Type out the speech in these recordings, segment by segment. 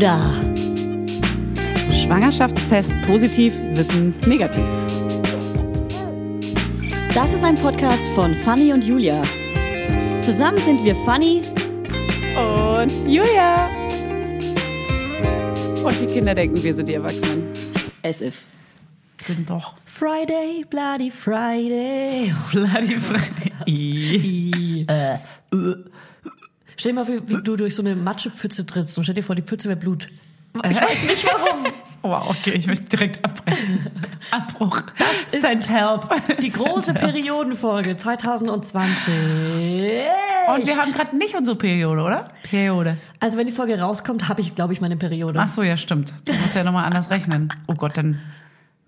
da? Schwangerschaftstest positiv, Wissen negativ. Das ist ein Podcast von Fanny und Julia. Zusammen sind wir Fanny Und Julia. Und die Kinder denken, wir sind die Erwachsenen. as if. Sind doch. Friday, bloody Friday. Bloody frei. Äh, äh. Stell dir mal, wie, wie du durch so eine Matschepfütze trittst und stell dir vor, die Pfütze wäre Blut. Ich weiß nicht warum. Wow, okay, ich möchte direkt abbrechen. Abbruch. Das ist Send help. Die große. Periodenfolge 2020. Und wir haben gerade nicht unsere Periode, oder? Periode. Also wenn die Folge rauskommt, habe ich, glaube ich, meine Periode. Ach so, ja, stimmt. Du musst ja nochmal anders rechnen. Oh Gott, dann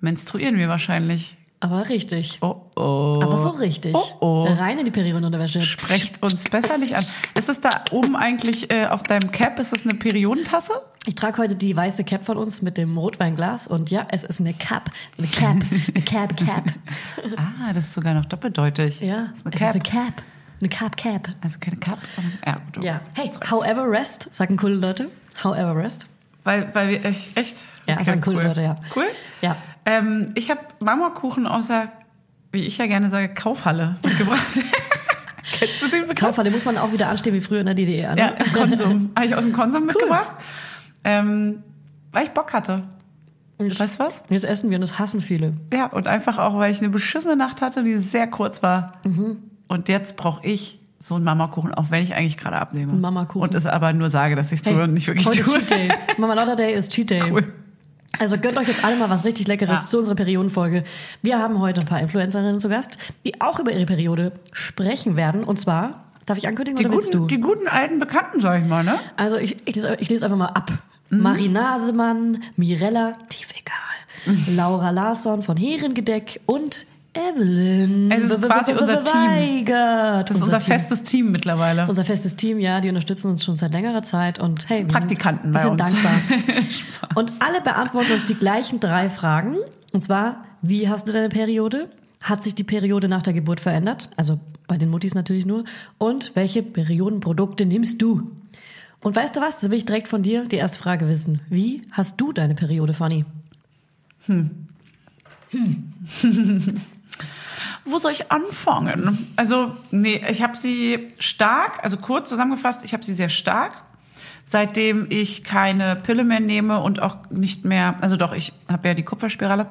menstruieren wir wahrscheinlich. Aber richtig. Oh, oh. Aber so richtig. Oh, oh. Rein in die Periodenunterwäsche. Sprecht uns besser nicht an. Ist es da oben eigentlich äh, auf deinem Cap, ist das eine Periodentasse? Ich trage heute die weiße Cap von uns mit dem Rotweinglas und ja, es ist eine Cap. Eine Cap. Eine Cap, Cap. Ah, das ist sogar noch doppeldeutig. Ja, das ist eine es Cap. ist eine Cap. Eine Cap, Cap. Also keine Cap. Ja, gut. Ja. Hey, however rest, sagen coole Leute. However rest. Weil, weil wir echt, echt? Ja, sagen coole Leute, ja. Cool? Ja. Ähm, ich habe Marmorkuchen aus der, wie ich ja gerne sage, Kaufhalle mitgebracht. Kennst du den Begriff? Kaufhalle muss man auch wieder anstehen wie früher in der DDR. Ne? Ja, im Konsum. Habe ich aus dem Konsum mitgebracht. Ähm, weil ich Bock hatte. Und Weißt du was? Jetzt essen wir und das hassen viele. Ja, und einfach auch, weil ich eine beschissene Nacht hatte, die sehr kurz war. Mhm. Und jetzt brauche ich so einen Mamakuchen, auch wenn ich eigentlich gerade abnehme. Ein Mamakuchen. Und es aber nur sage, dass ich es tue und nicht wirklich heute ist tue. Cheat Day. Mama Lauter Day ist Cheat Day. Cool. Also gönnt euch jetzt alle mal was richtig Leckeres Ja. zu unserer Periodenfolge. Wir haben heute ein paar Influencerinnen zu Gast, die auch über ihre Periode sprechen werden. Und zwar, darf ich ankündigen Die oder guten, du? die guten alten Bekannten, sag ich mal, ne? Also ich, ich, lese, ich lese einfach mal ab. Mhm. Marie Nasemann, Mirella, tief egal, Mhm. Laura Larsson von Herengedeck und Evelyn. Es ist quasi unser Team. Das ist unser festes Team mittlerweile. Das ist unser festes Team, ja, die unterstützen uns schon seit längerer Zeit und hey, wir Praktikanten sind, wir sind dankbar. Und alle beantworten uns die gleichen drei Fragen. Und zwar, wie hast du deine Periode? Hat sich die Periode nach der Geburt verändert? Also bei den Muttis natürlich nur. Und welche Periodenprodukte nimmst du? Und weißt du was? Das will ich direkt von dir die erste Frage wissen. Wie hast du deine Periode, Fanny? Wo soll ich anfangen? Also, nee, ich habe sie stark, also kurz zusammengefasst, ich habe sie sehr stark. Seitdem ich keine Pille mehr nehme und auch nicht mehr, also doch, ich habe ja die Kupferspirale.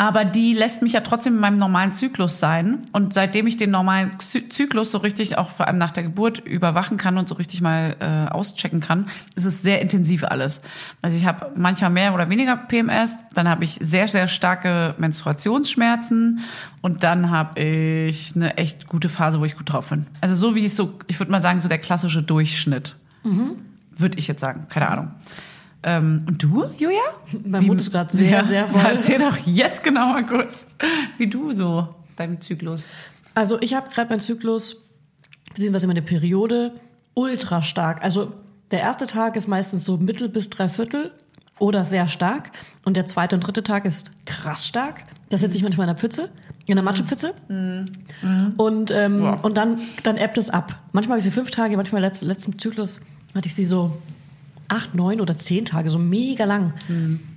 Aber die lässt mich ja trotzdem in meinem normalen Zyklus sein. Und seitdem ich den normalen Zy- Zyklus so richtig, auch vor allem nach der Geburt, überwachen kann und so richtig mal äh, auschecken kann, ist es sehr intensiv alles. Also ich habe manchmal mehr oder weniger PMS, dann habe ich sehr, sehr starke Menstruationsschmerzen und dann habe ich eine echt gute Phase, wo ich gut drauf bin. Also so wie es so, ich würde mal sagen, so der klassische Durchschnitt. Würde ich jetzt sagen, keine Ahnung. Ähm, und du, Julia? Mein Mund ist gerade sehr, ja, sehr voll. Erzähl doch jetzt genau mal kurz, wie du so deinen Zyklus. Also ich habe gerade meinen Zyklus, beziehungsweise meine Periode, ultra stark. Also der erste Tag ist meistens so mittel bis dreiviertel oder sehr stark. Und der zweite und dritte Tag ist krass stark. Da sitze ich manchmal in der Pfütze, in der Matschepfütze. Und, ähm, Wow. und dann, dann ebbt es ab. Manchmal habe ich sie fünf Tage, manchmal letzten, letzten Zyklus hatte ich sie so acht, neun oder zehn Tage, so mega lang.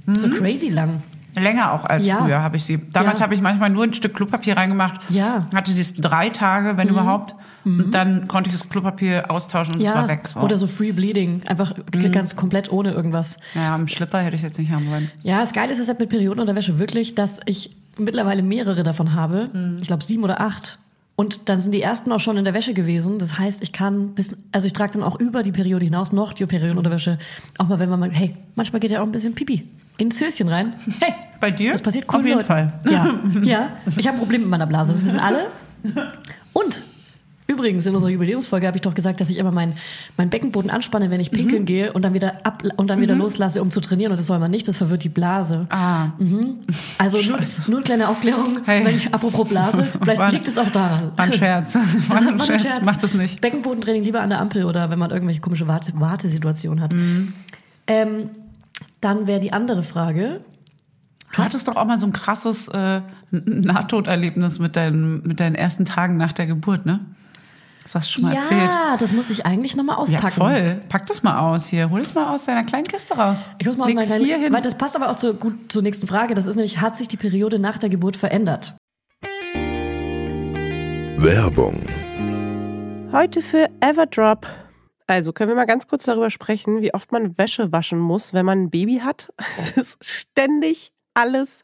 So crazy lang. Länger auch als Ja. früher habe ich sie. Damals Ja. habe ich manchmal nur ein Stück Klopapier reingemacht. Ja. Mhm. Hatte das drei Tage, wenn überhaupt. Und dann konnte ich das Klopapier austauschen und es war weg. So. Mhm. Oder so Free Bleeding, einfach ganz komplett ohne irgendwas. Ja, im Schlipper hätte ich jetzt nicht haben wollen. Ja, das Geile ist deshalb mit Periodenunterwäsche wirklich, dass ich mittlerweile mehrere davon habe. Mhm. Ich glaube sieben oder acht. Und dann sind die ersten auch schon in der Wäsche gewesen. Das heißt, ich kann bis, also ich trage dann auch über die Periode hinaus noch die Periodenunterwäsche. Auch mal, wenn man mal, hey, manchmal geht ja auch ein bisschen Pipi ins Höschen rein. Hey, Bei dir? das passiert Auf coolen jeden Leuten. Fall. Ja, ja. Ich habe ein Problem mit meiner Blase, das wissen alle. Und übrigens in unserer Jubiläumsfolge habe ich doch gesagt, dass ich immer meinen mein Beckenboden anspanne, wenn ich Mhm. pinkeln gehe und dann wieder ab und dann wieder loslasse, um zu trainieren. Und das soll man nicht, das verwirrt die Blase. Ah, Also nur, nur eine kleine Aufklärung, Hey. wenn ich apropos Blase, vielleicht War- liegt es auch daran. war ein Scherz. War ein War Scherz. Mach das nicht. Beckenbodentraining lieber an der Ampel oder wenn man irgendwelche komische Warte Wartesituationen hat. Mhm. Ähm, dann wäre die andere Frage, Du hattest doch auch mal so ein krasses äh, Nahtoderlebnis mit deinen, mit deinen ersten Tagen nach der Geburt, ne? Das hast du schon mal erzählt. Ja, das muss ich eigentlich nochmal Ja, auspacken. voll. Pack das mal aus hier. Hol es mal aus deiner kleinen Kiste raus. Ich muss mal Leg's auf meine hier hin. weil das passt aber auch zu, gut zur nächsten Frage. Das ist nämlich, hat sich die Periode nach der Geburt verändert? Werbung. Heute für Everdrop. Also können wir mal ganz kurz darüber sprechen, wie oft man Wäsche waschen muss, wenn man ein Baby hat. Es ist ständig alles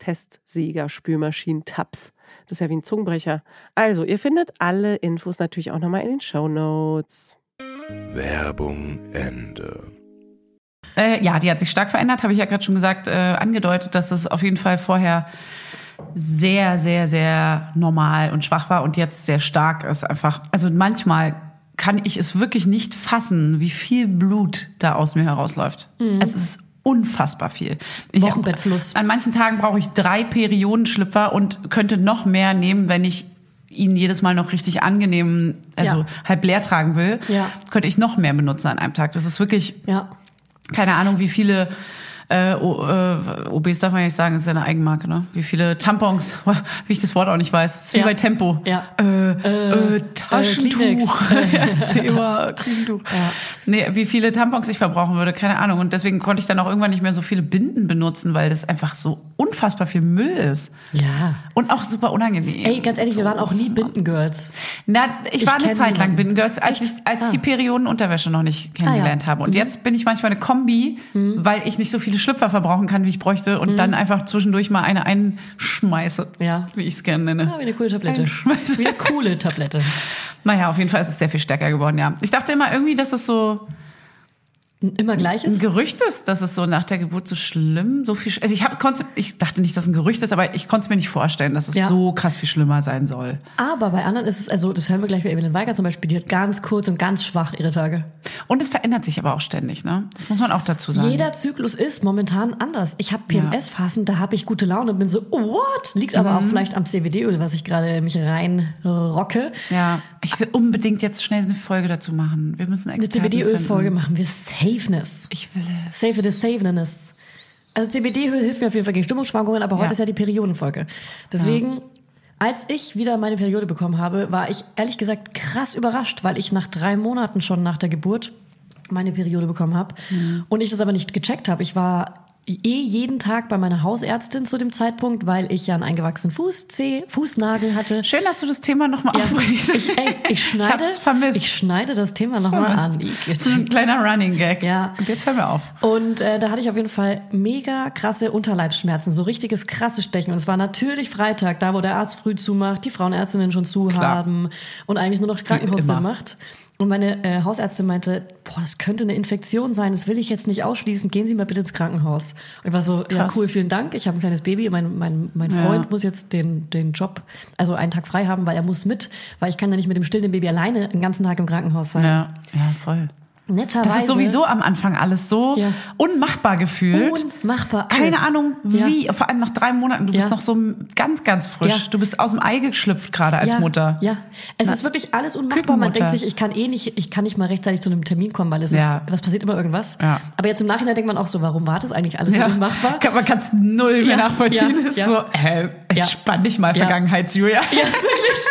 Testsieger, Spülmaschinen, Tabs. Das ist ja wie ein Zungenbrecher. Also, ihr findet alle Infos natürlich auch nochmal in den Show Notes. Werbung Ende. Äh, ja, die hat sich stark verändert, habe ich ja gerade schon gesagt, äh, angedeutet, dass es auf jeden Fall vorher sehr, sehr, sehr normal und schwach war und jetzt sehr stark ist. Einfach, also manchmal kann ich es wirklich nicht fassen, wie viel Blut da aus mir herausläuft. Es ist unfassbar viel. Ich, Wochenbettfluss. An manchen Tagen brauche ich drei Periodenschlüpfer und könnte noch mehr nehmen, wenn ich ihn jedes Mal noch richtig angenehm, also Ja. halb leer tragen will, Ja. könnte ich noch mehr benutzen an einem Tag. Das ist wirklich Ja. keine Ahnung, wie viele äh, o, äh, OBs darf man ja nicht sagen, ist ja eine Eigenmarke, ne? Wie viele Tampons, wie ich das Wort auch nicht weiß, das ist wie Ja. bei Tempo. Ja. Äh, äh, Taschentuch. Kleenex. ja, erzähl mal, Taschentuch. Nee, wie viele Tampons ich verbrauchen würde, keine Ahnung. Und deswegen konnte ich dann auch irgendwann nicht mehr so viele Binden benutzen, weil das einfach so unfassbar viel Müll ist. Ja. Und auch super unangenehm. Ey, ganz ehrlich, wir waren auch nie Bindengirls. Na, ich, Ich war eine Zeit lang. Bindengirls, als, ich, als Ah. die Periodenunterwäsche noch nicht kennengelernt Ah, ja. habe. Und jetzt bin ich manchmal eine Kombi, weil ich nicht so viele Schlüpfer verbrauchen kann, wie ich bräuchte und dann einfach zwischendurch mal eine einschmeiße. Ja. Wie ich es gerne nenne. Ah, wie eine coole Tablette. Wie eine coole Tablette. Naja, auf jeden Fall ist es sehr viel stärker geworden, ja. Ich dachte immer irgendwie, dass es so Immer ein gleiches? Gerücht ist, dass es so nach der Geburt so schlimm, so viel, also ich hab, konnte, ich dachte nicht, dass es ein Gerücht ist, aber ich konnte es mir nicht vorstellen, dass es Ja. so krass viel schlimmer sein soll. Aber bei anderen ist es, also das hören wir gleich bei Evelyn Weiger zum Beispiel, die hat ganz kurz und ganz schwach ihre Tage. Und es verändert sich aber auch ständig, ne? Das muss man auch dazu sagen. Jeder Zyklus ist momentan anders. Ich habe PMS-Phasen, da habe ich gute Laune und bin so, oh, what? Liegt aber Mhm. auch vielleicht am CBD-Öl, was ich gerade mich reinrocke. Ja, ich will unbedingt jetzt schnell eine Folge dazu machen. Wir müssen Eine CBD-Öl-Folge machen wir Safeness. Ich will es. Safe it is Safeness. Also CBD-Öl hilft mir auf jeden Fall gegen Stimmungsschwankungen, aber heute Ja. ist ja die Periodenfolge. Deswegen, als ich wieder meine Periode bekommen habe, war ich ehrlich gesagt krass überrascht, weil ich nach drei Monaten schon nach der Geburt meine Periode bekommen habe Mhm. und ich das aber nicht gecheckt habe. Ich war eh jeden Tag bei meiner Hausärztin zu dem Zeitpunkt, weil ich ja einen eingewachsenen Fußzeh, Fußnagel hatte. Schön, dass du das Thema nochmal Ja, aufbringst. ich, ey, ich schneide, hab's vermisst. ich schneide das Thema nochmal an. vermisst. So ein kleiner Running Gag. Ja. Und jetzt hören wir auf. Und äh, da hatte ich auf jeden Fall mega krasse Unterleibsschmerzen, so richtiges krasse Stechen. Und es war natürlich Freitag, da wo der Arzt früh zumacht, die Frauenärztinnen schon zu Klar. haben und eigentlich nur noch Krankenhaus macht. Und meine äh, Hausärztin meinte, boah, das könnte eine Infektion sein, das will ich jetzt nicht ausschließen, gehen Sie mal bitte ins Krankenhaus. Und ich war so, ja Krass. cool, vielen Dank, ich habe ein kleines Baby, mein, mein, mein Ja. Freund muss jetzt den, den Job, also einen Tag frei haben, weil er muss mit, weil ich kann ja nicht mit dem stillenden Baby alleine den ganzen Tag im Krankenhaus sein. Ja, ja, voll. Netterweise. Das ist sowieso am Anfang alles so Ja. unmachbar gefühlt. Unmachbar, Keine alles. Ahnung, Ja. wie. Vor allem nach drei Monaten. Du Ja. bist noch so ganz, ganz frisch. Ja. Du bist aus dem Ei geschlüpft gerade als ja, Mutter. Ja, es Na, ist wirklich alles unmachbar. Man denkt sich, ich kann eh nicht, ich kann nicht mal rechtzeitig zu einem Termin kommen, weil es Ja. ist, was passiert immer irgendwas. Ja. Aber jetzt im Nachhinein denkt man auch so, warum war das eigentlich alles Ja. so unmachbar? Man kann es null mehr Ja, nachvollziehen. ja, ist ja. so, äh, entspann dich mal, Ja. Vergangenheitsjulia. Ja, wirklich.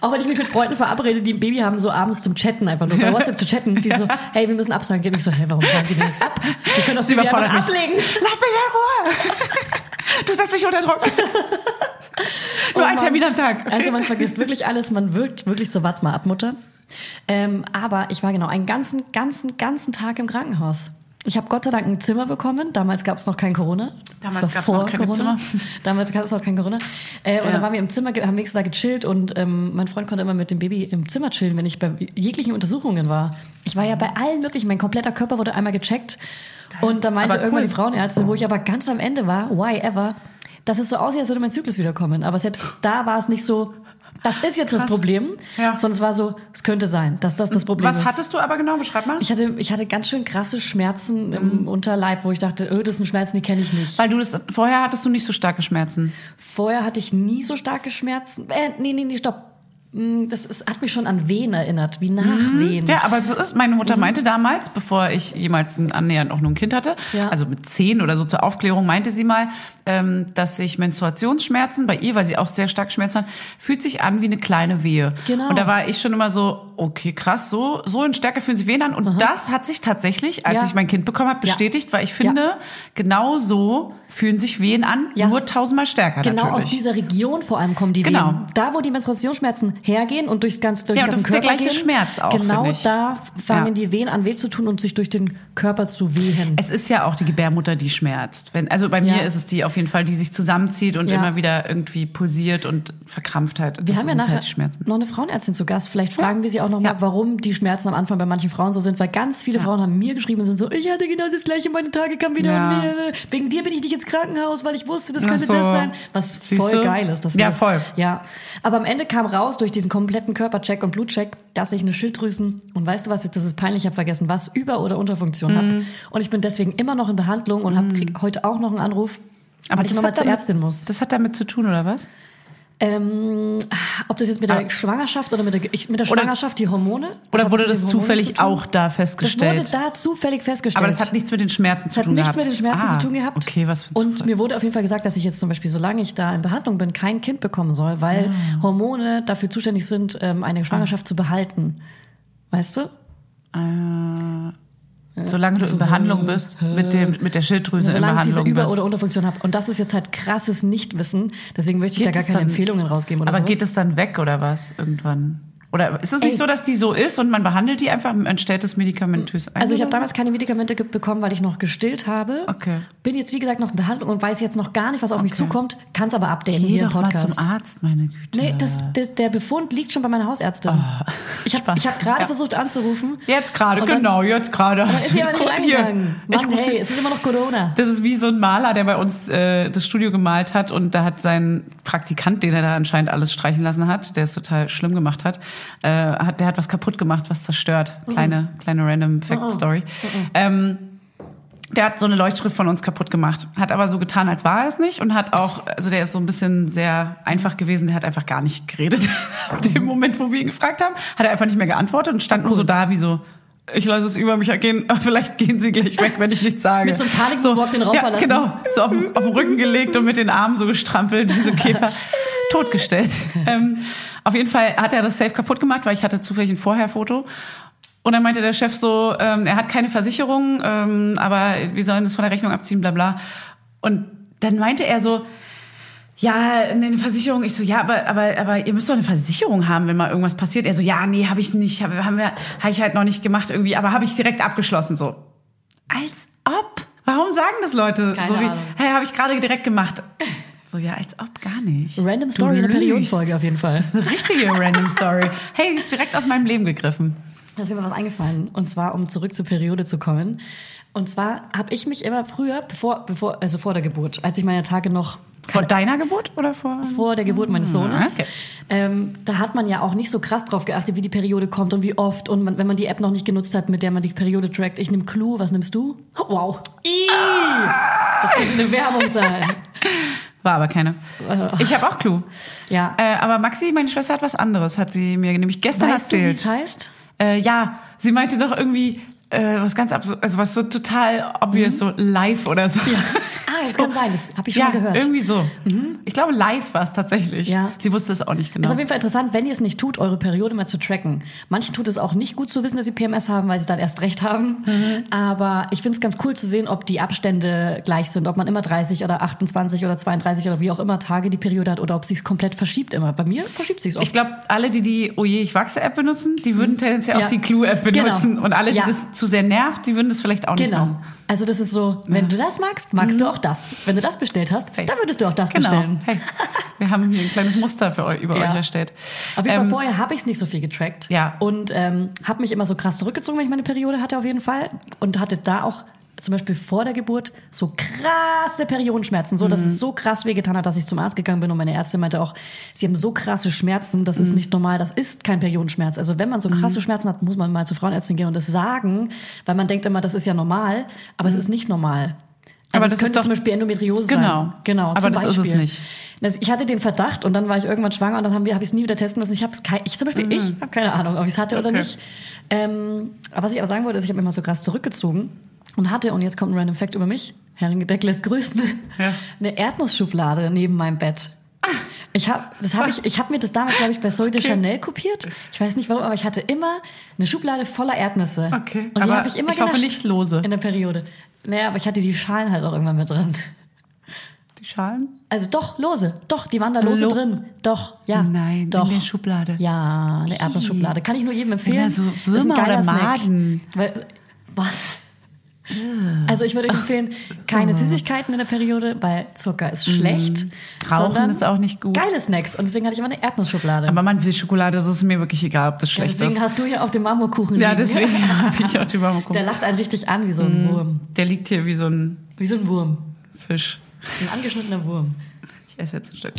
Auch wenn ich mich mit Freunden verabrede, die ein Baby haben, so abends zum Chatten, einfach nur bei WhatsApp zu chatten, die so, hey, wir müssen absagen. Geht nicht so, hey, warum sagen die denn jetzt ab? Die können doch das Baby einfach mich. ablegen. Lass mich in Ruhe! Du setzt mich unter Druck. Nur Oh ein. Termin am Tag. Okay? Also man vergisst wirklich alles, man wirkt wirklich so, wart's mal ab, Mutter. Ähm, aber ich war genau einen ganzen, ganzen, ganzen Tag im Krankenhaus. Ich habe Gott sei Dank ein Zimmer bekommen. Damals gab es noch kein Corona. Damals war gab's noch vor keine Corona. Zimmer. Damals gab es noch kein Corona. Äh, und Ja. dann waren wir im Zimmer, haben nächsten Tag gechillt und ähm, mein Freund konnte immer mit dem Baby im Zimmer chillen, wenn ich bei jeglichen Untersuchungen war. Ich war ja bei allen möglichen, mein kompletter Körper wurde einmal gecheckt. Und da meinte Aber irgendwann cool. die Frauenärztin, wo ich aber ganz am Ende war, why ever, dass es so aussieht, als würde mein Zyklus wiederkommen. Aber selbst da war es nicht so, das ist jetzt das Krass. Problem, Ja. es war so, es könnte sein, dass das das Problem Was ist. hattest du aber genau? Beschreib mal. ich hatte, ich hatte ganz schön krasse Schmerzen Mhm. im Unterleib, wo ich dachte, oh, das sind Schmerzen, die kenne ich nicht. Weil du das, vorher hattest du nicht so starke Schmerzen. Vorher hatte ich nie so starke Schmerzen. Äh, nee, nee, nee, stopp. Mm, Das ist, hat mich schon an Wehen erinnert, wie Nachwehen. Mhm. Ja, aber so ist, meine Mutter meinte damals, bevor ich jemals ein, annähernd auch nur ein Kind hatte, Ja. also mit zehn oder so zur Aufklärung, meinte sie mal, ähm, dass sich Menstruationsschmerzen bei ihr, weil sie auch sehr stark Schmerzen hat, fühlt sich an wie eine kleine Wehe. Genau. Und da war ich schon immer so, okay, krass, so, so in Stärke fühlen sich Wehen an. Und das hat sich tatsächlich, als Ja. ich mein Kind bekommen habe, Ja. bestätigt, weil ich finde, genau so fühlen sich Wehen an, Ja. nur tausendmal stärker Genau natürlich. aus dieser Region vor allem kommen die Genau. Wehen. Da, wo die Menstruationsschmerzen hergehen und durchs ganze, durch Ja, den ganzen das ist der Körper gleiche gehen, Schmerz auch, Genau da fangen Ja. die Wehen an weh zu tun und sich durch den Körper zu wehen. Es ist ja auch die Gebärmutter, die schmerzt. Wenn, also bei mir Ja. ist es die auf jeden Fall, die sich zusammenzieht und Ja. immer wieder irgendwie pulsiert und Verkrampftheit. wir das haben ja sind nachher halt noch eine Frauenärztin zu Gast. Vielleicht fragen wir sie auch noch mal, Ja. warum die Schmerzen am Anfang bei manchen Frauen so sind, weil ganz viele Frauen haben mir geschrieben und sind so, ich hatte genau das gleiche, meine Tage kamen wieder Ja. und mir, wegen dir bin ich nicht ins Krankenhaus, weil ich wusste, das könnte so. das sein. Was Siehst voll du? geil ist. Dass Ja, das, voll. Ja, aber am Ende kam raus durch diesen kompletten Körpercheck und Blutcheck, dass ich eine Schilddrüsen und weißt du was, jetzt das ist peinlich, ich habe vergessen, was Über- oder Unterfunktion Mhm. habe. Und ich bin deswegen immer noch in Behandlung und hab, krieg heute auch noch einen Anruf, weil ich das nochmal hat zur damit- Ärztin muss. Das hat damit zu tun, oder was? Ähm, ob das jetzt mit der Ah. Schwangerschaft oder mit der, ich- mit der Oder- Schwangerschaft die Hormone? Oder hat wurde das zufällig auch da Das festgestellt? wurde da zufällig festgestellt. Aber das hat nichts mit den Schmerzen das zu hat tun nichts gehabt. mit den Schmerzen ah, zu tun gehabt. Okay, was für ein Und mir wurde auf jeden Fall gesagt, dass ich jetzt zum Beispiel, solange ich da in Behandlung bin, kein Kind bekommen soll, weil Ah. Hormone dafür zuständig sind, ähm, eine Schwangerschaft zu behalten. Weißt du? Solange du in Behandlung bist, mit, dem, mit der Schilddrüse in Solange ich diese Behandlung Über- bist. oder Unterfunktion habe. Und das ist jetzt halt krasses Nichtwissen. Deswegen möchte ich Geht da gar keine dann- Empfehlungen rausgeben oder Aber sowas. geht es dann weg oder was irgendwann? Oder ist es nicht Ey. so, dass die so ist und man behandelt die einfach, man stellt es medikamentös ein? Also ich habe damals keine Medikamente bekommen, weil ich noch gestillt habe. Okay. Bin jetzt wie gesagt noch in Behandlung und weiß jetzt noch gar nicht, was auf mich Okay. zukommt. Kann es aber updaten? Geh hier im doch mal Podcast. zum Arzt, meine Güte. Nee, das, das, der Befund liegt schon bei meiner Hausärztin. ich habe Oh, ich hab gerade Ja. versucht anzurufen. Jetzt gerade, genau, jetzt gerade. Ist sie aber nicht Hier. reingegangen. Ich Mann, rufe hey, sie- es ist immer noch Corona. Das ist wie so ein Maler, der bei uns äh, das Studio gemalt hat und da hat sein Praktikant, den er da anscheinend alles streichen lassen hat, der es total schlimm gemacht hat, äh, hat der hat was kaputt gemacht, was zerstört. Kleine, kleine random Fact Story. Ähm, der hat so eine Leuchtschrift von uns kaputt gemacht, hat aber so getan, als war er es nicht und hat auch, also der ist so ein bisschen sehr einfach gewesen, der hat einfach gar nicht geredet. Ab dem Moment, wo wir ihn gefragt haben, hat er einfach nicht mehr geantwortet und stand nur so da wie so, ich lasse es über mich ergehen, vielleicht gehen sie gleich weg, wenn ich nichts sage. Mit so einem Panikmove den Raum ja, verlassen. Genau, so auf, auf den Rücken gelegt und mit den Armen so gestrampelt, wie so ein Käfer, totgestellt. ähm, auf jeden Fall hat er das Safe kaputt gemacht, weil ich hatte zufällig ein Vorherfoto. Und dann meinte der Chef so, ähm, er hat keine Versicherung, ähm, aber wir sollen das von der Rechnung abziehen, bla bla. Und dann meinte er so, ja, eine Versicherung. Ich so, ja, aber, aber, aber ihr müsst doch eine Versicherung haben, wenn mal irgendwas passiert. Er so, ja, nee, habe ich nicht, hab, haben wir, habe ich halt noch nicht gemacht irgendwie, aber habe ich direkt abgeschlossen so. Als ob. Warum sagen das Leute? Keine so wie, Ahnung. hey, habe ich gerade direkt gemacht. So, ja, als ob gar nicht. Random Du Story in der. Periodenfolge auf jeden Fall. Das ist eine richtige Random Story. Hey, ist direkt aus meinem Leben gegriffen. Da ist mir was eingefallen. Und zwar, um zurück zur Periode zu kommen. Und zwar habe ich mich immer früher, bevor, bevor, also vor der Geburt, als ich meine Tage noch Vor deiner Geburt oder vor? vor der Geburt meines Sohnes. okay. Ähm, da hat man ja auch nicht so krass drauf geachtet, wie die Periode kommt und wie oft. Und man, wenn man die App noch nicht genutzt hat, mit der man die Periode trackt. Ich nehme Clue, was nimmst du? Wow. Ih, Das könnte eine Werbung sein. War aber keine. Ich habe auch Clou. Ja. Äh, aber Maxi, meine Schwester, hat was anderes, hat sie mir nämlich gestern weißt du, wie erzählt. es heißt? äh, ja, sie meinte doch irgendwie äh, was ganz absurd, also was so total obvious, so live oder so. Mhm. Ah, das kann sein, das habe ich schon ja, mal gehört. Mhm. irgendwie so. Ich glaube, live war es tatsächlich. Ja. Sie wusste es auch nicht Das genau. ist auf jeden Fall interessant, wenn ihr es nicht tut, eure Periode mal zu tracken. Manchen tut es auch nicht gut zu wissen, dass sie PMS haben, weil sie dann erst recht haben. Aber ich finde es ganz cool zu sehen, ob die Abstände gleich sind, ob man immer 30 oder 28 oder 32 oder wie auch immer Tage die Periode hat oder ob sich komplett verschiebt immer. Bei mir verschiebt sich oft. Ich glaube, alle, die die Oje, ich wachse App benutzen, die würden tendenziell Mhm. Ja. auch die Clue-App Genau. benutzen. Und alle, die Ja. das zu sehr nervt, die würden das vielleicht auch nicht genau. machen. Also das ist so, wenn du das magst, magst du auch das. Wenn du das bestellt hast, Safe. dann würdest du auch das Genau. bestellen. Hey, wir haben hier ein kleines Muster für euch, über Ja. euch erstellt. Auf jeden Fall Ähm, vorher habe ich es nicht so viel getrackt. Ja. Und ähm, habe mich immer so krass zurückgezogen, wenn ich meine Periode hatte auf jeden Fall. Und hatte da auch zum Beispiel vor der Geburt so krasse Periodenschmerzen, so dass es so krass wehgetan hat, dass ich zum Arzt gegangen bin und meine Ärztin meinte auch, sie haben so krasse Schmerzen, das ist nicht normal, das ist kein Periodenschmerz. Also wenn man so krasse Schmerzen hat, muss man mal zur Frauenärztin gehen und das sagen, weil man denkt immer, das ist ja normal, aber es ist nicht normal. Also Aber das ist könnte doch- zum Beispiel Endometriose Genau. sein. Genau. Aber zum das ist es Beispiel. nicht. Ich hatte den Verdacht und dann war ich irgendwann schwanger und dann habe ich es nie wieder testen lassen. Ich habe ich zum Beispiel, ich habe keine Ahnung, ob ich es hatte oder Mhm. Okay. nicht. Ähm, aber was ich aber sagen wollte, ist, ich habe mich immer so krass zurückgezogen und hatte, und jetzt kommt ein Random Fact über mich, Herrengedeck lässt grüßen, Ja. eine Erdnussschublade neben meinem Bett. Ich habe, das habe ich, ich habe mir das damals, glaube ich, bei Zoe de Okay. Chanel kopiert. Ich weiß nicht warum, aber ich hatte immer eine Schublade voller Erdnüsse. Okay, Und die habe ich immer ich hoffe nicht lose. In der Periode. Naja, aber ich hatte die Schalen halt auch irgendwann mit drin. Die Schalen? Also doch, lose. Doch, die waren da lose Lo- drin. Doch, ja. Nein, in doch. der Schublade. Ja, eine Erdnussschublade. Kann ich nur jedem empfehlen. Ja, so Würmer oder Snack. Maden. Weil, was? Also ich würde euch empfehlen, keine Süßigkeiten in der Periode, weil Zucker ist schlecht. Mhm. Rauchen ist auch nicht gut. Geile Snacks. Und deswegen hatte ich immer eine Erdnussschublade. Aber man will Schokolade, das ist mir wirklich egal, ob das ja, schlecht deswegen ist. hast du hier auch den Marmorkuchen Ja, liegen. deswegen habe ich auch die Marmorkuchen. Der lacht einen richtig an wie so ein Wurm. Der liegt hier wie so ein Wie so ein Wurm. Fisch. Ein angeschnittener Wurm. Ich esse jetzt ein Stück.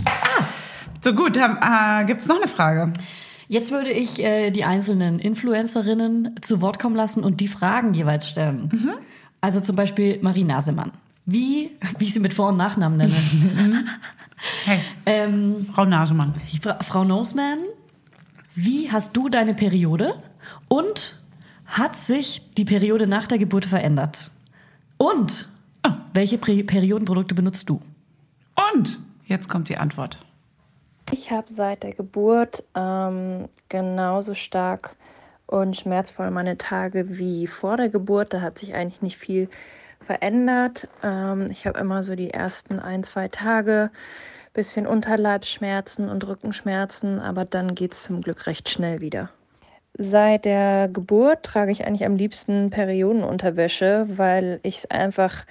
So gut, äh, gibt's noch eine Frage? Jetzt würde ich äh, die einzelnen Influencerinnen zu Wort kommen lassen und die Fragen jeweils stellen. Mhm. Also zum Beispiel Marie Nasemann. Wie, wie ich sie mit Vor- und Nachnamen nenne. Hey, ähm, Frau Nasemann. Fra Frau Noseman, wie hast du deine Periode? Und hat sich die Periode nach der Geburt verändert? Und Oh. welche Pre Periodenprodukte benutzt du? Und jetzt kommt die Antwort. Ich habe seit der Geburt ähm, genauso stark und schmerzvoll meine Tage wie vor der Geburt. Da hat sich eigentlich nicht viel verändert. Ähm, ich habe immer so die ersten ein, zwei Tage bisschen Unterleibsschmerzen und Rückenschmerzen, aber dann geht es zum Glück recht schnell wieder. Seit der Geburt trage ich eigentlich am liebsten Periodenunterwäsche, weil ich es einfach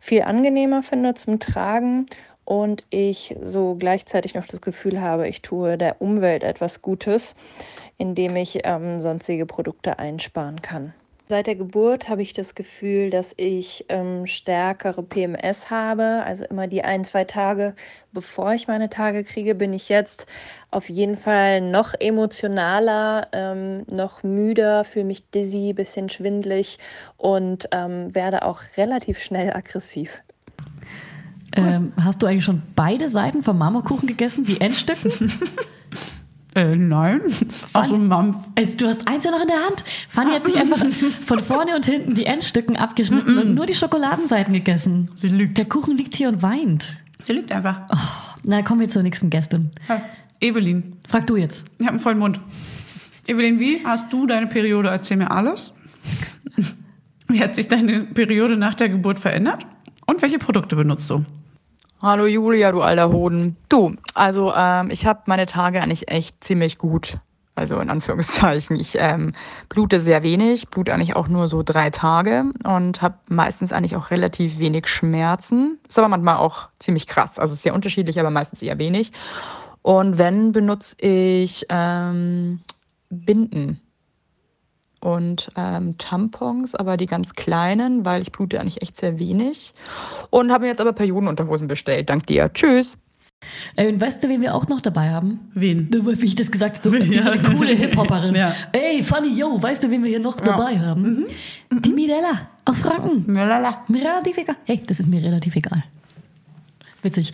viel angenehmer finde zum Tragen und ich so gleichzeitig noch das Gefühl habe, ich tue der Umwelt etwas Gutes, indem ich ähm, sonstige Produkte einsparen kann. Seit der Geburt habe ich das Gefühl, dass ich ähm, stärkere PMS habe. Also immer die ein, zwei Tage, bevor ich meine Tage kriege, bin ich jetzt auf jeden Fall noch emotionaler, ähm, noch müder, fühle mich dizzy, bisschen schwindlig und ähm, werde auch relativ schnell aggressiv. Ähm, hast du eigentlich schon beide Seiten vom Marmorkuchen gegessen, die Endstücken? Äh, nein. Ach so, Mampf. Also, du hast eins ja noch in der Hand. Fanny hat sich einfach von vorne und hinten die Endstücken abgeschnitten und nur die Schokoladenseiten gegessen. Sie lügt. Der Kuchen liegt hier und weint. Sie lügt einfach. Na, kommen wir zur nächsten Gästin. Hey, Evelyn, Frag du jetzt. ich habe einen vollen Mund. Evelyn, wie hast du deine Periode? Erzähl mir alles. Wie hat sich deine Periode nach der Geburt verändert? Und welche Produkte benutzt du? Hallo Julia, du alter Hoden. Du, also ähm, ich habe meine Tage eigentlich echt ziemlich gut. Also in Anführungszeichen. Ich ähm, blute sehr wenig, blute eigentlich auch nur so drei Tage und habe meistens eigentlich auch relativ wenig Schmerzen. Ist aber manchmal auch ziemlich krass. Also sehr unterschiedlich, aber meistens eher wenig. Und wenn, benutze ich ähm, Binden und ähm, Tampons, aber die ganz kleinen, weil ich blute eigentlich echt sehr wenig. Und habe mir jetzt aber Periodenunterhosen bestellt. Dank dir. Tschüss. Ey, und weißt du, wen wir auch noch dabei haben? Wen? Du, Wie ich das gesagt habe, Ja. eine coole Hip-Hopperin. Ja. Ey, funny, yo, weißt du, wen wir hier noch dabei haben? Die Mirella aus Franken. Lala. Mir relativ egal. Hey, das ist mir relativ egal. Witzig.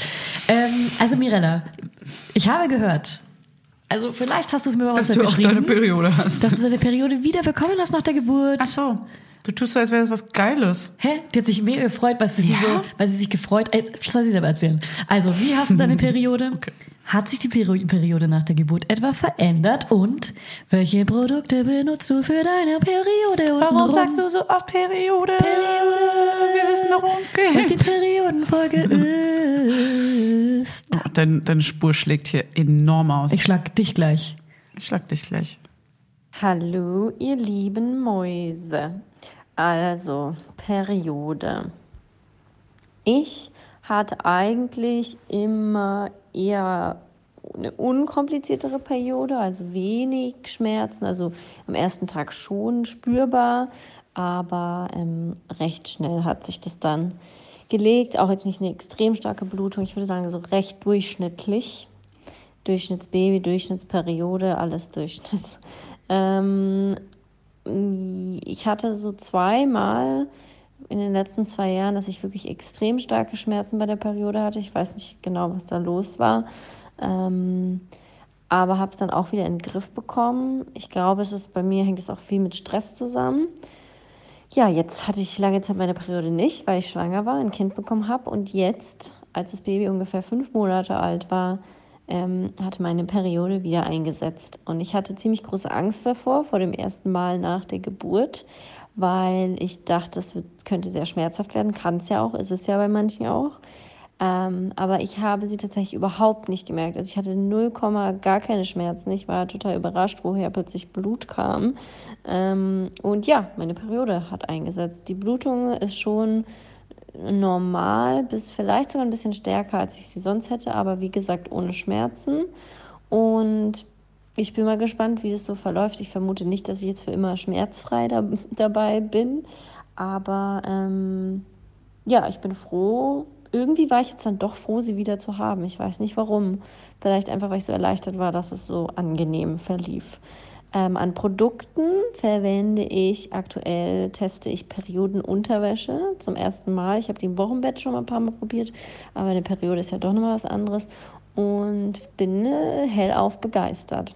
Ähm, also Mirella, ich habe gehört, also vielleicht hast du es mir mal Dass du auch deine Periode hast. dass du deine Periode wieder bekommen hast nach der Geburt. Ach so. Du tust so, als wäre das was Geiles. Hä? Die hat sich mega gefreut, was für sie Ja? so, weil sie sich gefreut, äh, soll sie selber erzählen. Also, wie hast du deine Periode? Okay. Hat sich die Peri Periode nach der Geburt etwa verändert? Und welche Produkte benutzt du für deine Periode? Warum sagst du so oft Periode? Periode? Wir wissen doch, worum es Was die geht. Periodenfolge ist. Dein, deine Spur schlägt hier enorm aus. Ich schlag dich gleich. Ich schlag dich gleich. Hallo, ihr lieben Mäuse. Also, Periode. Ich hatte eigentlich immer eher eine unkompliziertere Periode, also wenig Schmerzen, also am ersten Tag schon spürbar, aber ähm, recht schnell hat sich das dann gelegt. Auch jetzt nicht eine extrem starke Blutung, ich würde sagen so recht durchschnittlich. Durchschnittsbaby, Durchschnittsperiode, alles Durchschnitt. Ähm, ich hatte so zweimal in den letzten zwei Jahren, dass ich wirklich extrem starke Schmerzen bei der Periode hatte. Ich weiß nicht genau, was da los war. Ähm, aber habe es dann auch wieder in den Griff bekommen. Ich glaube, es ist bei mir hängt es auch viel mit Stress zusammen. Ja, jetzt hatte ich lange Zeit meine Periode nicht, weil ich schwanger war, ein Kind bekommen habe. Und jetzt, als das Baby ungefähr fünf Monate alt war, ähm, hat meine Periode wieder eingesetzt. Und ich hatte ziemlich große Angst davor, vor dem ersten Mal nach der Geburt, weil ich dachte, es wird, könnte sehr schmerzhaft werden. Kann es ja auch, ist es ja bei manchen auch. Ähm, aber ich habe sie tatsächlich überhaupt nicht gemerkt. Also ich hatte 0, gar keine Schmerzen. Ich war total überrascht, woher plötzlich Blut kam. Ähm, und ja, meine Periode hat eingesetzt. Die Blutung ist schon normal bis vielleicht sogar ein bisschen stärker, als ich sie sonst hätte, aber wie gesagt ohne Schmerzen. Und ich bin mal gespannt, wie das so verläuft. Ich vermute nicht, dass ich jetzt für immer schmerzfrei da, dabei bin, aber ähm, ja, ich bin froh. Irgendwie war ich jetzt dann doch froh, sie wieder zu haben. Ich weiß nicht warum. Vielleicht einfach, weil ich so erleichtert war, dass es so angenehm verlief. Ähm, an Produkten verwende ich aktuell, teste ich Periodenunterwäsche zum ersten Mal. Ich habe die im Wochenbett schon mal ein paar Mal probiert, aber eine Periode ist ja doch nochmal was anderes und bin äh, hellauf begeistert.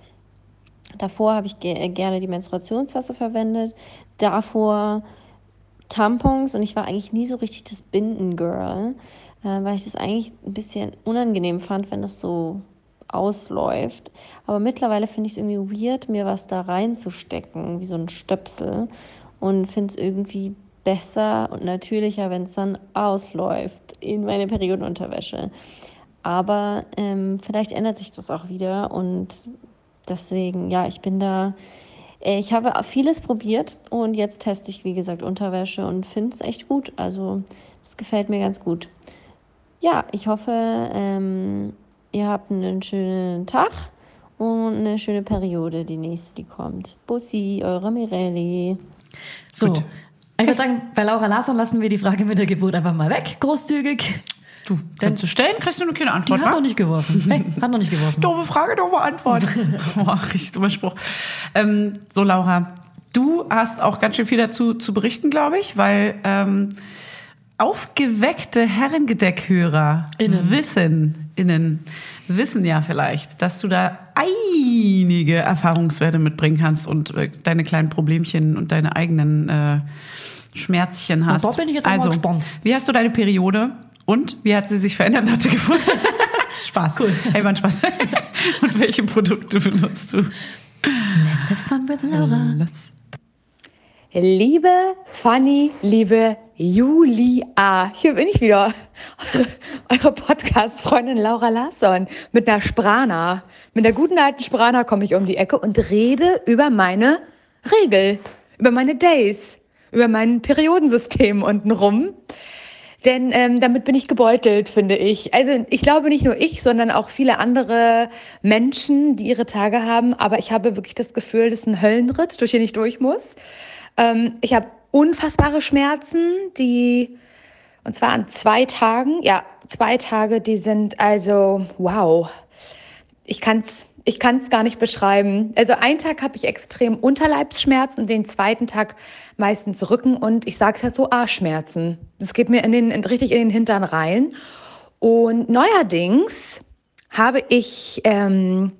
Davor habe ich ge gerne die Menstruationstasse verwendet, davor Tampons und ich war eigentlich nie so richtig das Binden-Girl, äh, weil ich das eigentlich ein bisschen unangenehm fand, wenn es so ausläuft. Aber mittlerweile finde ich es irgendwie weird, mir was da reinzustecken, wie so ein Stöpsel. Und finde es irgendwie besser und natürlicher, wenn es dann ausläuft in meine Periodenunterwäsche. Aber ähm, vielleicht ändert sich das auch wieder und deswegen, ja, ich bin da. äh, Ich habe vieles probiert und jetzt teste ich, wie gesagt, Unterwäsche und finde es echt gut. Also, das gefällt mir ganz gut. Ja, ich hoffe, ähm, ihr habt einen schönen Tag und eine schöne Periode, die nächste, die kommt. Bussi, eure Mirelli. So. Gut. Ich würde sagen, bei Laura Larsson lassen wir die Frage mit der Geburt einfach mal weg. Großzügig. Du, kannst du stellen, kriegst du nur keine Die Antwort, hat wa? noch nicht geworfen. Hey, hat noch nicht geworfen. Doofe Frage, doofe Antwort. oh, richtig dummer Spruch. Ähm, so, Laura, du hast auch ganz schön viel dazu zu berichten, glaube ich, weil ähm, aufgeweckte Herrengedeckhörer Innen. wissen, innen, wissen ja vielleicht, dass du da einige Erfahrungswerte mitbringen kannst und äh, deine kleinen Problemchen und deine eigenen äh, Schmerzchen hast. da bin ich jetzt also, gespannt. Wie hast du deine Periode und wie hat sie sich verändert nach der Geburt? Spaß. Cool. Hey, war Spaß. und welche Produkte benutzt du? Let's have fun with Laura. Liebe Fanny, liebe Julia, hier bin ich wieder, eure, Podcast-Freundin Laura Larsson mit einer Sprana. Mit der guten alten Sprana komme ich um die Ecke und rede über meine Regel, über meine Days, über mein Periodensystem untenrum. Denn ähm, damit bin ich gebeutelt, finde ich. Also ich glaube nicht nur ich, sondern auch viele andere Menschen, die ihre Tage haben. Aber ich habe wirklich das Gefühl, das ist ein Höllenritt, durch den ich durch muss. Ähm, ich habe unfassbare Schmerzen, die, und zwar an zwei Tagen, ja, zwei Tage, die sind also, wow. Ich kann es ich kann's gar nicht beschreiben. Also einen Tag habe ich extrem Unterleibsschmerzen, den zweiten Tag meistens Rücken und ich sage es halt so Arschschmerzen. Das geht mir in den, in, richtig in den Hintern rein. Und neuerdings habe ich ähm,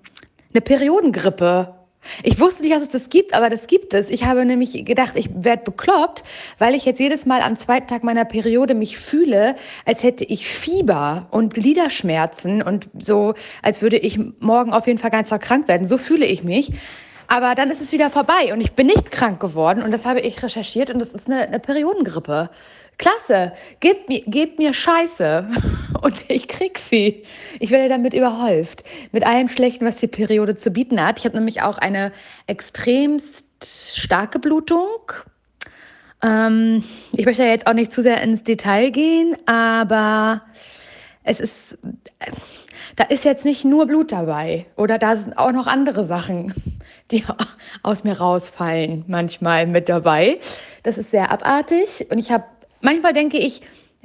eine Periodengrippe. Ich wusste nicht, dass es das gibt, aber das gibt es. Ich habe nämlich gedacht, ich werde bekloppt, weil ich jetzt jedes Mal am zweiten Tag meiner Periode mich fühle, als hätte ich Fieber und Gliederschmerzen und so, als würde ich morgen auf jeden Fall ganz krank werden. So fühle ich mich. Aber dann ist es wieder vorbei und ich bin nicht krank geworden und das habe ich recherchiert und das ist eine, eine Periodengrippe. Klasse, gebt mir, gebt mir Scheiße und ich krieg sie. Ich werde damit überhäuft. Mit allem Schlechten, was die Periode zu bieten hat. Ich habe nämlich auch eine extremst starke Blutung. Ähm, ich möchte jetzt auch nicht zu sehr ins Detail gehen, aber es ist, da ist jetzt nicht nur Blut dabei oder da sind auch noch andere Sachen, die aus mir rausfallen, manchmal mit dabei. Das ist sehr abartig und ich habe manchmal denke ich,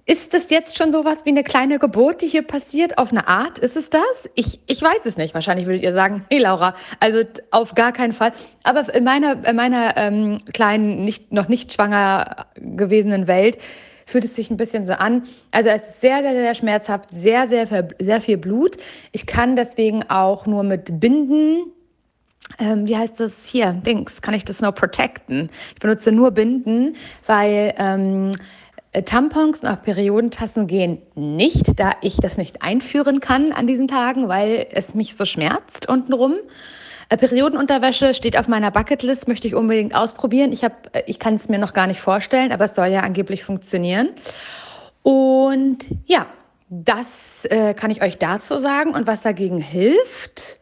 ist das jetzt schon sowas wie eine kleine Geburt, die hier passiert? Auf eine Art? Ist es das? Ich, ich weiß es nicht. Wahrscheinlich würdet ihr sagen, hey Laura, also auf gar keinen Fall. Aber in meiner, in meiner ähm, kleinen, nicht, noch nicht schwanger gewesenen Welt fühlt es sich ein bisschen so an. Also es ist sehr, sehr, sehr schmerzhaft, sehr, sehr, sehr viel Blut. Ich kann deswegen auch nur mit Binden ähm, wie heißt das hier? Dings, kann ich das nur protecten? Ich benutze nur Binden, weil ähm, Tampons und auch Periodentassen gehen nicht, da ich das nicht einführen kann an diesen Tagen, weil es mich so schmerzt untenrum. Äh, Periodenunterwäsche steht auf meiner Bucketlist, möchte ich unbedingt ausprobieren. Ich, hab, ich kann es mir noch gar nicht vorstellen, aber es soll ja angeblich funktionieren. Und ja, das äh, kann ich euch dazu sagen. Und was dagegen hilft,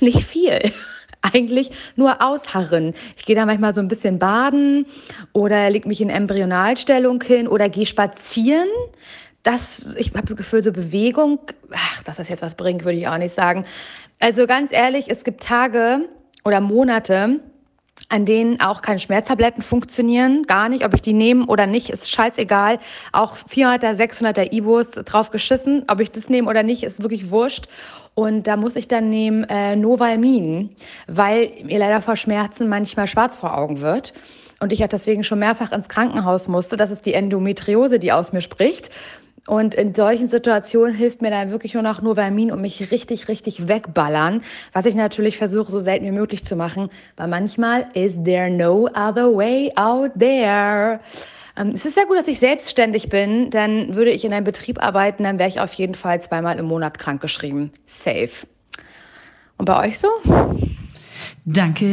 nicht viel. Eigentlich nur ausharren. Ich gehe da manchmal so ein bisschen baden oder leg mich in Embryonalstellung hin oder gehe spazieren. Das, ich habe das Gefühl, so Bewegung, ach, dass das jetzt was bringt, würde ich auch nicht sagen. Also ganz ehrlich, es gibt Tage oder Monate, an denen auch keine Schmerztabletten funktionieren, gar nicht, ob ich die nehme oder nicht, ist scheißegal. Auch 400er, 600er Ibos drauf geschissen, ob ich das nehme oder nicht, ist wirklich wurscht. Und da muss ich dann nehmen äh, Novalmin, weil mir leider vor Schmerzen manchmal schwarz vor Augen wird. Und ich ja deswegen schon mehrfach ins Krankenhaus musste. Das ist die Endometriose, die aus mir spricht. Und in solchen Situationen hilft mir dann wirklich nur noch Novalmin und mich richtig, richtig wegballern, was ich natürlich versuche, so selten wie möglich zu machen, weil manchmal is there no other way out there. Ähm, es ist sehr gut, dass ich selbstständig bin, denn würde ich in einem Betrieb arbeiten, dann wäre ich auf jeden Fall zweimal im Monat krankgeschrieben. Safe. Und bei euch so? Danke,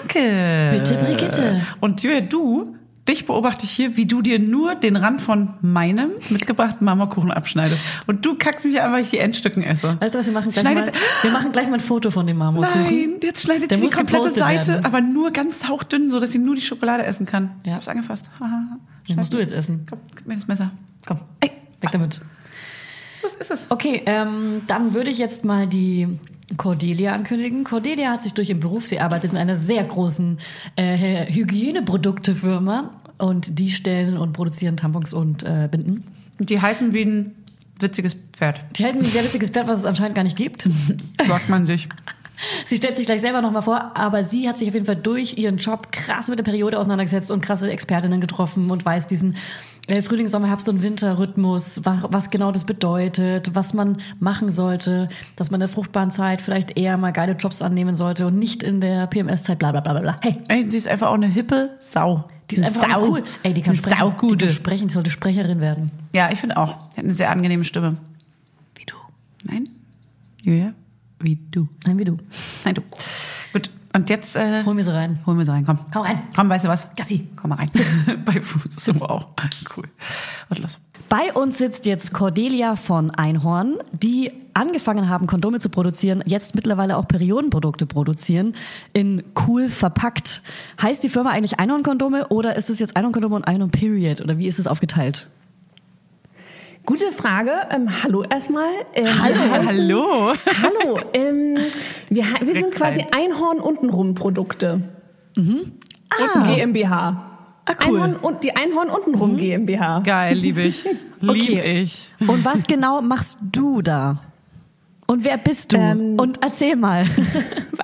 Anke. Bitte, Brigitte. Und du, dich beobachte ich hier, wie du dir nur den Rand von meinem mitgebrachten Marmorkuchen abschneidest. Und du kackst mich einfach, weil ich die Endstücken esse. Weißt du was, wir machen Schneidet- mal, wir machen gleich mal ein Foto von dem Marmorkuchen. Nein, jetzt schneidet Der sie die komplette Seite, werden. aber nur ganz hauchdünn, so dass sie nur die Schokolade essen kann. Ich Ja. hab's angefasst. Haha. Den musst du jetzt essen. Komm, gib mir das Messer. Komm, Ey, weg damit. Was ist es? Okay, ähm, dann würde ich jetzt mal die Cordelia ankündigen. Cordelia hat sich durch ihren Beruf, sie arbeitet in einer sehr großen äh, Hygieneproduktefirma und die stellen und produzieren Tampons und äh, Binden. Die heißen wie ein witziges Pferd, Die heißen ein sehr witziges Pferd, was es anscheinend gar nicht gibt. sagt man sich. Sie stellt sich gleich selber nochmal vor, aber sie hat sich auf jeden Fall durch ihren Job krass mit der Periode auseinandergesetzt und krasse Expertinnen getroffen und weiß diesen äh, Frühling, Sommer, Herbst und Winterrhythmus, was, was genau das bedeutet, was man machen sollte, dass man in der fruchtbaren Zeit vielleicht eher mal geile Jobs annehmen sollte und nicht in der PMS-Zeit, bla bla bla bla. Hey, Ey, sie ist einfach auch eine hippe Sau. die ist einfach Sau. cool. Ey, die kann sprechen. Die Saugute. kann sprechen, die sollte Sprecherin werden. Ja, ich finde auch. Sie hat eine sehr angenehme Stimme. Wie du. Nein? Julia? Wie du. Nein, wie du. Nein, du. Gut. Und jetzt äh, Hol mir sie rein. hol mir so rein, komm. Komm rein. Komm, weißt du was? Gassi. Komm mal rein. Bei Fuß. Wow. Cool. Und los. Bei uns sitzt jetzt Cordelia von Einhorn, die angefangen haben, Kondome zu produzieren, jetzt mittlerweile auch Periodenprodukte produzieren, in cool verpackt. Heißt die Firma eigentlich Einhorn-Kondome oder ist es jetzt Einhorn-Kondome und Einhorn Period? Oder wie ist es aufgeteilt? Gute Frage. Ähm, hallo erstmal. Ähm, Hallo, wir heißen- hallo. Hallo. Ähm, wir, wir sind quasi. Einhorn untenrum Produkte. Und GmbH. Ah, cool. Einhorn und die Einhorn untenrum GmbH. Geil, liebe ich. Lieb Okay. ich. Und was genau machst du da? Und wer bist du? Ähm, und erzähl mal.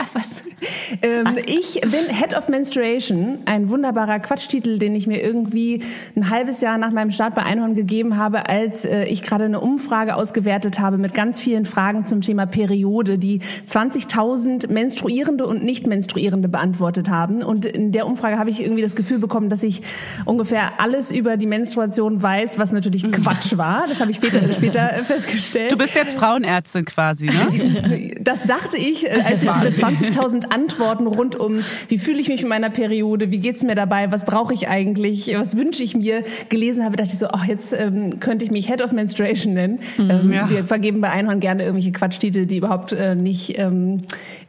Ähm, ich bin Head of Menstruation, ein wunderbarer Quatschtitel, den ich mir irgendwie ein halbes Jahr nach meinem Start bei Einhorn gegeben habe, als äh, ich gerade eine Umfrage ausgewertet habe mit ganz vielen Fragen zum Thema Periode, die 20.000 Menstruierende und Nicht-Menstruierende beantwortet haben. Und in der Umfrage habe ich irgendwie das Gefühl bekommen, dass ich ungefähr alles über die Menstruation weiß, was natürlich Quatsch war. Das habe ich später, später festgestellt. Du bist jetzt Frauenärztin quasi, ne? Das dachte ich, äh, als ich diese 20.000 Antworten rund um, wie fühle ich mich mit meiner Periode, wie geht's mir dabei, was brauche ich eigentlich, was wünsche ich mir, gelesen habe, dachte ich so, ach, jetzt ähm, könnte ich mich Head of Menstruation nennen. ähm, ja. Wir vergeben bei Einhorn gerne irgendwelche Quatschtitel, die überhaupt äh, nicht ähm,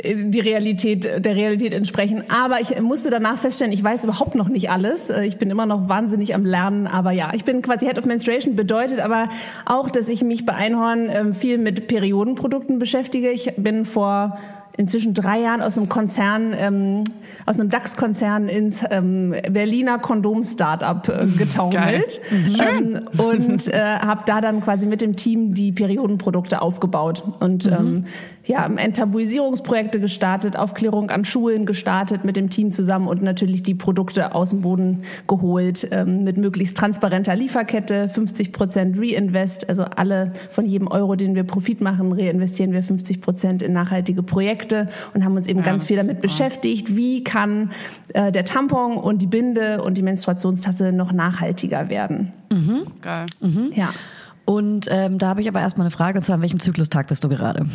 die Realität, der Realität entsprechen. Aber ich musste danach feststellen, ich weiß überhaupt noch nicht alles. Äh, Ich bin immer noch wahnsinnig am Lernen. Aber ja, ich bin quasi Head of Menstruation, bedeutet aber auch, dass ich mich bei Einhorn ähm, viel mit Periodenprodukten beschäftige. Ich bin vor inzwischen drei Jahren aus einem Konzern, ähm, aus einem DAX-Konzern ins ähm, Berliner Kondom-Startup äh, getaumelt. Ähm, und äh, habe da dann quasi mit dem Team die Periodenprodukte aufgebaut. Und ähm, ja, Enttabuisierungsprojekte gestartet, Aufklärung an Schulen gestartet mit dem Team zusammen und natürlich die Produkte aus dem Boden geholt ähm, mit möglichst transparenter Lieferkette, 50 Prozent Reinvest, also alle von jedem Euro, den wir Profit machen, reinvestieren wir 50 Prozent in nachhaltige Projekte und haben uns eben ganz das viel damit beschäftigt, wie kann äh, der Tampon und die Binde und die Menstruationstasse noch nachhaltiger werden. Geil. Ja. Und ähm, da habe ich aber erstmal eine Frage, und zwar an welchem Zyklustag bist du gerade?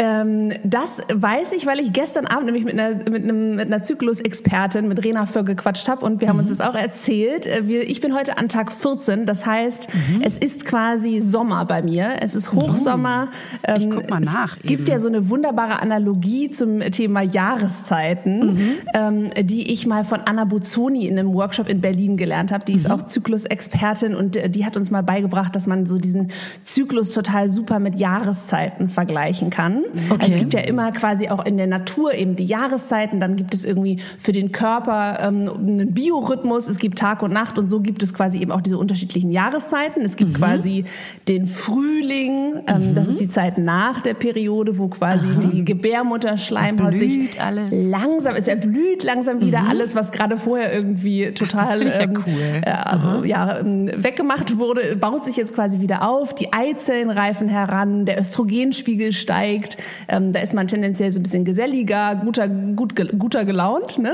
Ähm, das weiß ich, weil ich gestern Abend nämlich mit einer, mit einem, mit einer Zyklus-Expertin, mit Rena Föhr gequatscht habe und wir haben uns das auch erzählt. Äh, Wir, ich bin heute an Tag 14, das heißt, es ist quasi Sommer bei mir. Es ist Hochsommer. Ich Ähm, guck mal nach Es gibt eben. ja so eine wunderbare Analogie zum Thema Jahreszeiten, ähm, die ich mal von Anna Buzzoni in einem Workshop in Berlin gelernt habe. Die ist auch Zyklus-Expertin und äh, die hat uns mal beigebracht, dass man so diesen Zyklus total super mit Jahreszeiten vergleichen kann. Also es gibt ja immer quasi auch in der Natur eben die Jahreszeiten, dann gibt es irgendwie für den Körper ähm, einen Biorhythmus, es gibt Tag und Nacht und so gibt es quasi eben auch diese unterschiedlichen Jahreszeiten. Es gibt quasi den Frühling, ähm, das ist die Zeit nach der Periode, wo quasi die Gebärmutterschleimhaut Blüht sich alles. langsam, es erblüht langsam wieder alles, was gerade vorher irgendwie total ich ja ähm, cool. äh, also, ja, ähm, weggemacht wurde, baut sich jetzt quasi wieder auf. Die Eizellen reifen heran, der Östrogenspiegel steigt. Ähm, da ist man tendenziell so ein bisschen geselliger, guter, gut, guter gelaunt, ne?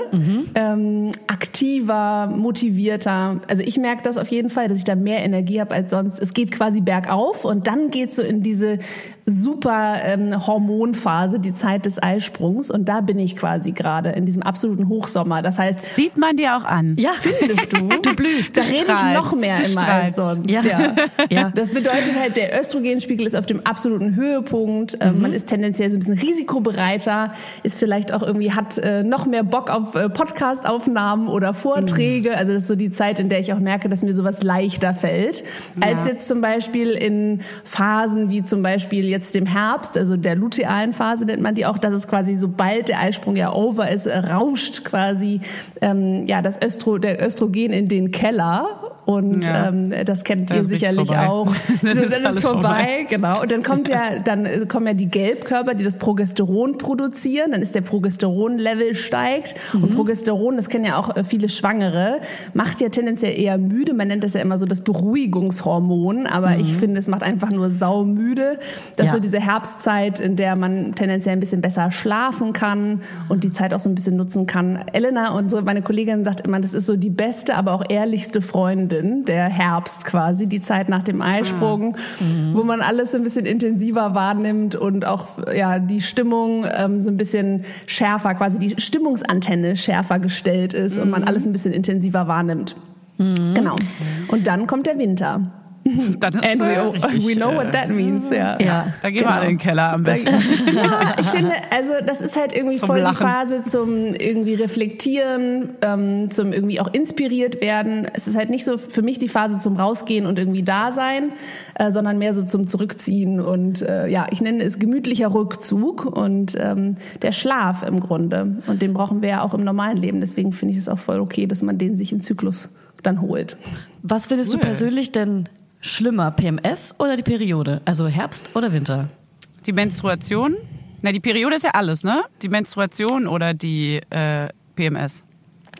ähm, aktiver, motivierter. Also ich merke das auf jeden Fall, dass ich da mehr Energie habe als sonst. Es geht quasi bergauf und dann geht's so in diese super ähm, Hormonphase, die Zeit des Eisprungs. Und da bin ich quasi gerade in diesem absoluten Hochsommer. Das heißt, Sieht man dir auch an. Ja, findest du? Du blühst. Da Du rede ich noch mehr immer strahlst. als sonst. Ja. Ja. Ja. Das bedeutet halt, der Östrogenspiegel ist auf dem absoluten Höhepunkt. Ähm, Man ist tendenziell so ein bisschen risikobereiter, ist vielleicht auch irgendwie, hat äh, noch mehr Bock auf äh, Podcast-Aufnahmen oder Vorträge. Also das ist so die Zeit, in der ich auch merke, dass mir sowas leichter fällt. Als jetzt zum Beispiel in Phasen wie zum Beispiel jetzt dem Herbst, also der lutealen Phase nennt man die auch, dass es quasi, sobald der Eisprung ja over ist, rauscht quasi ähm, ja das Östro, der Östrogen in den Keller. Und Ja. ähm, das kennt Das ihr sicherlich auch. Das So, ist dann ist vorbei, vorbei. genau. Und dann kommt ja, dann äh, kommen ja die Gelbkörper, die das Progesteron produzieren. Dann ist der Progesteronlevel steigt. Und Progesteron, das kennen ja auch äh, viele Schwangere, macht ja tendenziell eher müde. Man nennt das ja immer so das Beruhigungshormon. Aber ich finde, es macht einfach nur saumüde. Das ist Ja. so diese Herbstzeit, in der man tendenziell ein bisschen besser schlafen kann und die Zeit auch so ein bisschen nutzen kann. Elena und so, meine Kollegin sagt immer, das ist so die beste, aber auch ehrlichste Freundin, der Herbst quasi, die Zeit nach dem Eisprung, wo man alles so ein bisschen intensiver wahrnimmt und auch ja die Stimmung ähm, so ein bisschen schärfer, quasi die Stimmungsantenne schärfer gestellt ist und man alles ein bisschen intensiver wahrnimmt. Genau. Und dann kommt der Winter. Dann ist And äh, we, richtig, we know äh, what that means, ja. Ja. Da gehen wir alle in den Keller am besten. Ja, ich finde, also das ist halt irgendwie Zum voll Lachen. die Phase zum irgendwie reflektieren, ähm, zum irgendwie auch inspiriert werden. Es ist halt nicht so für mich die Phase zum rausgehen und irgendwie da sein, äh, sondern mehr so zum zurückziehen und äh, ja, ich nenne es gemütlicher Rückzug und ähm, der Schlaf im Grunde und den brauchen wir ja auch im normalen Leben. Deswegen finde ich es auch voll okay, dass man den sich im Zyklus dann holt. Was findest du persönlich denn schlimmer, PMS oder die Periode? Also Herbst oder Winter? Die Menstruation, na die Periode ist ja alles, ne? Die Menstruation oder die äh, PMS.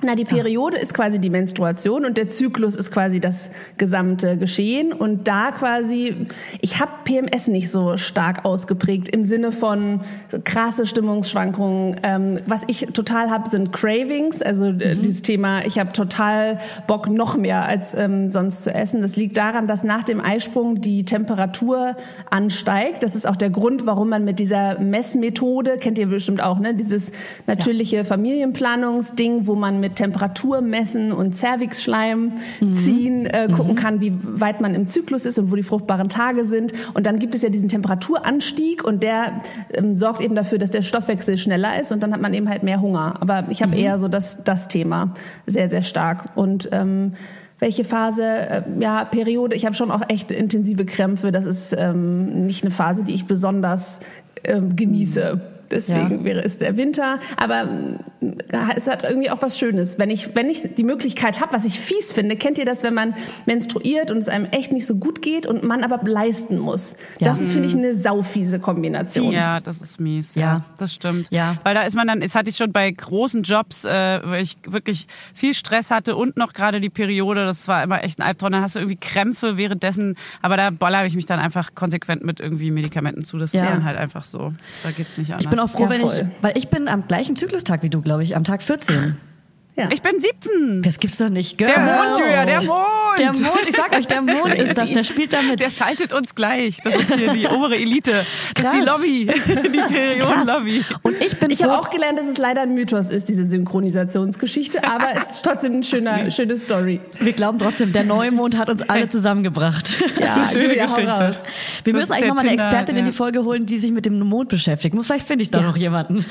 Na, die Periode ist quasi die Menstruation und der Zyklus ist quasi das gesamte Geschehen. Und da quasi, ich habe PMS nicht so stark ausgeprägt im Sinne von krasse Stimmungsschwankungen. Ähm, was ich total habe, sind Cravings, also äh, dieses Thema, ich habe total Bock noch mehr als ähm, sonst zu essen. Das liegt daran, dass nach dem Eisprung die Temperatur ansteigt. Das ist auch der Grund, warum man mit dieser Messmethode, kennt ihr bestimmt auch, ne, dieses natürliche Familienplanungsding, wo man mit Temperatur messen und Cervixschleim ziehen äh, gucken kann, wie weit man im Zyklus ist und wo die fruchtbaren Tage sind. Und dann gibt es ja diesen Temperaturanstieg und der ähm, sorgt eben dafür, dass der Stoffwechsel schneller ist und dann hat man eben halt mehr Hunger. Aber ich habe eher so das, das Thema sehr, sehr stark. Und ähm, welche Phase, äh, ja, Periode, ich habe schon auch echt intensive Krämpfe. Das ist ähm, nicht eine Phase, die ich besonders ähm, genieße. Deswegen Ja. wäre es der Winter. Aber mm, es hat irgendwie auch was Schönes. Wenn ich, wenn ich die Möglichkeit habe, was ich fies finde, kennt ihr das, wenn man menstruiert und es einem echt nicht so gut geht und man aber leisten muss? Das ist, finde ich, eine saufiese Kombination. Ja, das ist mies. Ja. Ja, das stimmt. Ja. Weil da ist man dann, das hatte ich schon bei großen Jobs, äh, weil ich wirklich viel Stress hatte und noch gerade die Periode. Das war immer echt ein Albtraum. Dann hast du irgendwie Krämpfe währenddessen. Aber da baller ich mich dann einfach konsequent mit irgendwie Medikamenten zu. Das Ja. ist dann halt einfach so. Da geht's nicht anders. Ich bin auch froh, Ja, wenn ich, weil ich bin am gleichen Zyklustag wie du, glaube ich, am Tag 14. Ja. ich bin 17. Das gibt's doch nicht. Girl. Der Mond, Julia, der Mond. Der Mond, ich sag euch, der Mond ist das, der spielt da mit. Der schaltet uns gleich. Das ist hier die obere Elite. Das ist die Krass. Lobby. Die Periodenlobby. Und ich bin Ich habe auch gelernt, dass es leider ein Mythos ist, diese Synchronisationsgeschichte, aber es ist trotzdem eine schöne, schöne Story. wir glauben trotzdem, der Neumond hat uns alle zusammengebracht. Ja, Schöne Julia, Geschichte. Wir Das müssen ist eigentlich nochmal eine Expertin in ja. die Folge holen, die sich mit dem Mond beschäftigt. Muss Vielleicht finde ich da Ja. noch jemanden.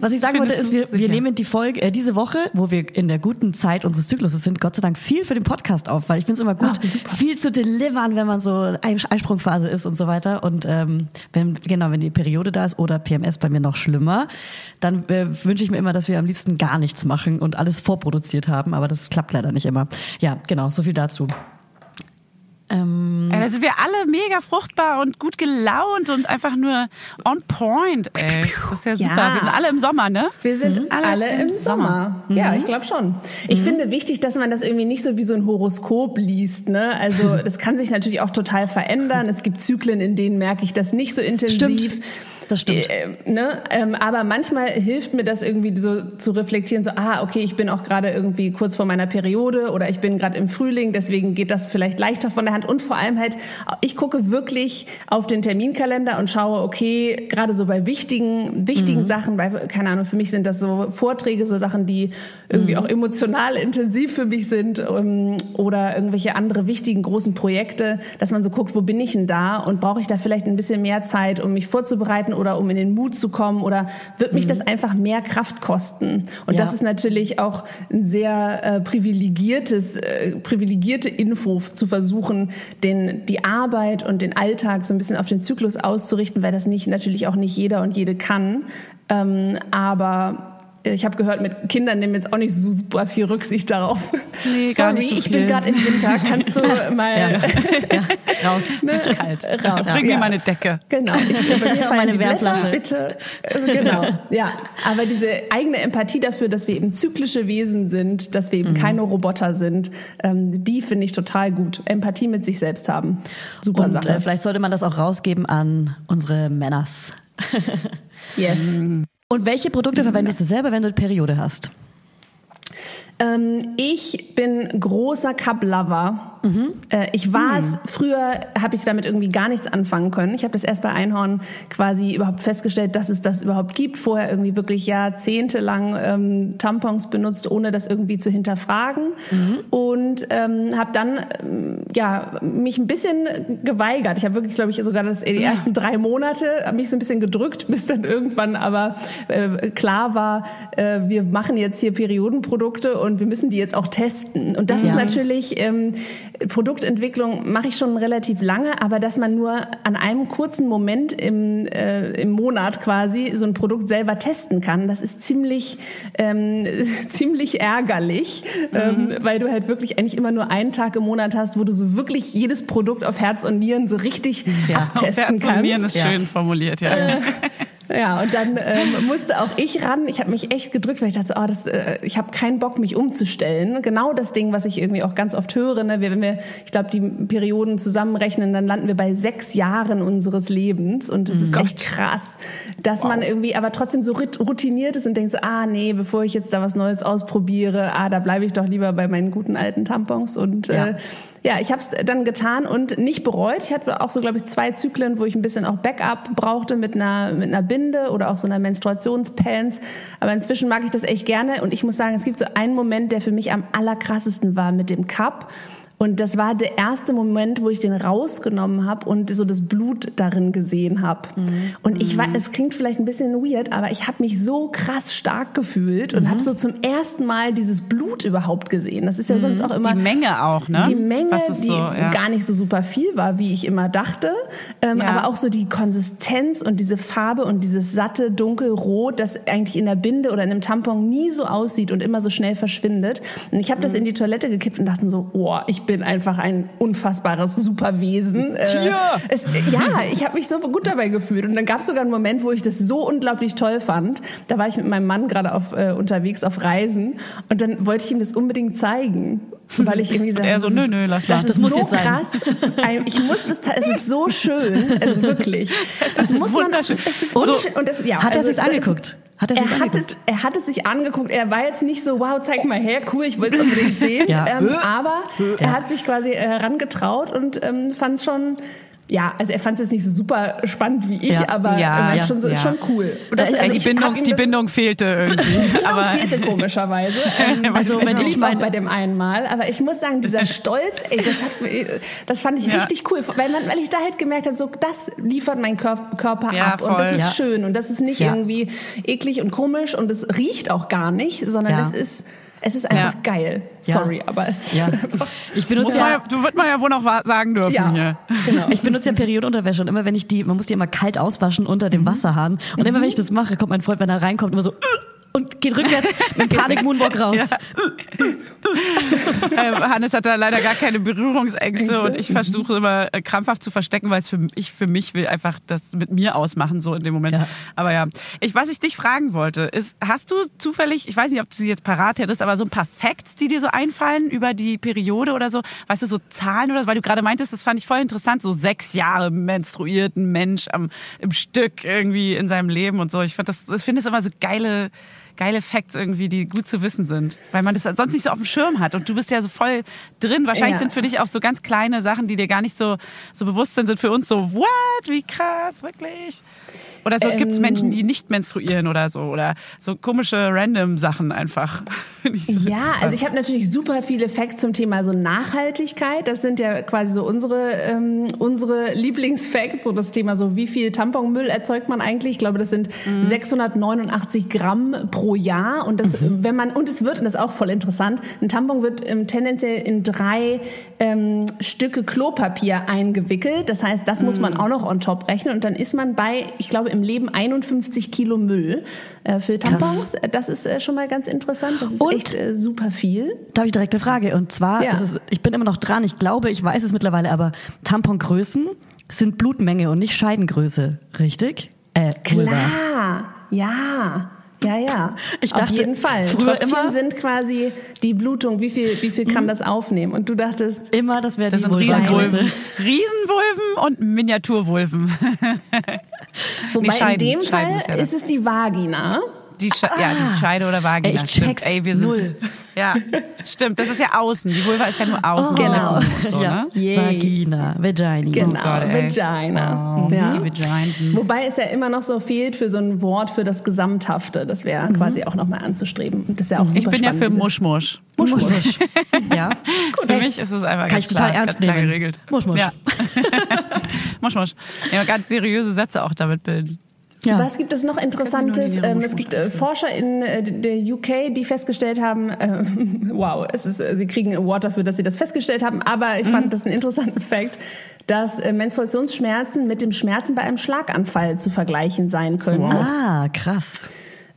Was ich sagen wollte, Findest ist, du? wir, wir nehmen die Folge äh, diese Woche, wo wir in der guten Zeit unseres Zykluses sind, Gott sei Dank viel für den Podcast auf, weil ich finde es immer gut, viel zu delivern, wenn man so Eis- Eisprungphase ist und so weiter. Und ähm, wenn genau, wenn die Periode da ist oder PMS bei mir noch schlimmer, dann äh, wünsche ich mir immer, dass wir am liebsten gar nichts machen und alles vorproduziert haben. Aber das klappt leider nicht immer. Ja, genau, so viel dazu. Ähm, sind wir alle mega fruchtbar und gut gelaunt und einfach nur on point, ey. Das ist ja super. Ja. Wir sind alle im Sommer, ne? Wir sind alle, im Sommer. Ja, ich glaube schon. Ich finde wichtig, dass man das irgendwie nicht so wie so ein Horoskop liest. Ne? Also das kann sich natürlich auch total verändern. Es gibt Zyklen, in denen merke ich das nicht so intensiv. Stimmt. Das stimmt. Äh, ne? ähm, aber manchmal hilft mir das irgendwie so zu reflektieren, so, ah, okay, ich bin auch gerade irgendwie kurz vor meiner Periode oder ich bin gerade im Frühling, deswegen geht das vielleicht leichter von der Hand. Und vor allem halt, ich gucke wirklich auf den Terminkalender und schaue, okay, gerade so bei wichtigen, wichtigen Sachen, bei, keine Ahnung, für mich sind das so Vorträge, so Sachen, die irgendwie auch emotional intensiv für mich sind ähm, oder irgendwelche andere wichtigen großen Projekte, dass man so guckt, wo bin ich denn da und brauche ich da vielleicht ein bisschen mehr Zeit, um mich vorzubereiten oder um in den Mut zu kommen oder wird mich das einfach mehr Kraft kosten? Und Ja. das ist natürlich auch ein sehr äh, privilegiertes, äh, privilegierte Info zu versuchen, den, die Arbeit und den Alltag so ein bisschen auf den Zyklus auszurichten, weil das nicht natürlich auch nicht jeder und jede kann. Ähm, aber ich habe gehört, mit Kindern nehmen jetzt auch nicht so super viel Rücksicht darauf. Nee, Sorry, gar nicht so ich bin gerade im Winter. Kannst du mal ja. ja, raus. Ist kalt. raus? Bring mir Ja. meine Decke. Genau, ich, bei mir fallen Meine Wärmflasche. bitte. Äh, Genau, ja. Aber diese eigene Empathie dafür, dass wir eben zyklische Wesen sind, dass wir eben keine Roboter sind, ähm, die finde ich total gut. Empathie mit sich selbst haben. Super Und Sache. äh, vielleicht sollte man das auch rausgeben an unsere Männers. yes. Und welche Produkte verwendest du selber, wenn du eine Periode hast? Ähm, ich bin großer Cup-Lover. Äh, ich war es, früher habe ich damit irgendwie gar nichts anfangen können. Ich habe das erst bei Einhorn quasi überhaupt festgestellt, dass es das überhaupt gibt. Vorher irgendwie wirklich jahrzehntelang ähm, Tampons benutzt, ohne das irgendwie zu hinterfragen. Und ähm, habe dann ähm, ja, mich ein bisschen geweigert. Ich habe wirklich, glaube ich, sogar das, die ersten drei Monate mich so ein bisschen gedrückt, bis dann irgendwann aber äh, klar war, äh, wir machen jetzt hier Periodenprodukte und wir müssen die jetzt auch testen. Und das ist natürlich ähm, Produktentwicklung mache ich schon relativ lange, aber dass man nur an einem kurzen Moment im, äh, im Monat quasi so ein Produkt selber testen kann, das ist ziemlich ähm, ziemlich ärgerlich, ähm, weil du halt wirklich eigentlich immer nur einen Tag im Monat hast, wo du so wirklich jedes Produkt auf Herz und Nieren so richtig abtesten kannst. Formieren ist schön formuliert, ja. Ja, und dann ähm, musste auch ich ran. Ich habe mich echt gedrückt, weil ich dachte, oh, das, äh, ich habe keinen Bock, mich umzustellen. Genau das Ding, was ich irgendwie auch ganz oft höre. Ne? Wir, wenn wir, ich glaube, die Perioden zusammenrechnen, dann landen wir bei sechs Jahren unseres Lebens. Und das ist echt krass, dass man irgendwie aber trotzdem so routiniert ist und denkt so, ah nee, bevor ich jetzt da was Neues ausprobiere, ah, da bleibe ich doch lieber bei meinen guten alten Tampons. Und äh, ja, ich habe es dann getan und nicht bereut. Ich hatte auch so, glaube ich, zwei Zyklen, wo ich ein bisschen auch Backup brauchte mit einer, mit einer Binde oder auch so einer Menstruationspants. Aber inzwischen mag ich das echt gerne. Und ich muss sagen, es gibt so einen Moment, der für mich am allerkrassesten war mit dem Cup. Und das war der erste Moment, wo ich den rausgenommen habe und so das Blut darin gesehen habe. Und ich weiß, es klingt vielleicht ein bisschen weird, aber ich habe mich so krass stark gefühlt und habe so zum ersten Mal dieses Blut überhaupt gesehen. Das ist ja sonst auch immer Die Menge auch, ne? die Menge, die so, ja. gar nicht so super viel war, wie ich immer dachte, ähm, Ja. aber auch so die Konsistenz und diese Farbe und dieses satte dunkelrot, das eigentlich in der Binde oder in einem Tampon nie so aussieht und immer so schnell verschwindet. Und ich habe Mhm. das in die Toilette gekippt und dachte so, oh, ich bin einfach ein unfassbares Superwesen. Äh, es, ja, ich habe mich so gut dabei gefühlt. Und dann gab es sogar einen Moment, wo ich das so unglaublich toll fand. Da war ich mit meinem Mann gerade auf, äh, unterwegs auf Reisen und dann wollte ich ihm das unbedingt zeigen. Weil ich irgendwie sagte, er so, das nö, ist- nö, lass mal. Das, Das ist muss so jetzt sein. krass. Ich muss das, es ist so schön, also wirklich. Es ist muss wunderschön. Man, es ist Und? wunderschön. Und das, ja, Hat er also sich's das- angeguckt? Hat er sich's hat es, er hat es sich angeguckt. Er war jetzt nicht so, wow, zeig mal her, cool, ich wollte es unbedingt sehen. Ja. ähm, aber er hat sich quasi äh, herangetraut und ähm, fand es schon, ja, also er fand es jetzt nicht so super spannend wie ich, Ja. aber Ja, er ja, schon, so, ist schon cool. Und das, Also also die Bindung, die das- Bindung fehlte irgendwie. Bindung aber fehlte komischerweise. Ähm, Also, also wenn ich ich mein- auch bei dem einen Mal, aber ich muss sagen, dieser Stolz, ey, das, hat, das fand ich richtig cool, weil, man, weil ich da halt gemerkt habe, so das liefert mein Kör Körper ab und das voll. ist schön und das ist nicht irgendwie eklig und komisch und es riecht auch gar nicht, sondern Ja. es ist es ist einfach Ja. geil. Ja. Sorry, aber es Ja. Ich benutze ja, ja, du wird man ja wohl noch sagen dürfen ja, hier. genau. ich benutze ja Periodenunterwäsche und immer wenn ich die, man muss die immer kalt auswaschen unter dem Wasserhahn und immer wenn ich das mache, kommt mein Freund, wenn er reinkommt, immer so "Ugh", und geht rückwärts mit dem Panik-Moonwalk raus. äh, Hannes hat da leider gar keine Berührungsängste Ängste? und ich versuche immer äh, krampfhaft zu verstecken, weil es für ich für mich will einfach das mit mir ausmachen so in dem Moment. Ja. Aber ja, ich was ich dich fragen wollte, ist hast du zufällig, ich weiß nicht, ob du sie jetzt parat hättest, aber so ein paar Facts, die dir so einfallen über die Periode oder so, weißt du, so Zahlen oder so, weil du gerade meintest, das fand ich voll interessant, so sechs Jahre menstruierten Mensch am im Stück irgendwie in seinem Leben und so. Ich fand das, ich finde es immer so geile geile Facts irgendwie, die gut zu wissen sind, weil man das sonst nicht so auf dem Schirm hat. Und du bist ja so voll drin. Wahrscheinlich Ja. sind für dich auch so ganz kleine Sachen, die dir gar nicht so so bewusst sind, sind für uns so what, wie krass, wirklich. Oder so gibt es Ähm. Menschen, die nicht menstruieren oder so oder so komische random Sachen einfach. So Ja, also ich habe natürlich super viele Facts zum Thema so Nachhaltigkeit. Das sind ja quasi so unsere ähm, unsere Lieblingsfacts. So das Thema so wie viel Tamponmüll erzeugt man eigentlich? Ich glaube, das sind 689 Gramm pro Jahr. Und das, wenn man und es wird und das ist auch voll interessant. Ein Tampon wird ähm, tendenziell in drei ähm, Stücke Klopapier eingewickelt. Das heißt, das muss man auch noch on top rechnen. Und dann ist man bei, ich glaube, im Leben 51 Kilo Müll äh, für Tampons. Das ist äh, schon mal ganz interessant. Das ist Und- echt äh, super viel. Da habe ich direkt eine Frage. Und zwar, Ja. es, ich bin immer noch dran, ich glaube, ich weiß es mittlerweile, aber Tampongrößen sind Blutmenge und nicht Scheidengröße, richtig? Äh. Klar, ja. Ja, ja. Ich Auf dachte jeden Fall. früher Tröpfchen immer- sind quasi die Blutung. Wie viel, wie viel kann das aufnehmen? Und du dachtest, Immer, das wäre das sind. Riesenwulven. Riesenwulven und Miniaturwulven. wobei Scheiden- in dem Scheiden Fall ist ja ist, es die Vagina. Die, Sche ja, die Scheide oder Vagina. Ey, ich stimmt. check's Ey, wir sind, null. Ja, stimmt. Das ist ja außen. Die Vulva ist ja nur außen. Genau. Und so, ja. ne? Vagina, Vagina. Genau, Gott, ey. Vagina. Oh, ja. Wobei es ja immer noch so fehlt für so ein Wort für das Gesamthafte. Das wäre quasi auch nochmal anzustreben. Und das ist ja auch super Mhm. ich bin ja für diese- Muschmusch. Musch, ja. Gut, für mich ist es einfach Kann ganz ich total klar, ernst ganz klar geregelt. Musch, musch. Ja. musch, musch. Ja, ganz seriöse Sätze auch damit bilden. Ja. Was gibt es noch Interessantes? Ähm, es gibt äh, Forscher in äh, der UK, die festgestellt haben, äh, wow, es ist, äh, sie kriegen einen Award dafür, dass sie das festgestellt haben, aber ich Mhm. fand das einen interessanten Fakt, dass äh, Menstruationsschmerzen mit dem Schmerzen bei einem Schlaganfall zu vergleichen sein können. Ah, krass.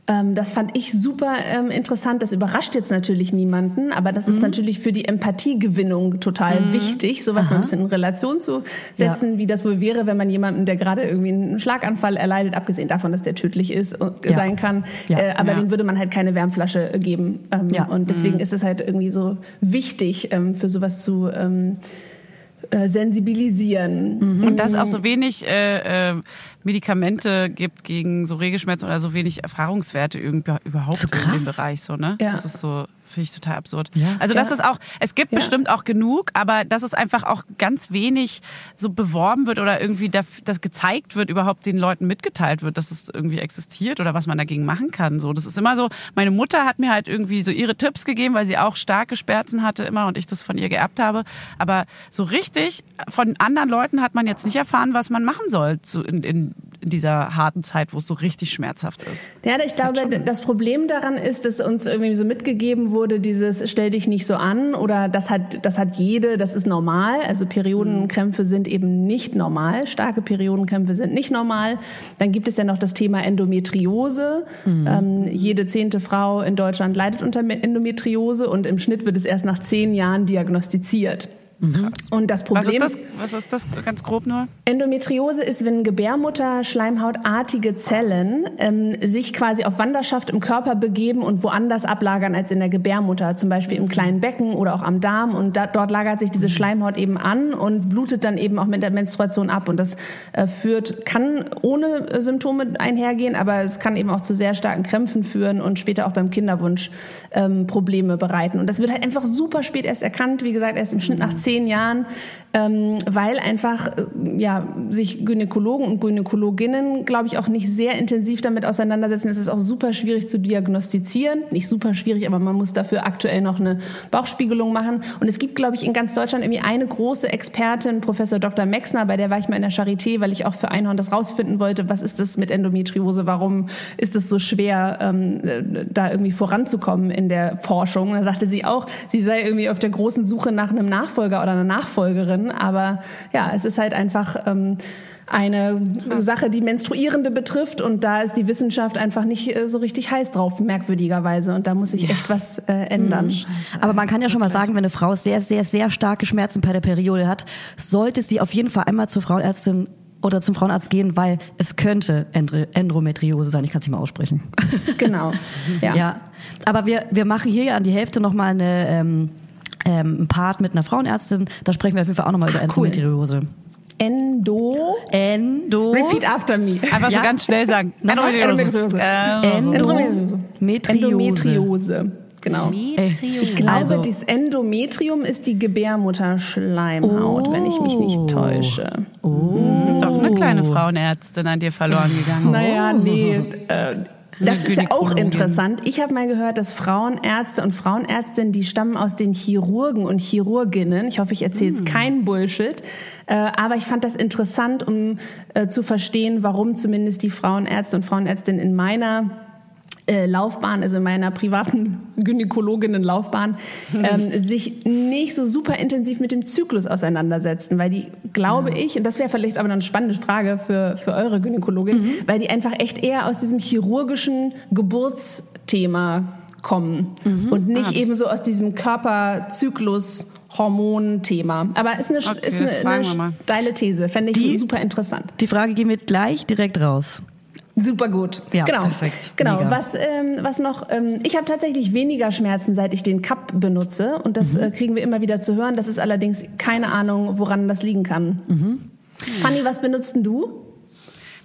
Ähm, das fand ich super ähm, interessant. Das überrascht jetzt natürlich niemanden, aber das ist Mhm. natürlich für die Empathiegewinnung total wichtig, sowas mal ein bisschen in Relation zu setzen, wie das wohl wäre, wenn man jemanden, der gerade irgendwie einen Schlaganfall erleidet, abgesehen davon, dass der tödlich ist und Ja. sein kann, Ja. äh, aber Ja. dem würde man halt keine Wärmflasche äh, geben. Ähm, Ja. Und deswegen ist es halt irgendwie so wichtig, ähm, für sowas zu ähm, äh, sensibilisieren. Und dass es auch so wenig äh, äh, Medikamente gibt gegen so Regelschmerzen oder so wenig Erfahrungswerte irgendwie überhaupt So in dem. Bereich so, ne? Ja. Das ist so finde ich total absurd. Ja. Also das Ja. ist auch, es gibt Ja. bestimmt auch genug, aber dass es einfach auch ganz wenig so beworben wird oder irgendwie das, das gezeigt wird, überhaupt den Leuten mitgeteilt wird, dass es irgendwie existiert oder was man dagegen machen kann. So, das ist immer so. Meine Mutter hat mir halt irgendwie so ihre Tipps gegeben, weil sie auch starke Schmerzen hatte immer und ich das von ihr geerbt habe. Aber so richtig von anderen Leuten hat man jetzt nicht erfahren, was man machen soll zu, in, in, in dieser harten Zeit, wo es so richtig schmerzhaft ist. Ja, ich glaube, das Problem daran ist, dass uns irgendwie so mitgegeben wurde, dieses stell dich nicht so an oder das hat, das hat jede, das ist normal. Also Periodenkrämpfe sind eben nicht normal. Starke Periodenkrämpfe sind nicht normal. Dann gibt es ja noch das Thema Endometriose. Ähm, jede zehnte Frau in Deutschland leidet unter Endometriose und im Schnitt wird es erst nach zehn Jahren diagnostiziert. Und das Was Problem ist das? Was ist das ganz grob nur? Endometriose ist, wenn Gebärmutter-Schleimhautartige Zellen ähm, sich quasi auf Wanderschaft im Körper begeben und woanders ablagern als in der Gebärmutter, zum Beispiel im kleinen Becken oder auch am Darm. Und da, dort lagert sich diese Schleimhaut eben an und blutet dann eben auch mit der Menstruation ab. Und das äh, führt, kann ohne äh, Symptome einhergehen, aber es kann eben auch zu sehr starken Krämpfen führen und später auch beim Kinderwunsch ähm, Probleme bereiten. Und das wird halt einfach super spät erst erkannt, wie gesagt, erst im Schnitt nach zehn Jahren, ähm, weil einfach äh, ja, sich Gynäkologen und Gynäkologinnen, glaube ich, auch nicht sehr intensiv damit auseinandersetzen. Es ist auch super schwierig zu diagnostizieren. Nicht super schwierig, aber man muss dafür aktuell noch eine Bauchspiegelung machen. Und es gibt, glaube ich, in ganz Deutschland irgendwie eine große Expertin, Professor Dr. Mexner, bei der war ich mal in der Charité, weil ich auch für Einhorn das rausfinden wollte, was ist das mit Endometriose, warum ist es so schwer, ähm, äh, da irgendwie voranzukommen in der Forschung. Da sagte sie auch, sie sei irgendwie auf der großen Suche nach einem Nachfolger oder einer Nachfolgerin. Aber ja, es ist halt einfach ähm, eine Sache, die Menstruierende betrifft und da ist die Wissenschaft einfach nicht äh, so richtig heiß drauf, merkwürdigerweise. Und da muss sich echt was äh, ändern. Aber man kann ja schon mal sagen, wenn eine Frau sehr, sehr, sehr starke Schmerzen bei der Periode hat, sollte sie auf jeden Fall einmal zur Frauenärztin oder zum Frauenarzt gehen, weil es könnte Endometriose sein. Ich kann es nicht mal aussprechen. Genau. Ja. Ja, aber wir, wir machen hier ja an die Hälfte nochmal eine, ähm, ähm, einen Part mit einer Frauenärztin. Da sprechen wir auf jeden Fall auch nochmal über Endometriose. Endo. Endo. Repeat after me. Einfach so Ja. ganz schnell sagen. Endometriose. Äh, so. Endometriose. Endometriose. Endometriose. Genau. Ich glaube, Also- das Endometrium ist die Gebärmutterschleimhaut, wenn ich mich nicht täusche. Doch eine kleine Frauenärztin an dir verloren gegangen. Naja, nee. Äh, das ist ja auch interessant. Ich habe mal gehört, dass Frauenärzte und Frauenärztinnen, die stammen aus den Chirurgen und Chirurginnen. Ich hoffe, ich erzähle jetzt keinen Bullshit. Äh, aber ich fand das interessant, um äh, zu verstehen, warum zumindest die Frauenärzte und Frauenärztinnen in meiner äh, Laufbahn, also in meiner privaten Gynäkologinnen-Laufbahn, ähm, sich nicht so super intensiv mit dem Zyklus auseinandersetzen, weil die, glaube ich, und das wäre vielleicht aber eine spannende Frage für, für eure Gynäkologin, weil die einfach echt eher aus diesem chirurgischen Geburtsthema kommen und nicht eben so aus diesem Körperzyklus Hormonthema. Aber ist eine, Okay, ist eine, eine steile These. Fände ich Die- super interessant. Die Frage gehen wir gleich direkt raus. Super gut. Ja, genau. perfekt. Genau. Mega. Was, ähm, was noch? Ähm, ich habe tatsächlich weniger Schmerzen, seit ich den Cup benutze. Und das Mhm. äh, kriegen wir immer wieder zu hören. Das ist allerdings keine Ahnung, woran das liegen kann. Mhm. Fanny, was benutzt denn du?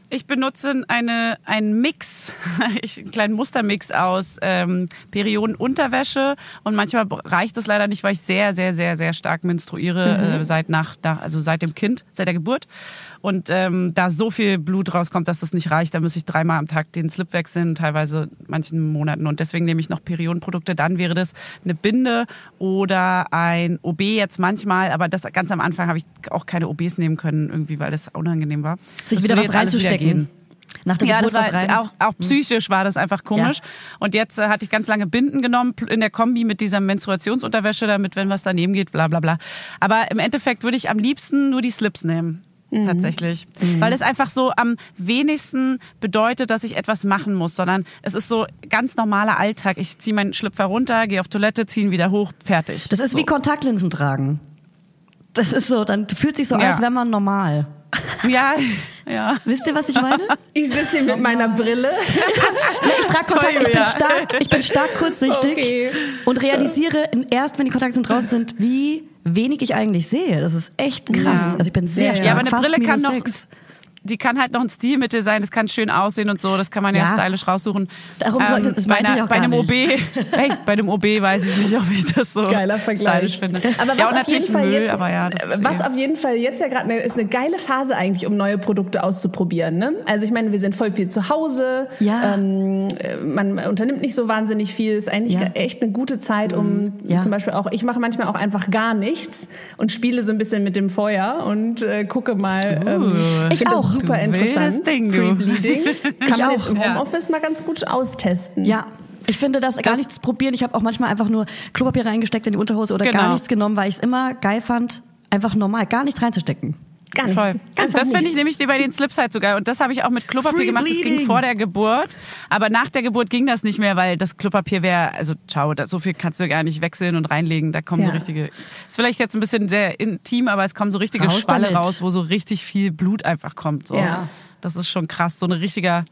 Ich benutze eine, einen Mix, einen kleinen Mustermix aus ähm, Periodenunterwäsche und manchmal reicht es leider nicht, weil ich sehr, sehr, sehr, sehr stark menstruiere Mhm. äh, seit nach, nach, also seit dem Kind, seit der Geburt. Und ähm, da so viel Blut rauskommt, dass das nicht reicht, da muss ich dreimal am Tag den Slip wechseln, teilweise manchen Monaten. Und deswegen nehme ich noch Periodenprodukte. Dann wäre das eine Binde oder ein OB jetzt manchmal. Aber das ganz am Anfang habe ich auch keine OBs nehmen können, irgendwie, weil das unangenehm war. Sich Das wieder was reinzustecken. Nach der Ja, das Geburt war was rein. auch, auch psychisch war das einfach komisch. Ja. Und jetzt äh, hatte ich ganz lange Binden genommen in der Kombi mit dieser Menstruationsunterwäsche, damit wenn was daneben geht, bla bla bla. Aber im Endeffekt würde ich am liebsten nur die Slips nehmen. Tatsächlich. Weil es einfach so am wenigsten bedeutet, dass ich etwas machen muss, sondern es ist so ganz normaler Alltag. Ich ziehe meinen Schlüpfer runter, gehe auf Toilette, ziehe ihn wieder hoch, fertig. Das ist so. wie Kontaktlinsen tragen. Das ist so, dann fühlt sich so an, Ja. als wäre man normal. Ja, ja. Wisst ihr, was ich meine? Ich sitze hier mit meiner Brille. Ich trage Kontakt, ich bin stark, ich bin stark kurzsichtig Okay. und realisiere erst, wenn die Kontaktlinsen draußen sind, wie wenig ich eigentlich sehe. Das ist echt krass. Ja. Also ich bin sehr Ja, stark. Ja, aber eine Brille kann noch. Die kann halt noch ein Stilmittel sein, das kann schön aussehen und so, das kann man ja, Ja. stylisch raussuchen. Darum sollte- das bei, meinte ich einer, auch bei einem nicht. OB, hey, bei einem OB weiß ich nicht, ob ich das so Geiler Vergleich. stylisch finde. Aber was ja, auf jeden Fall Müll, jetzt, aber ja, was auf jeden Fall jetzt ja gerade ist eine geile Phase eigentlich, um neue Produkte auszuprobieren. Ne? Also ich meine, wir sind voll viel zu Hause. Ja. Ähm, äh, man unternimmt nicht so wahnsinnig viel. Ist eigentlich Ja. echt eine gute Zeit, um Ja. zum Beispiel auch. Ich mache manchmal auch einfach gar nichts und spiele so ein bisschen mit dem Feuer und äh, gucke mal. Ähm, Ich auch. Super interessant. Ding. Free Bleeding kann Ich man auch. jetzt im Ja. Homeoffice mal ganz gut austesten. Ja. Ich finde das, gar Das- nichts probieren. Ich habe auch manchmal einfach nur Klopapier reingesteckt in die Unterhose oder gar Genau. nichts genommen, weil ich es immer geil fand, einfach normal, gar nichts reinzustecken. Gar nichts. Voll. Einfach Das finde ich nämlich bei den Slips halt so geil. Und das habe ich auch mit Klopapier Free gemacht. Das ging bleeding. vor der Geburt. Aber nach der Geburt ging das nicht mehr, weil das Klopapier wäre, also ciao, das, so viel kannst du gar nicht wechseln und reinlegen. Da kommen so Ja. richtige, ist vielleicht jetzt ein bisschen sehr intim, aber es kommen so richtige Raus Schwalle damit. raus, wo so richtig viel Blut einfach kommt. So. Ja. Das ist schon krass. So ein richtiger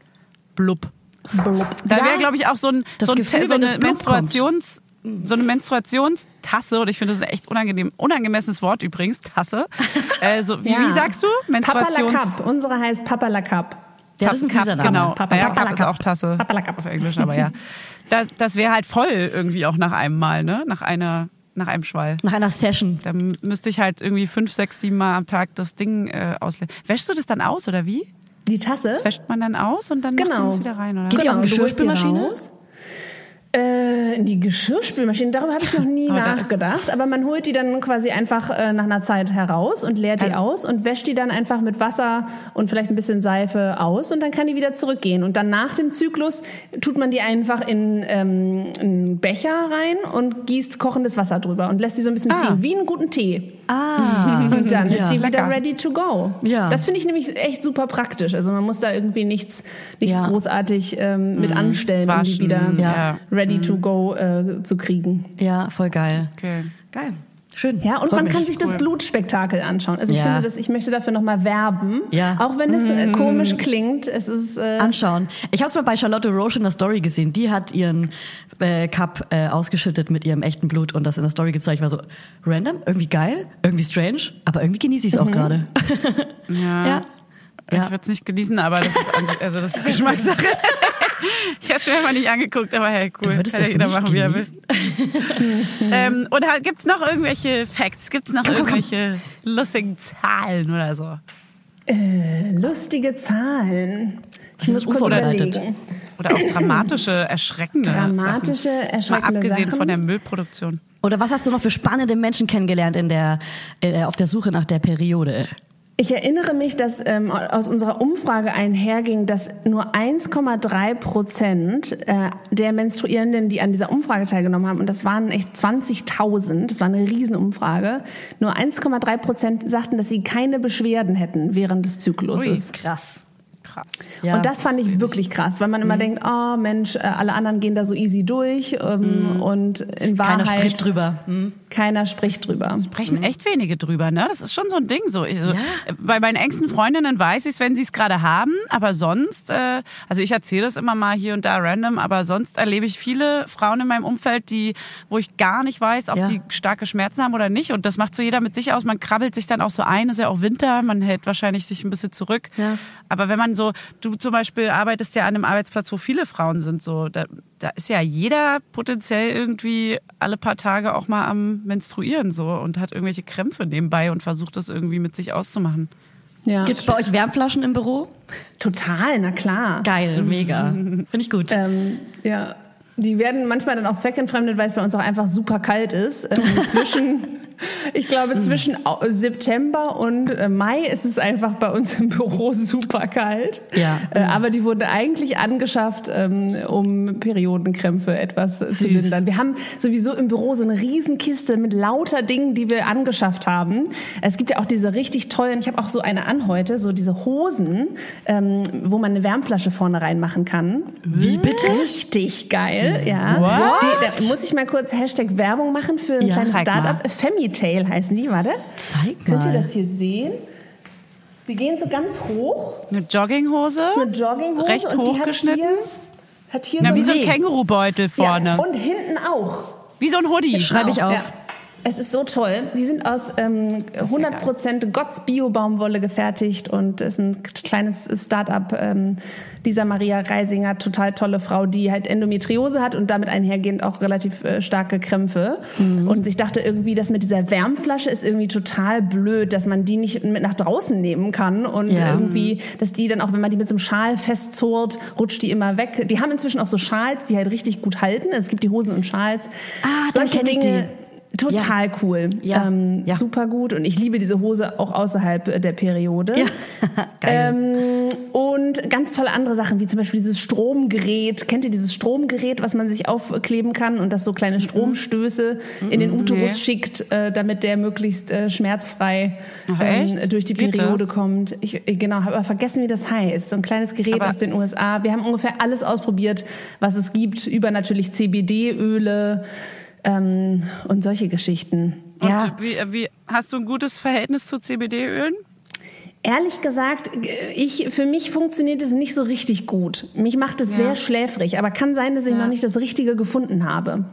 Blub. Blub. Da wäre, glaube ich, auch so, ein, Das so, ein, Gefühl, so eine Menstruations... So eine Menstruationstasse, und ich finde das ein echt unangenehm, unangemessenes Wort übrigens, Tasse. Äh, so, wie, Ja. wie sagst du? Papa la Menstruations... Cup. Unsere heißt Papa la Cup. Ja, das ist ein Cup. Genau, Papa- ja, Papa Cup la ist auch Tasse Papa la Cup. auf Englisch, aber ja. Das, das wäre halt voll irgendwie auch nach einem Mal, ne? Nach einer, nach einem Schwall. Nach einer Session. Da m- müsste ich halt irgendwie fünf, sechs, sieben Mal am Tag das Ding äh, auslegen. Wäschst du das dann aus oder wie? Die Tasse? Das wäscht man dann aus und dann macht man Genau. es wieder rein, oder? Geht die auch in die Geschirrspülmaschine? raus. Äh, in die Geschirrspülmaschine, darüber habe ich noch nie ist- nachgedacht. Aber man holt die dann quasi einfach äh, nach einer Zeit heraus und leert die Also- aus und wäscht die dann einfach mit Wasser und vielleicht ein bisschen Seife aus und dann kann die wieder zurückgehen. Und dann nach dem Zyklus tut man die einfach in ähm, einen Becher rein und gießt kochendes Wasser drüber und lässt sie so ein bisschen Ah. ziehen, wie einen guten Tee. Ah. Und dann Ja. ist die wieder Lecker. ready to go. Ja. Das finde ich nämlich echt super praktisch. Also man muss da irgendwie nichts, nichts Ja. großartig ähm, mit anstellen, um die Waschen, wieder ja. ready to go äh, zu kriegen. Ja, voll geil. Okay. Geil. Schön. Ja, und Freut man mich. kann sich das cool. Blutspektakel anschauen. Also ich Ja. finde das, ich möchte dafür nochmal werben. Ja. Auch wenn es äh, komisch klingt, es ist äh, anschauen. Ich habe es mal bei Charlotte Roche in der Story gesehen. Die hat ihren äh, Cup äh, ausgeschüttet mit ihrem echten Blut und das in der Story gezeigt. Ich war so random, irgendwie geil, irgendwie strange, aber irgendwie genieße ich es auch gerade. Ja. Ja. Ich würde es nicht genießen, aber das ist, also das ist Geschmackssache. ich hätte es mir einfach nicht angeguckt, aber hey, cool. Du würdest Kann ja das jeder machen, wie er will. ähm, und halt, gibt's noch irgendwelche Facts? Gibt's noch irgendwelche lustigen Zahlen oder so? lustige Zahlen. Ich Das muss ist kurz unvorbereitet. überlegen. Oder auch dramatische, erschreckende Dramatische, Sachen. Mal erschreckende abgesehen Sachen. von der Müllproduktion. Oder was hast du noch für spannende Menschen kennengelernt in der, äh, auf der Suche nach der Periode? Ich erinnere mich, dass ähm, aus unserer Umfrage einherging, dass nur 1,3 Prozent äh, der Menstruierenden, die an dieser Umfrage teilgenommen haben, und das waren echt 20.000, das war eine Riesenumfrage, nur 1,3 Prozent sagten, dass sie keine Beschwerden hätten während des Zykluses. krass. Krass. Ja. Und das fand ich wirklich krass, weil man immer denkt, oh Mensch, äh, alle anderen gehen da so easy durch ähm, und in Wahrheit Keiner spricht drüber. Hm. keiner spricht drüber. Sprechen echt wenige drüber, ne? Das ist schon so ein Ding. So, ich, so Bei meinen engsten Freundinnen weiß ich es, wenn sie es gerade haben, aber sonst, äh, also ich erzähle das immer mal hier und da random, aber sonst erlebe ich viele Frauen in meinem Umfeld, die, wo ich gar nicht weiß, ob Ja. die starke Schmerzen haben oder nicht. Und das macht so jeder mit sich aus. Man krabbelt sich dann auch so ein, ist ja auch Winter, man hält wahrscheinlich sich ein bisschen zurück. Ja. Aber wenn man so Also du zum Beispiel arbeitest ja an einem Arbeitsplatz, wo viele Frauen sind. So, da, da ist ja jeder potenziell irgendwie alle paar Tage auch mal am menstruieren so und hat irgendwelche Krämpfe nebenbei und versucht das irgendwie mit sich auszumachen. Ja. Gibt's bei euch Wärmflaschen im Büro? Total, na klar. Geil, mega. Finde ich gut. Ähm, ja. Die werden manchmal dann auch zweckentfremdet, weil es bei uns auch einfach super kalt ist. Ähm, zwischen, ich glaube, zwischen Au- September und äh, Mai ist es einfach bei uns im Büro super kalt. Ja. Äh, aber die wurden eigentlich angeschafft, ähm, um Periodenkrämpfe etwas äh, zu Süß. lindern. Wir haben sowieso im Büro so eine Riesenkiste mit lauter Dingen, die wir angeschafft haben. Es gibt ja auch diese richtig tollen, ich habe auch so eine an heute, so diese Hosen, ähm, wo man eine Wärmflasche vorne reinmachen kann. Wie bitte? Richtig geil, ja. What? Die, da muss ich mal kurz Hashtag Werbung machen für ein Ja, kleines zeig mal. Femitail heißen die, warte. Zeig Könnt ihr mal. das hier sehen? Die gehen so ganz hoch. Eine Jogginghose? Das ist eine Jogginghose Recht und die hat hochgeschnitten? hier, hat hier Ja, so wie so ein. Kängurubeutel vorne. Ja, und hinten auch. wie so ein Hoodie. Schreibe ich auf. Ja. Es ist so toll. Die sind aus ähm, 100% Gotts Bio-Baumwolle gefertigt und ist ein kleines Start-up. Ähm, Lisa Maria Reisinger, total tolle Frau, die halt Endometriose hat und damit einhergehend auch relativ äh, starke Krämpfe. Mhm. Und ich dachte irgendwie, das mit dieser Wärmflasche ist irgendwie total blöd, dass man die nicht mit nach draußen nehmen kann und Ja. irgendwie, dass die dann auch, wenn man die mit so einem Schal festzurrt, rutscht die immer weg. Die haben inzwischen auch so Schals, die halt richtig gut halten. Es gibt die Hosen und Schals. Ah, dann Solche kenn ich Dinge, Total cool. Ja, Ähm, ja. Super gut. Und ich liebe diese Hose auch außerhalb äh, der Periode. Ja. Geil. Ähm, und ganz tolle andere Sachen, wie zum Beispiel dieses Stromgerät. Kennt ihr dieses Stromgerät, was man sich aufkleben kann und das so kleine Stromstöße in den Uterus Nee. schickt, äh, damit der möglichst äh, schmerzfrei Ach, ähm, durch die Geht Periode das? kommt. Ich, ich genau, habe aber vergessen, wie das heißt. So ein kleines Gerät Aber- aus den USA. Wir haben ungefähr alles ausprobiert, was es gibt, über natürlich CBD-Öle ähm, und solche Geschichten. Und Ja. wie, wie, hast du ein gutes Verhältnis zu CBD-Ölen? Ehrlich gesagt, ich, für mich funktioniert es nicht so richtig gut. Mich macht es sehr schläfrig, aber kann sein, dass ich noch nicht das Richtige gefunden habe.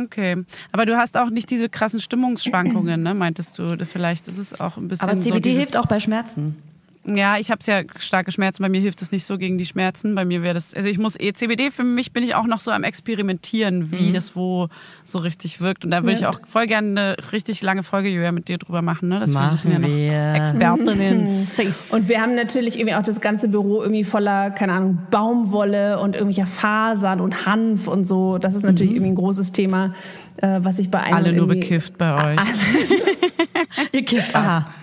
Okay. Aber du hast auch nicht diese krassen Stimmungsschwankungen, ne? Meintest du? Vielleicht ist es auch ein bisschen Aber so CBD dieses, hilft auch bei Schmerzen. Ja, ich habe ja starke Schmerzen. Bei mir hilft es nicht so gegen die Schmerzen. Bei mir wäre das, also ich muss eh CBD. Für mich bin ich auch noch so am experimentieren, wie Mhm. das wo so richtig wirkt. Und da würde ich auch voll gerne eine richtig lange Folge Julia mit dir drüber machen. Ne? Das Machen versuchen ja noch wir. Expertinnen. Safe. Und wir haben natürlich irgendwie auch das ganze Büro irgendwie voller, keine Ahnung, Baumwolle und irgendwelcher Fasern und Hanf und so. Das ist natürlich irgendwie ein großes Thema, äh, was ich bei einem Alle nur bekifft bei euch. Ihr kifft. Aha.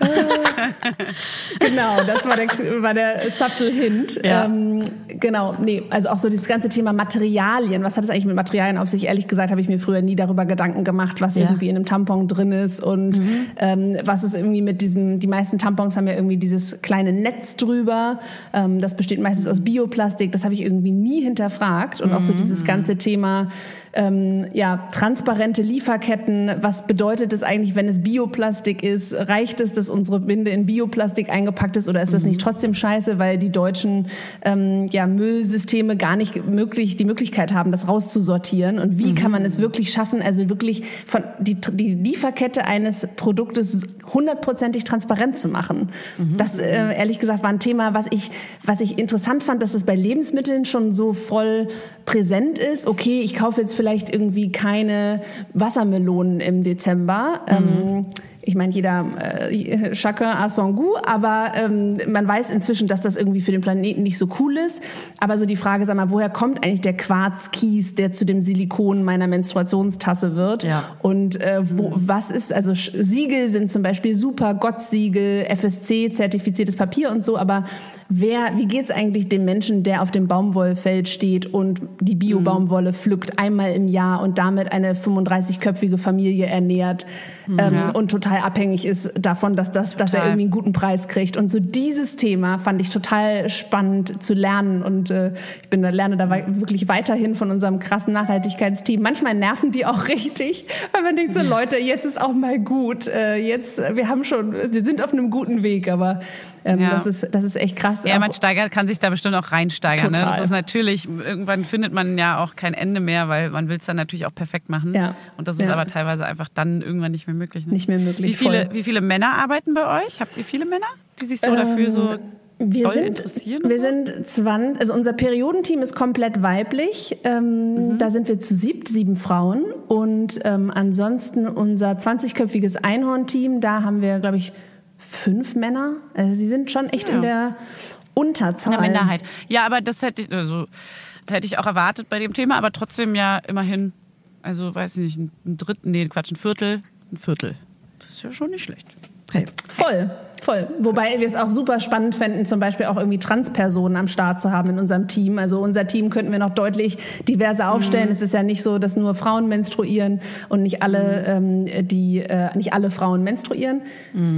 Genau, das war der, war der subtle Hint. Ja. Ähm, genau, nee, also auch so dieses ganze Thema Materialien. Was hat es eigentlich mit Materialien auf sich? Ehrlich gesagt habe ich mir früher nie darüber Gedanken gemacht, was Ja. irgendwie in einem Tampon drin ist und ähm, was ist irgendwie mit diesem, die meisten Tampons haben ja irgendwie dieses kleine Netz drüber. Ähm, das besteht meistens aus Bioplastik. Das habe ich irgendwie nie hinterfragt. Und auch so dieses ganze Thema, ähm, ja, transparente Lieferketten. Was bedeutet es eigentlich, wenn es Bioplastik ist? Reicht es, dass unsere Binde in Bioplastik eingepackt ist oder ist das nicht trotzdem scheiße, weil die deutschen ähm, ja, Müllsysteme gar nicht möglich, die Möglichkeit haben, das rauszusortieren? Und wie kann man es wirklich schaffen, also wirklich von die, die Lieferkette eines Produktes hundertprozentig transparent zu machen? Das, äh, ehrlich gesagt, war ein Thema, was ich, was ich interessant fand, dass es bei Lebensmitteln schon so voll präsent ist. Okay, ich kaufe jetzt vielleicht irgendwie keine Wassermelonen im Dezember. Ähm, ich meine, jeder äh, chacun à son goût, aber ähm, man weiß inzwischen, dass das irgendwie für den Planeten nicht so cool ist. Aber so die Frage, sag mal, woher kommt eigentlich der Quarzkies, der zu dem Silikon meiner Menstruationstasse wird? Ja. Und äh, wo, was ist, also Siegel sind zum Beispiel super, Gott-Siegel, FSC, zertifiziertes Papier und so, aber wer, wie geht's eigentlich dem Menschen, der auf dem Baumwollfeld steht und die Bio-Baumwolle pflückt einmal im Jahr und damit eine 35-köpfige Familie ernährt ähm, und total abhängig ist davon, dass, das, dass er irgendwie einen guten Preis kriegt. Und so dieses Thema fand ich total spannend zu lernen und äh, ich bin lerne da wirklich weiterhin von unserem krassen Nachhaltigkeitsteam. Manchmal nerven die auch richtig, weil man denkt so, Leute, jetzt ist auch mal gut. Äh, jetzt, wir haben schon, wir sind auf einem guten Weg, aber ähm, Ja. das, ist, das ist echt krass. Ja, man steigert, kann sich da bestimmt auch reinsteigern. Ne? Das Total. ist natürlich, irgendwann findet man ja auch kein Ende mehr, weil man will es dann natürlich auch perfekt machen. Ja. Und das ist Ja. aber teilweise einfach dann irgendwann nicht mehr möglich. Ne? Nicht mehr möglich, Wie viele, voll. wie viele Männer arbeiten bei euch? Habt ihr viele Männer, die sich so dafür so Wir sind, interessieren? wir sind 20, also unser Periodenteam ist komplett weiblich. Ähm, Da sind wir zu siebt, sieben Frauen. Und ähm, ansonsten unser 20-köpfiges Einhorn-Team, da haben wir, glaube ich, fünf Männer. Also sie sind schon echt Ja. in der Unterzahl. Eine Minderheit. Ja, aber das hätte ich, also, hätte ich auch erwartet bei dem Thema, aber trotzdem ja immerhin, also weiß ich nicht, ein, ein Drittel, nee, Quatsch, ein Viertel, ein Viertel. Das ist ja schon nicht schlecht. Hey. Voll, voll. Wobei wir es auch super spannend fänden, zum Beispiel auch irgendwie Transpersonen am Start zu haben in unserem Team. Also unser Team könnten wir noch deutlich diverser aufstellen. Es ist ja nicht so, dass nur Frauen menstruieren und nicht alle, ähm, die, äh, nicht alle Frauen menstruieren.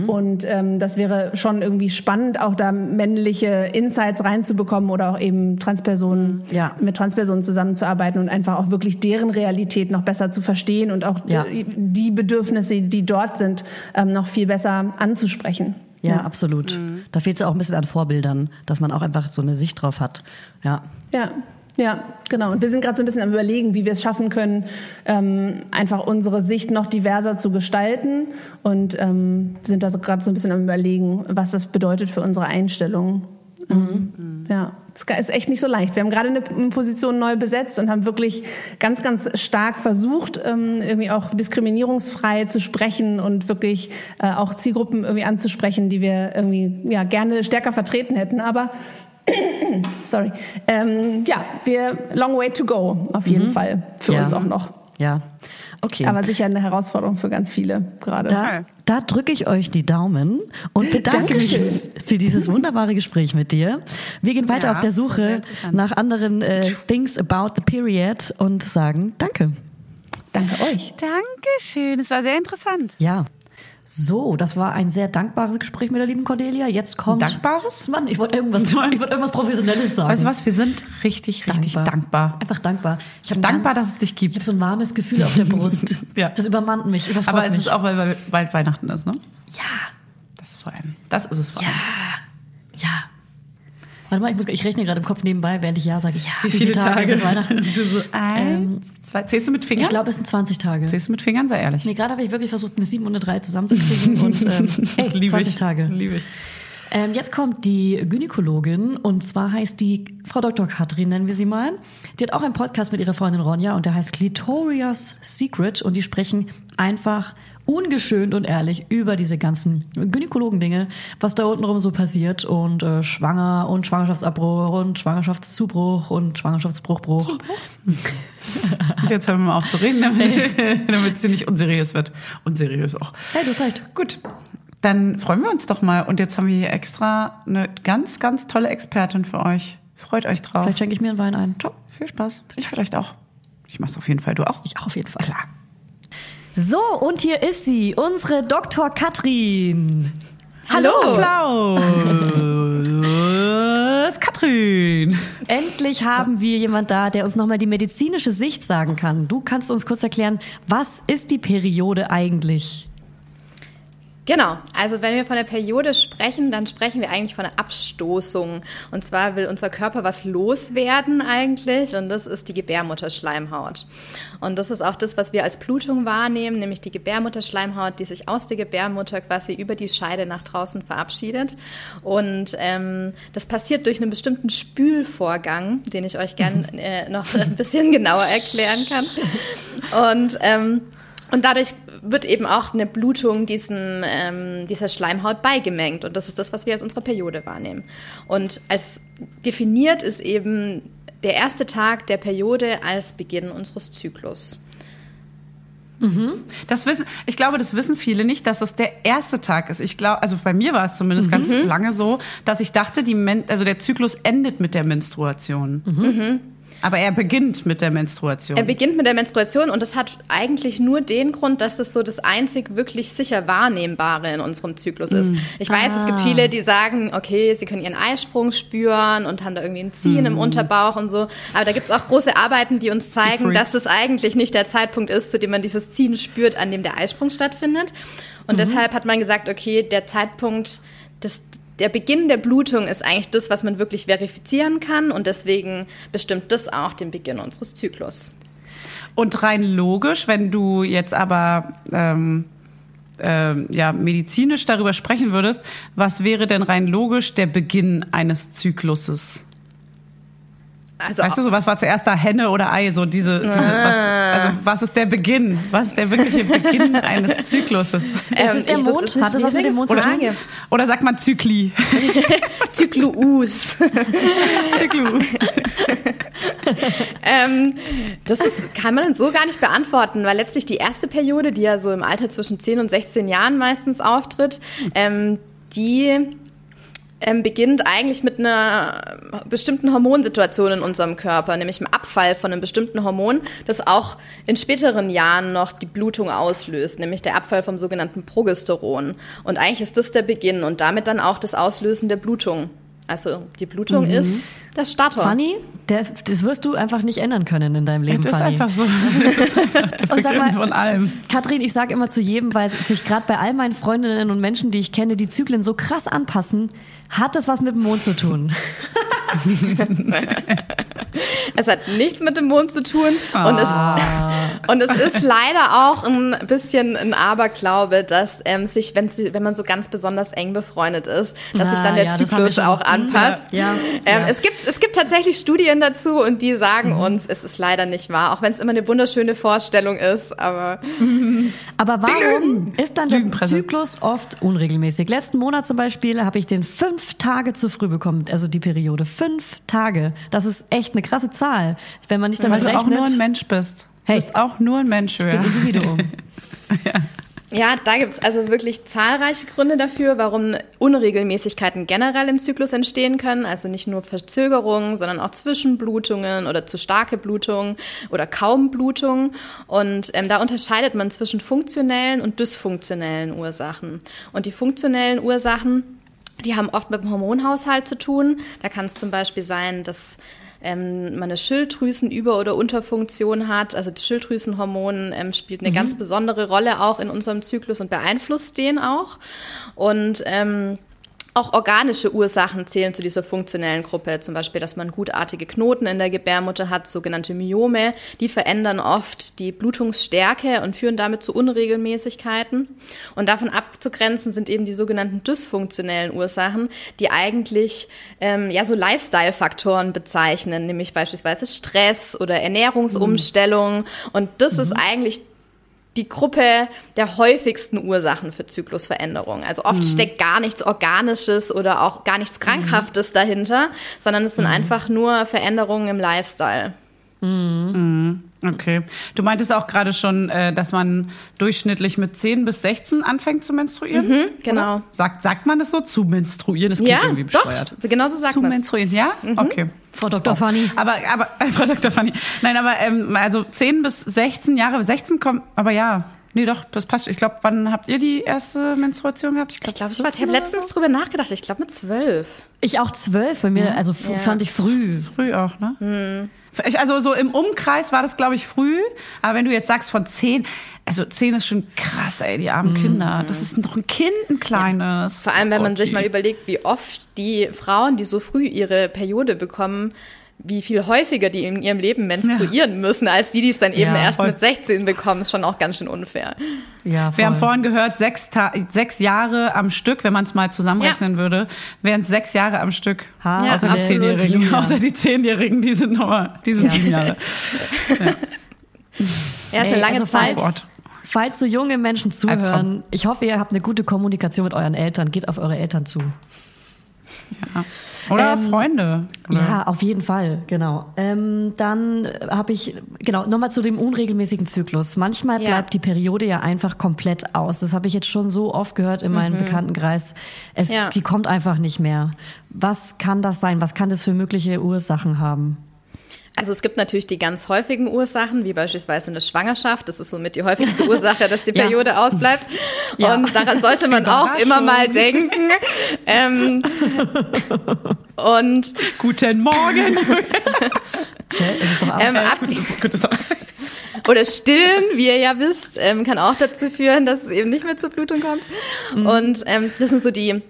Und ähm, das wäre schon irgendwie spannend, auch da männliche Insights reinzubekommen oder auch eben Transpersonen, Ja. mit Transpersonen zusammenzuarbeiten und einfach auch wirklich deren Realität noch besser zu verstehen und auch Ja. äh, die Bedürfnisse, die dort sind, ähm, noch viel besser anzusprechen. Ja, absolut. Da fehlt es ja auch ein bisschen an Vorbildern, dass man auch einfach so eine Sicht drauf hat. Ja. Ja, ja, genau. Und wir sind gerade so ein bisschen am Überlegen, wie wir es schaffen können, ähm, einfach unsere Sicht noch diverser zu gestalten und ähm, sind da so gerade so ein bisschen am Überlegen, was das bedeutet für unsere Einstellung. Ähm, ja, es ist echt nicht so leicht. Wir haben gerade eine Position neu besetzt und haben wirklich ganz, ganz stark versucht, ähm, irgendwie auch diskriminierungsfrei zu sprechen und wirklich äh, auch Zielgruppen irgendwie anzusprechen, die wir irgendwie ja gerne stärker vertreten hätten. Aber Sorry. Ähm, ja, wir long way to go, auf jeden Fall. Für Ja. uns auch noch. Ja. Okay. Aber sicher eine Herausforderung für ganz viele gerade. Da, da drücke ich euch die Daumen und bedanke mich für dieses wunderbare Gespräch mit dir. Wir gehen weiter Ja, auf der Suche nach anderen äh, Things about the period und sagen Danke. Danke euch. Dankeschön, es war sehr interessant. Ja. So, das war ein sehr dankbares Gespräch mit der lieben Cordelia. Jetzt kommt. Dankbares? Mann, ich wollte irgendwas, ich wollte irgendwas Professionelles sagen. Weißt du was, wir sind richtig, richtig dankbar. Einfach dankbar. Ich hab ein Dankbar, ganz- dass es dich Ich gibt. habe so ein warmes Gefühl auf der Brust. Ja. Das übermannt mich, Aber es mich. ist auch, weil bald Weihnachten ist, ne? ja, Das ist vor allem. Das ist es vor ja, allem. ja. Warte mal, ich, muss, ich rechne gerade im Kopf nebenbei, während ich ja sage. Ja, Wie viele Tage? bis Weihnachten? Du so, eins, zwei. Zählst du mit Fingern? Ich glaube, es sind 20 Tage. Zählst du mit Fingern? Sei ehrlich. Nee, gerade habe ich wirklich versucht, eine 7 und eine 3 zusammenzukriegen und ähm, ey, Lieb 20 ich. Tage. Liebe ich. Ähm, jetzt kommt die Gynäkologin und zwar heißt die Frau Dr. Katrin, nennen wir sie mal. Die hat auch einen Podcast mit ihrer Freundin Ronja und der heißt Clitoria's Secret und die sprechen einfach ungeschönt und ehrlich über diese ganzen Gynäkologen-Dinge, was da untenrum so passiert und äh, Schwanger und Schwangerschaftsabbruch und Schwangerschaftszubruch und Schwangerschaftsbruchbruch. Und jetzt hören wir mal auf zu reden, damit, sie nicht unseriös wird. Unseriös auch. Hey, du hast recht. Gut. Dann freuen wir uns doch mal. Und jetzt haben wir hier extra eine ganz, ganz tolle Expertin für euch. Freut euch drauf. Vielleicht schenke ich mir einen Wein ein. Ciao. Viel Spaß. Ich vielleicht auch. Ich mach's auf jeden Fall. Du auch? Ich auch auf jeden Fall. Klar. So, und hier ist sie, unsere Dr. Katrin. Hallo. Applaus. Katrin. Endlich haben wir jemand da, der uns nochmal die medizinische Sicht sagen kann. Du kannst uns kurz erklären, was ist die Periode eigentlich? Genau, also wenn wir von der Periode sprechen, dann sprechen wir eigentlich von einer Abstoßung. Und zwar will unser Körper was loswerden eigentlich und das ist die Gebärmutterschleimhaut. Und das ist auch das, was wir als Blutung wahrnehmen, nämlich die Gebärmutterschleimhaut, die sich aus der Gebärmutter quasi über die Scheide nach draußen verabschiedet. Und ähm, das passiert durch einen bestimmten Spülvorgang, den ich euch gern äh, noch ein bisschen genauer erklären kann. Und ähm, und dadurch wird eben auch eine Blutung diesen, ähm, dieser Schleimhaut beigemengt. Und das ist das, was wir als unsere Periode wahrnehmen. Und als definiert ist eben der erste Tag der Periode als Beginn unseres Zyklus. Das wissen, ich glaube, das wissen viele nicht, dass das der erste Tag ist. Ich glaube, also bei mir war es zumindest ganz lange so, dass ich dachte, die Men also der Zyklus endet mit der Menstruation. Aber er beginnt mit der Menstruation. Er beginnt mit der Menstruation und das hat eigentlich nur den Grund, dass das so das einzig wirklich sicher Wahrnehmbare in unserem Zyklus ist. Ich weiß, es gibt viele, die sagen, okay, sie können ihren Eisprung spüren und haben da irgendwie ein Ziehen im Unterbauch und so. Aber da gibt es auch große Arbeiten, die uns zeigen, Freaks. dass das eigentlich nicht der Zeitpunkt ist, zu dem man dieses Ziehen spürt, an dem der Eisprung stattfindet. Und deshalb hat man gesagt, okay, der Zeitpunkt des der Beginn der Blutung ist eigentlich das, was man wirklich verifizieren kann und deswegen bestimmt das auch den Beginn unseres Zyklus. Und rein logisch, wenn du jetzt aber ähm, ähm, ja, medizinisch darüber sprechen würdest, was wäre denn rein logisch der Beginn eines Zykluses? Also, Weißt du, so was war zuerst da Henne oder Ei? So diese, diese was, also was ist der Beginn? Was ist der wirkliche Beginn eines Zykluses? Es ist der Ähm, das Mond. ist eine Hat das was mit dem Mond zu? Frage. Oder sagt man Zykli? Zykluus. Zyklu. ähm, das ist, kann man so gar nicht beantworten, weil letztlich die erste Periode, die ja so im Alter zwischen 10 und 16 Jahren meistens auftritt, ähm, die ähm, beginnt eigentlich mit einer bestimmten Hormonsituation in unserem Körper, nämlich im Abfall von einem bestimmten Hormon, das auch in späteren Jahren noch die Blutung auslöst, nämlich der Abfall vom sogenannten Progesteron. Und eigentlich ist das der Beginn und damit dann auch das Auslösen der Blutung. Also die Blutung ist der Starter. Fanny, der, das wirst du einfach nicht ändern können in deinem Leben, Das ist Fanny. einfach so. Das ist einfach der Und sag mal- von allem. Katrin, ich sage immer zu jedem, weil sich gerade bei all meinen Freundinnen und Menschen, die ich kenne, die Zyklen so krass anpassen, hat das was mit dem Mond zu tun. Es hat nichts mit dem Mond zu tun und, es, und es ist leider auch ein bisschen ein Aberglaube, dass ähm, sich, wenn, sie, wenn man so ganz besonders eng befreundet ist, dass sich Ah, dann der ja, Zyklus auch anpasst. Ja, Ähm, ja. Es, gibt, es gibt tatsächlich Studien dazu und die sagen Mhm. uns, es ist leider nicht wahr, auch wenn es immer eine wunderschöne Vorstellung ist, aber Aber warum ist dann der. Zyklus oft unregelmäßig? Letzten Monat zum Beispiel habe ich den fünf Tage zu früh bekommen, also die Periode. Fünf Tage. Das ist echt eine krasse Zahl. Wenn man nicht Weil damit du auch rechnet. nur ein Mensch bist. Hey. Du bist auch nur ein Mensch, ich bin ja. Individuum. Ja, da gibt's also wirklich zahlreiche Gründe dafür, warum Unregelmäßigkeiten generell im Zyklus entstehen können. Also nicht nur Verzögerungen, sondern auch Zwischenblutungen oder zu starke Blutungen oder kaum Blutungen. Und ähm, da unterscheidet man zwischen funktionellen und dysfunktionellen Ursachen. Und die funktionellen Ursachen, die haben oft mit dem Hormonhaushalt zu tun. Da kann es zum Beispiel sein, dass ähm, man eine Schilddrüsenüber- oder Unterfunktion hat. Also das Schilddrüsenhormon ähm, spielt eine ganz besondere Rolle auch in unserem Zyklus und beeinflusst den auch. Und ähm, auch organische Ursachen zählen zu dieser funktionellen Gruppe, zum Beispiel, dass man gutartige Knoten in der Gebärmutter hat, sogenannte Myome. Die verändern oft die Blutungsstärke und führen damit zu Unregelmäßigkeiten. Und davon abzugrenzen sind eben die sogenannten dysfunktionellen Ursachen, die eigentlich ähm, ja so Lifestyle-Faktoren bezeichnen, nämlich beispielsweise Stress oder Ernährungsumstellung. Und das ist eigentlich die Gruppe der häufigsten Ursachen für Zyklusveränderungen. Also oft steckt gar nichts Organisches oder auch gar nichts Krankhaftes dahinter, sondern es sind einfach nur Veränderungen im Lifestyle. Okay. Du meintest auch gerade schon, äh, dass man durchschnittlich mit 10 bis 16 anfängt zu menstruieren. Genau. Oder? Sagt, sagt man das so? Zu menstruieren? Das klingt Ja, irgendwie doch, bescheuert. genau so sagt Zu man menstruieren, ja? Okay. Frau Dr. Fanny. Aber, aber, Frau Dr. Fanny. Nein, aber, ähm, also 10 bis 16 Jahre, 16 kommt, aber ja. Nee, doch, das passt. Ich glaube, wann habt ihr die erste Menstruation gehabt? Ich glaube, ich, war- ich habe letztens drüber nachgedacht. Ich glaube mit zwölf. Ich auch zwölf, bei mir, also Ja. fand ich früh. Früh auch, ne? Ich- Also so im Umkreis war das, glaube ich, früh. Aber wenn du jetzt sagst von 10, also 10 ist schon krass, ey, die armen Kinder. Das ist doch ein Kind, ein kleines. Vor allem, wenn man Gotti. sich mal überlegt, wie oft die Frauen, die so früh ihre Periode bekommen, wie viel häufiger die in ihrem Leben menstruieren müssen, als die, die es dann eben Ja, erst voll. mit 16 bekommen, ist schon auch ganz schön unfair. Ja, Wir haben voll. vorhin gehört, sechs, Ta sechs Jahre am Stück, wenn man es mal zusammenrechnen würde, wären es sechs Jahre am Stück. Ha, Ja, außer die. Zehnjährigen. Ja. Außer die Zehnjährigen, die sind nochmal, die sind sieben Jahre. Ja, ist eine lange also Zeit. Gott. Falls so junge Menschen zuhören, ich hoffe, ihr habt eine gute Kommunikation mit euren Eltern. Geht auf eure Eltern zu. Oder Ähm, Freunde. Oder? Ja, auf jeden Fall, genau. Ähm, dann habe ich, genau, nochmal zu dem unregelmäßigen Zyklus. Manchmal Ja. bleibt die Periode ja einfach komplett aus. Das habe ich jetzt schon so oft gehört in meinem Bekanntenkreis. Es, Ja. Die kommt einfach nicht mehr. Was kann das sein? Was kann das für mögliche Ursachen haben? Also es gibt natürlich die ganz häufigen Ursachen, wie beispielsweise eine Schwangerschaft. Das ist somit die häufigste Ursache, dass die Ja. Periode ausbleibt. Ja. Und daran sollte man auch immer mal denken. Ähm, und Guten Morgen. Es ist doch ähm, ab, oder stillen, wie ihr ja wisst, ähm, kann auch dazu führen, dass es eben nicht mehr zur Blutung kommt. Und ähm, das sind so die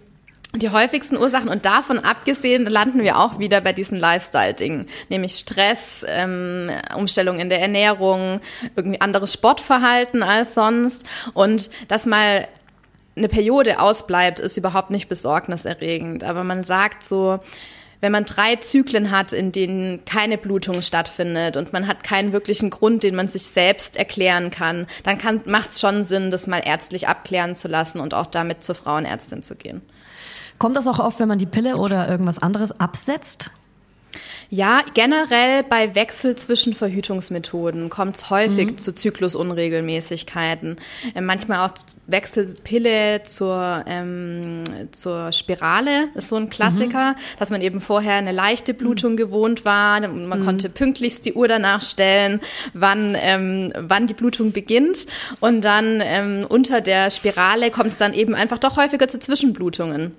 die häufigsten Ursachen und davon abgesehen landen wir auch wieder bei diesen Lifestyle-Dingen, nämlich Stress, ähm, Umstellung in der Ernährung, irgendwie anderes Sportverhalten als sonst und das mal eine Periode ausbleibt, ist überhaupt nicht besorgniserregend. Aber man sagt so, wenn man drei Zyklen hat, in denen keine Blutung stattfindet und man hat keinen wirklichen Grund, den man sich selbst erklären kann, dann macht es schon Sinn, das mal ärztlich abklären zu lassen und auch damit zur Frauenärztin zu gehen. Kommt das auch oft, wenn man die Pille oder irgendwas anderes absetzt? Ja, generell bei Wechsel zwischen Verhütungsmethoden kommt es häufig mhm. zu Zyklusunregelmäßigkeiten. Äh, manchmal auch Wechselpille zur, ähm, zur Spirale ist so ein Klassiker, mhm. dass man eben vorher eine leichte Blutung mhm. gewohnt war. Man mhm. konnte pünktlichst die Uhr danach stellen, wann, ähm, wann die Blutung beginnt. Und dann ähm, unter der Spirale kommt es dann eben einfach doch häufiger zu Zwischenblutungen.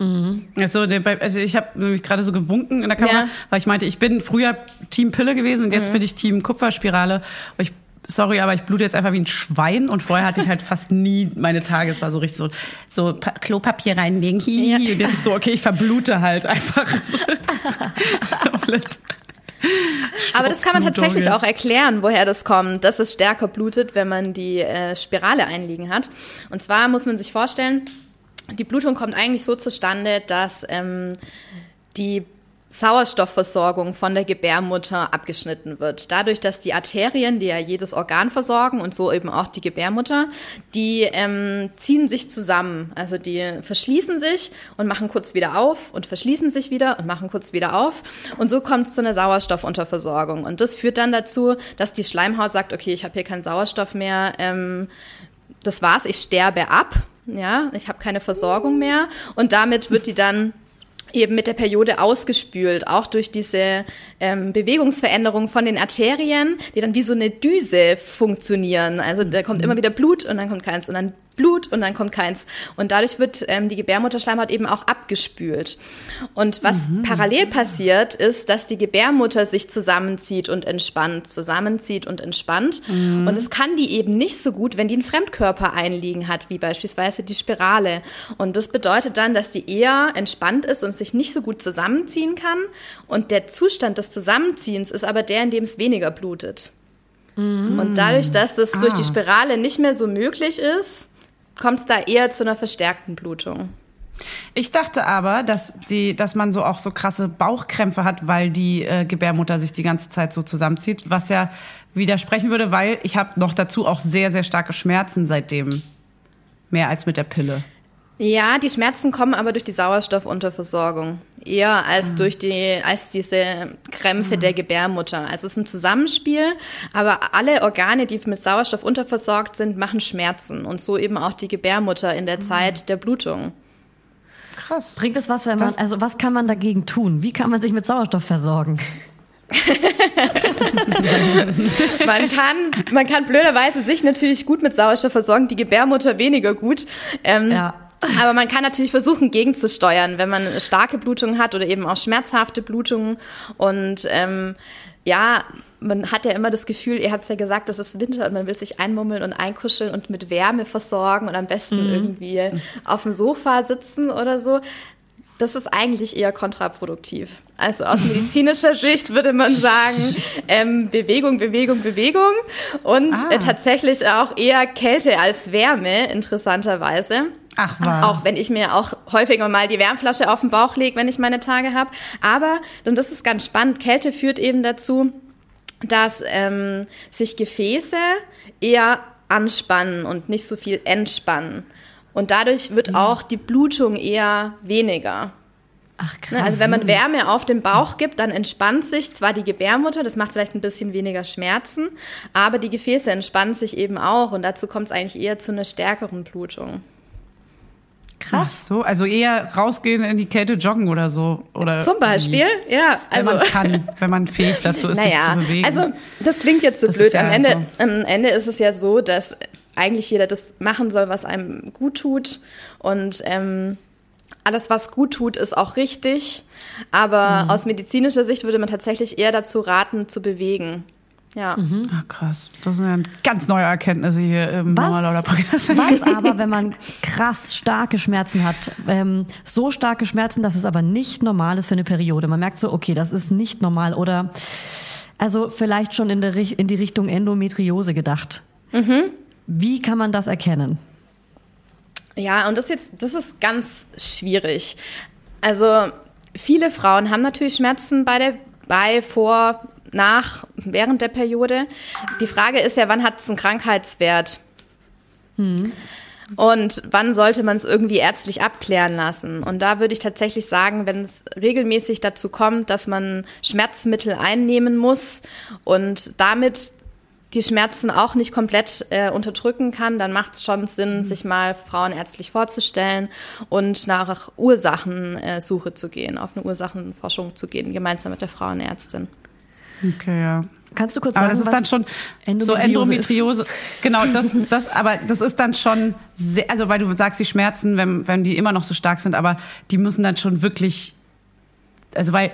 Mhm. Also, also ich habe nämlich gerade so gewunken in der Kamera, ja. weil ich meinte, ich bin früher Team Pille gewesen und jetzt mhm. bin ich Team Kupferspirale. Ich sorry, aber ich blute jetzt einfach wie ein Schwein und vorher hatte ich halt fast nie meine Tage. Es war so richtig so, so Klopapier reinlegen, hihi. Ja. Und jetzt ist so, okay, ich verblute halt einfach. Aber das kann man tatsächlich auch erklären, woher das kommt, dass es stärker blutet, wenn man die äh, Spirale einliegen hat. Und zwar muss man sich vorstellen, die Blutung kommt eigentlich so zustande, dass ähm, die Sauerstoffversorgung von der Gebärmutter abgeschnitten wird. Dadurch, dass die Arterien, die ja jedes Organ versorgen und so eben auch die Gebärmutter, die ähm, ziehen sich zusammen. Also die verschließen sich und machen kurz wieder auf und verschließen sich wieder und machen kurz wieder auf. Und so kommt es zu einer Sauerstoffunterversorgung. Und das führt dann dazu, dass die Schleimhaut sagt, okay, ich habe hier keinen Sauerstoff mehr, ähm, das war's, ich sterbe ab ja, ich habe keine Versorgung mehr. Und damit wird die dann eben mit der Periode ausgespült, auch durch diese ähm, Bewegungsveränderung von den Arterien, die dann wie so eine Düse funktionieren. Also da kommt immer wieder Blut und dann kommt keins. Und dann Blut und dann kommt keins. Und dadurch wird ähm, die Gebärmutterschleimhaut eben auch abgespült. Und was mhm. parallel passiert, ist, dass die Gebärmutter sich zusammenzieht und entspannt, zusammenzieht und entspannt. Mhm. Und es kann die eben nicht so gut, wenn die einen Fremdkörper einliegen hat, wie beispielsweise die Spirale. Und das bedeutet dann, dass die eher entspannt ist und sich nicht so gut zusammenziehen kann. Und der Zustand des Zusammenziehens ist aber der, in dem es weniger blutet. Mhm. Und dadurch, dass das ah. durch die ah. Spirale nicht mehr so möglich ist, kommt es da eher zu einer verstärkten Blutung. Ich dachte aber, dass die, dass man so auch so krasse Bauchkrämpfe hat, weil die äh, Gebärmutter sich die ganze Zeit so zusammenzieht, was ja widersprechen würde, weil ich habe noch dazu auch sehr sehr starke Schmerzen seitdem, mehr als mit der Pille. Ja, die Schmerzen kommen aber durch die Sauerstoffunterversorgung. Eher als mhm. durch die, als diese Krämpfe mhm. der Gebärmutter. Also es ist ein Zusammenspiel, aber alle Organe, die mit Sauerstoff unterversorgt sind, machen Schmerzen. Und so eben auch die Gebärmutter in der mhm. Zeit der Blutung. Krass. Bringt es was, wenn man, also was kann man dagegen tun? Wie kann man sich mit Sauerstoff versorgen? man kann, man kann blöderweise sich natürlich gut mit Sauerstoff versorgen, die Gebärmutter weniger gut. Ähm, ja. Aber man kann natürlich versuchen, gegenzusteuern, wenn man starke Blutungen hat oder eben auch schmerzhafte Blutungen. Und ähm, ja, man hat ja immer das Gefühl, ihr habt es ja gesagt, das ist Winter und man will sich einmummeln und einkuscheln und mit Wärme versorgen und am besten mhm. irgendwie auf dem Sofa sitzen oder so. Das ist eigentlich eher kontraproduktiv. Also aus medizinischer Sicht würde man sagen, ähm, Bewegung, Bewegung, Bewegung und ah. äh, tatsächlich auch eher Kälte als Wärme, interessanterweise. Ach was. Auch wenn ich mir auch häufiger mal die Wärmflasche auf den Bauch lege, wenn ich meine Tage habe. Aber, und das ist ganz spannend, Kälte führt eben dazu, dass ähm, sich Gefäße eher anspannen und nicht so viel entspannen. Und dadurch wird mhm. auch die Blutung eher weniger. Ach, ne, krass. Also wenn man Wärme auf den Bauch gibt, dann entspannt sich zwar die Gebärmutter, das macht vielleicht ein bisschen weniger Schmerzen, aber die Gefäße entspannen sich eben auch und dazu kommt es eigentlich eher zu einer stärkeren Blutung. Krass. Ach so, also eher rausgehen in die Kälte joggen oder so. Oder Zum Beispiel, ja. Also, wenn man kann, wenn man fähig dazu ist, naja, sich zu bewegen. Also das klingt jetzt so das blöd. Ja am, Ende, so. am Ende ist es ja so, dass eigentlich jeder das machen soll, was einem gut tut. Und ähm, alles, was gut tut, ist auch richtig. Aber mhm. aus medizinischer Sicht würde man tatsächlich eher dazu raten, zu bewegen. Ja. Mhm. Ach, krass. Das sind ja ganz neue Erkenntnisse hier im was, Podcast. Was aber, wenn man krass starke Schmerzen hat, ähm, so starke Schmerzen, dass es aber nicht normal ist für eine Periode. Man merkt so, okay, das ist nicht normal oder also vielleicht schon in, der, in die Richtung Endometriose gedacht. Mhm. Wie kann man das erkennen? Ja, und das jetzt, das ist ganz schwierig. Also viele Frauen haben natürlich Schmerzen bei der, bei, vor, nach, während der Periode. Die Frage ist ja, wann hat es einen Krankheitswert? Und wann sollte man es irgendwie ärztlich abklären lassen? Und da würde ich tatsächlich sagen, wenn es regelmäßig dazu kommt, dass man Schmerzmittel einnehmen muss und damit die Schmerzen auch nicht komplett äh, unterdrücken kann, dann macht es schon Sinn, sich mal frauenärztlich vorzustellen und nach Ursachensuche zu gehen, auf eine Ursachenforschung zu gehen, gemeinsam mit der Frauenärztin. Okay, ja. Kannst du kurz Aber sagen, das ist was dann schon so Endometriose Endometriose. Genau, das, das, aber das ist dann schon sehr, also weil du sagst, die Schmerzen, wenn, wenn die immer noch so stark sind, aber die müssen dann schon wirklich, also weil,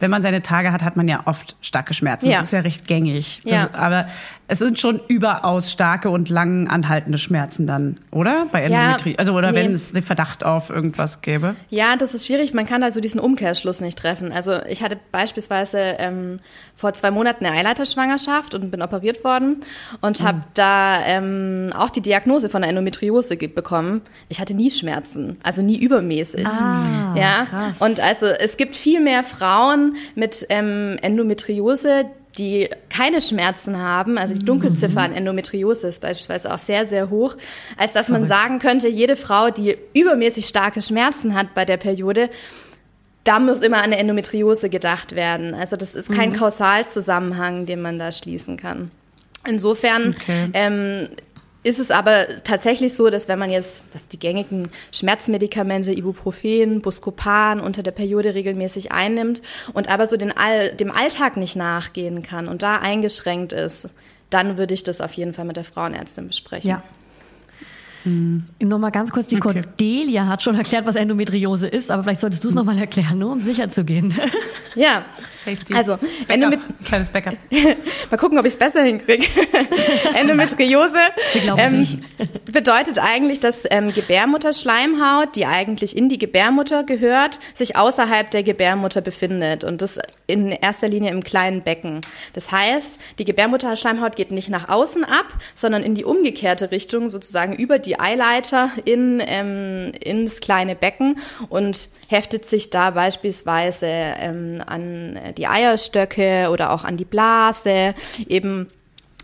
wenn man seine Tage hat, hat man ja oft starke Schmerzen. Ja. Das ist ja recht gängig. Das, Ja. Aber es sind schon überaus starke und lang anhaltende Schmerzen dann, oder? Bei Ja, Endometriose. also, oder nee. wenn es den Verdacht auf irgendwas gäbe. Ja, das ist schwierig. Man kann also diesen Umkehrschluss nicht treffen. Also ich hatte beispielsweise ähm, vor zwei Monaten eine Eileiterschwangerschaft und bin operiert worden und habe da ähm, auch die Diagnose von der Endometriose bekommen. Ich hatte nie Schmerzen, also nie übermäßig. Ah, ja, krass. und also es gibt viel mehr Frauen mit ähm, Endometriose, die keine Schmerzen haben, also die Dunkelziffer an Endometriose ist beispielsweise auch sehr, sehr hoch, als dass man sagen könnte, jede Frau, die übermäßig starke Schmerzen hat bei der Periode, da muss immer an eine Endometriose gedacht werden. Also das ist kein Kausalzusammenhang, den man da schließen kann. Insofern Okay. ähm, ist es aber tatsächlich so, dass wenn man jetzt, was die gängigen Schmerzmedikamente, Ibuprofen, Buscopan unter der Periode regelmäßig einnimmt und aber so den All, dem Alltag nicht nachgehen kann und da eingeschränkt ist, dann würde ich das auf jeden Fall mit der Frauenärztin besprechen. Ja. Nur mal ganz kurz, die Okay. Cordelia hat schon erklärt, was Endometriose ist, aber vielleicht solltest du es noch mal erklären, nur um sicher zu gehen. Ja, Safety. also Endomet Kleines Backup. Mal gucken, ob ich es besser hinkriege. Endometriose ähm, bedeutet eigentlich, dass ähm, Gebärmutterschleimhaut, die eigentlich in die Gebärmutter gehört, sich außerhalb der Gebärmutter befindet und das in erster Linie im kleinen Becken. Das heißt, die Gebärmutterschleimhaut geht nicht nach außen ab, sondern in die umgekehrte Richtung, sozusagen über die Eileiter in, ähm, ins kleine Becken und heftet sich da beispielsweise ähm, an die Eierstöcke oder auch an die Blase, eben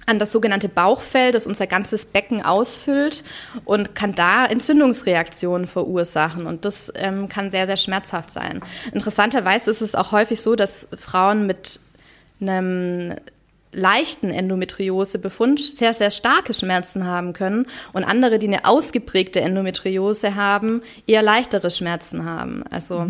an das sogenannte Bauchfell, das unser ganzes Becken ausfüllt und kann da Entzündungsreaktionen verursachen. Und das ähm, kann sehr, sehr schmerzhaft sein. Interessanterweise ist es auch häufig so, dass Frauen mit einem leichten Endometriosebefund sehr, sehr starke Schmerzen haben können und andere, die eine ausgeprägte Endometriose haben, eher leichtere Schmerzen haben. Also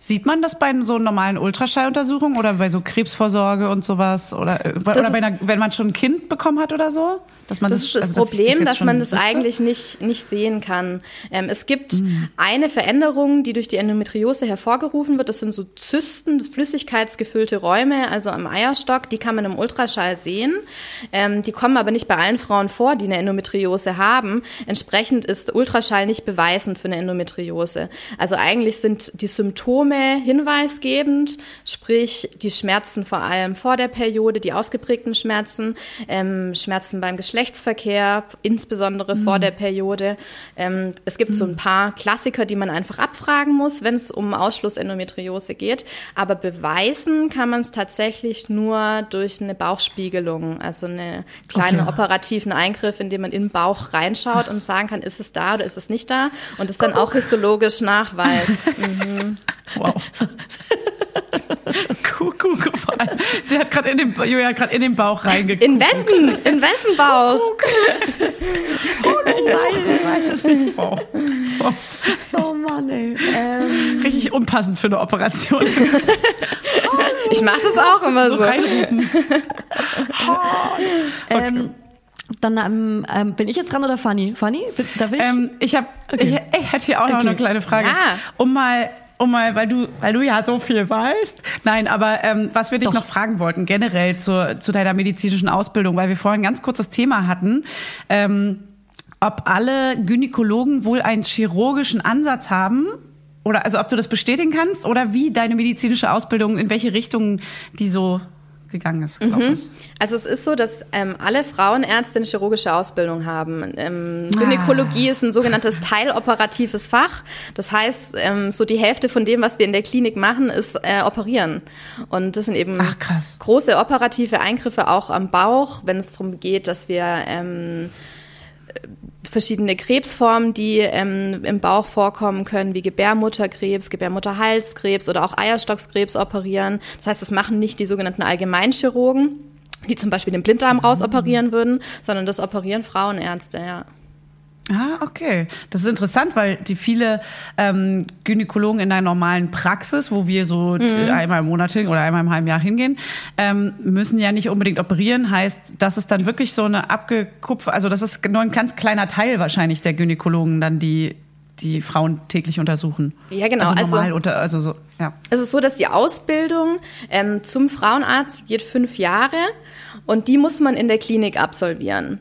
Sieht man das bei so normalen Ultraschalluntersuchungen oder bei so Krebsvorsorge und sowas? Oder, äh, oder bei einer, wenn man schon ein Kind bekommen hat oder so? Dass man das ist das also, dass Problem, dass schon man das wüsste? eigentlich nicht, nicht sehen kann. Ähm, es gibt Hm. eine Veränderung, die durch die Endometriose hervorgerufen wird. Das sind so Zysten, flüssigkeitsgefüllte Räume, also am Eierstock. Die kann man im Ultraschall sehen. Ähm, die kommen aber nicht bei allen Frauen vor, die eine Endometriose haben. Entsprechend ist Ultraschall nicht beweisend für eine Endometriose. Also eigentlich sind die Symptome hinweisgebend, sprich die Schmerzen vor allem vor der Periode, die ausgeprägten Schmerzen, ähm, Schmerzen beim Geschlechtsverkehr, insbesondere vor der Periode. Ähm, es gibt so ein paar Klassiker, die man einfach abfragen muss, wenn es um Ausschluss Endometriose geht. Aber beweisen kann man es tatsächlich nur durch eine Bauchspiegelung, also eine kleine Okay. operativen Eingriff, in dem man in den Bauch reinschaut und sagen kann, ist es da oder ist es nicht da? Und es dann auch histologisch nachweist. Wow. Kuckuck vor allem. Sie hat gerade in den Julia hat gerade in den Bauch reingeguckt. In wessen? In wessen Bauch? Wow. oh Mann, ey. Ähm, Richtig unpassend für eine Operation. Ich mache das auch immer so so. reinrufen. ähm, dann ähm, ähm, bin ich jetzt dran oder Fanny? Fanny, darf ich? Ähm, ich habe, ich, ich hätte hier auch noch Okay. eine kleine Frage, Ja. um mal, um mal, weil du, weil du ja so viel weißt. Nein, aber ähm, was wir dich Doch. noch fragen wollten generell zur, zu deiner medizinischen Ausbildung, weil wir vorhin ganz kurz das Thema hatten. Ähm, ob alle Gynäkologen wohl einen chirurgischen Ansatz haben oder also ob du das bestätigen kannst oder wie deine medizinische Ausbildung in welche Richtung die so gegangen ist. glaub Mhm. ich. Also es ist so, dass ähm, alle Frauenärzte eine chirurgische Ausbildung haben. Ähm, Ah. Gynäkologie ist ein sogenanntes teiloperatives Fach. Das heißt, ähm, so die Hälfte von dem, was wir in der Klinik machen, ist äh, operieren. Und das sind eben große operative Eingriffe auch am Bauch, wenn es darum geht, dass wir ähm, verschiedene Krebsformen, die ähm, im Bauch vorkommen können, wie Gebärmutterkrebs, Gebärmutterhalskrebs oder auch Eierstockskrebs operieren. Das heißt, das machen nicht die sogenannten Allgemeinchirurgen, die zum Beispiel den Blinddarm rausoperieren würden, sondern das operieren Frauenärzte, ja. Ah, okay. Das ist interessant, weil die viele ähm, Gynäkologen in der normalen Praxis, wo wir so Mhm. einmal im Monat hin oder einmal im halben Jahr hingehen, ähm, müssen ja nicht unbedingt operieren. Heißt, das ist dann wirklich so eine abgekupfert, also das ist nur ein ganz kleiner Teil wahrscheinlich der Gynäkologen dann, die die Frauen täglich untersuchen. Ja, genau. Also normal Also- unter, also so, ja. Es ist so, dass die Ausbildung ähm, zum Frauenarzt geht fünf Jahre und die muss man in der Klinik absolvieren.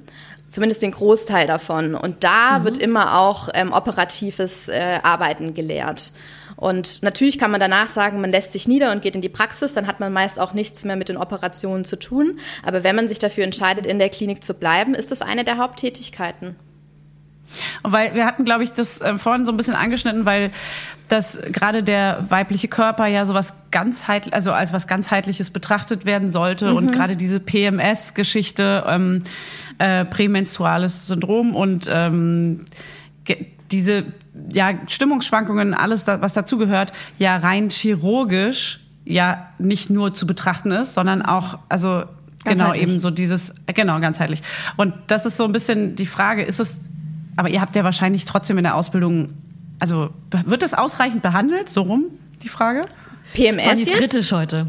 Zumindest den Großteil davon. Und da wird immer auch ähm, operatives äh, Arbeiten gelehrt. Und natürlich kann man danach sagen, man lässt sich nieder und geht in die Praxis, dann hat man meist auch nichts mehr mit den Operationen zu tun. Aber wenn man sich dafür entscheidet, in der Klinik zu bleiben, ist das eine der Haupttätigkeiten. Weil wir hatten, glaube ich, das äh, vorhin so ein bisschen angeschnitten, weil das gerade der weibliche Körper ja sowas ganzheitlich, also als was ganzheitliches betrachtet werden sollte und Mhm. gerade diese PMS-Geschichte, ähm, äh, prämenstruales Syndrom und ähm, diese ja Stimmungsschwankungen, alles, da, was dazugehört, ja rein chirurgisch ja nicht nur zu betrachten ist, sondern auch also genau eben so dieses genau ganzheitlich. Und das ist so ein bisschen die Frage, ist es aber ihr habt ja wahrscheinlich trotzdem in der Ausbildung, also wird das ausreichend behandelt? So rum die Frage? PMS Fanny ist kritisch heute.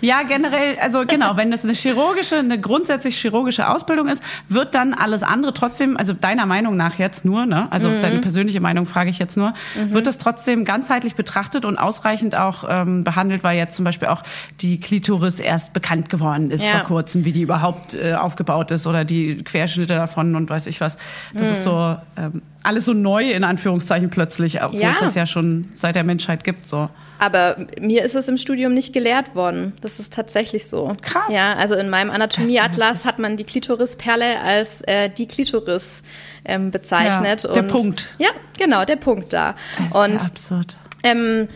Ja, generell, also genau, wenn das eine chirurgische, eine grundsätzlich chirurgische Ausbildung ist, wird dann alles andere trotzdem, also deiner Meinung nach jetzt nur, ne? Also Mhm. deine persönliche Meinung frage ich jetzt nur, Mhm. wird das trotzdem ganzheitlich betrachtet und ausreichend auch ähm, behandelt, weil jetzt zum Beispiel auch die Klitoris erst bekannt geworden ist Ja. vor kurzem, wie die überhaupt äh, aufgebaut ist oder die Querschnitte davon und weiß ich was. Das Mhm. ist so ähm, alles so neu in Anführungszeichen plötzlich, obwohl Ja. es das ja schon seit der Menschheit gibt. So. Aber mir ist es im Studium nicht gelehrt worden. Das ist tatsächlich so. Krass. Ja, also in meinem Anatomieatlas hat man die Klitorisperle als äh, die Klitoris ähm, bezeichnet. Ja, der und, Punkt. Ja, genau, der Punkt da. Das ist und ja absurd. ähm,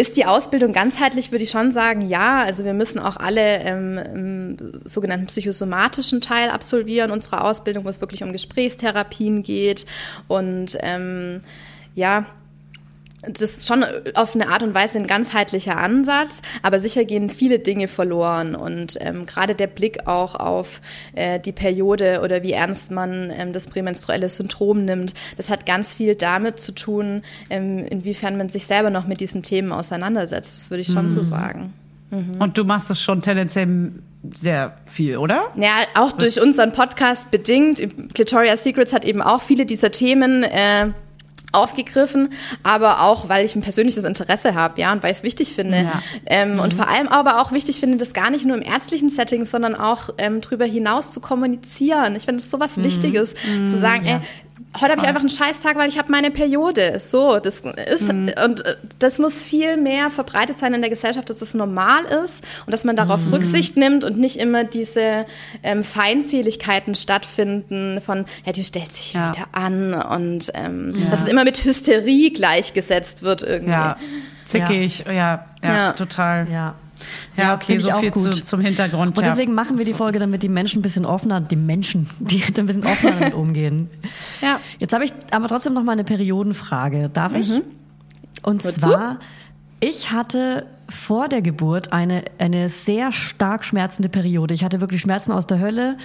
ist die Ausbildung ganzheitlich, würde ich schon sagen, ja. Also wir müssen auch alle ähm, im sogenannten psychosomatischen Teil absolvieren unserer Ausbildung, wo es wirklich um Gesprächstherapien geht. Und ähm, ja, das ist schon auf eine Art und Weise ein ganzheitlicher Ansatz, aber sicher gehen viele Dinge verloren und ähm, gerade der Blick auch auf äh, die Periode oder wie ernst man ähm, das prämenstruelle Syndrom nimmt, das hat ganz viel damit zu tun, ähm, inwiefern man sich selber noch mit diesen Themen auseinandersetzt. Das würde ich schon so Mhm. sagen. Mhm. Und du machst das schon tendenziell sehr viel, oder? Ja, auch durch unseren Podcast bedingt. Clitoria Secrets hat eben auch viele dieser Themen äh, aufgegriffen, aber auch, weil ich ein persönliches Interesse habe, ja, und weil ich es wichtig finde. Ja. Ähm, Und vor allem aber auch wichtig finde, das gar nicht nur im ärztlichen Setting, sondern auch ähm, darüber hinaus zu kommunizieren. Ich finde das so was Mhm. Wichtiges, Mhm, zu sagen, ja. ey, heute habe ich einfach einen Scheißtag, weil ich habe meine Periode. So, das ist Mhm. und äh, das muss viel mehr verbreitet sein in der Gesellschaft, dass es normal ist und dass man darauf Mhm. Rücksicht nimmt und nicht immer diese ähm, Feindseligkeiten stattfinden von, ja, die stellt sich wieder an und ähm, Ja. dass es immer mit Hysterie gleichgesetzt wird irgendwie. Ja, zickig, ja, ja, Ja. total. Ja. Ja, okay, ich so auch viel gut. zu, zum Hintergrund. Und ja. deswegen machen wir die Folge, damit die Menschen ein bisschen offener, die Menschen, die ein bisschen offener damit umgehen. Ja. Jetzt habe ich aber trotzdem noch mal eine Periodenfrage. Darf ich? Mhm. Und Hör zu. zwar, ich hatte vor der Geburt eine, eine sehr stark schmerzende Periode. Ich hatte wirklich Schmerzen aus der Hölle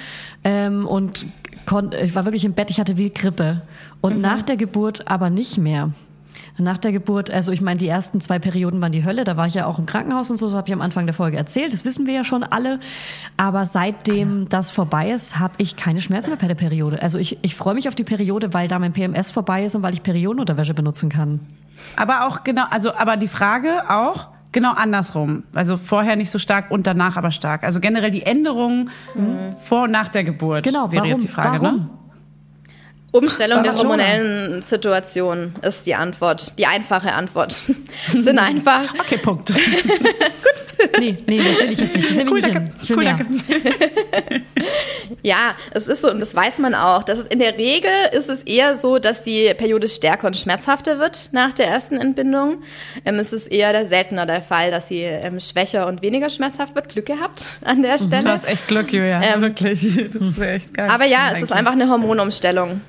ähm, und kon ich war wirklich im Bett, ich hatte wie Grippe. Und nach der Geburt aber nicht mehr. Nach der Geburt, also ich meine, die ersten zwei Perioden waren die Hölle, da war ich ja auch im Krankenhaus und so, das habe ich am Anfang der Folge erzählt, das wissen wir ja schon alle. Aber seitdem das vorbei ist, habe ich keine Schmerzen mehr bei der Periode. Also ich, ich freue mich auf die Periode, weil da mein PMS vorbei ist und weil ich Periodenunterwäsche benutzen kann. Aber auch genau, also aber die Frage auch genau andersrum. Also vorher nicht so stark und danach aber stark. Also generell die Änderungen vor und nach der Geburt Genau, wäre warum? jetzt die Frage, warum? ne? Umstellung der hormonellen Situation ist die Antwort, die einfache Antwort. Sind einfach. Okay, Punkt. Nee, nee, das will ich jetzt nicht. Das Cool, danke. Ich Cool, danke. Ja, es ist so und das weiß man auch. Das ist, in der Regel ist es eher so, dass die Periode stärker und schmerzhafter wird nach der ersten Entbindung. Ähm, es ist eher der seltener der Fall, dass sie ähm, schwächer und weniger schmerzhaft wird. Glück gehabt an der Du Stelle. hast echt Glück, Julia. Ähm, Wirklich. Das ist echt geil. Aber ja, es ist einfach eine Hormonumstellung.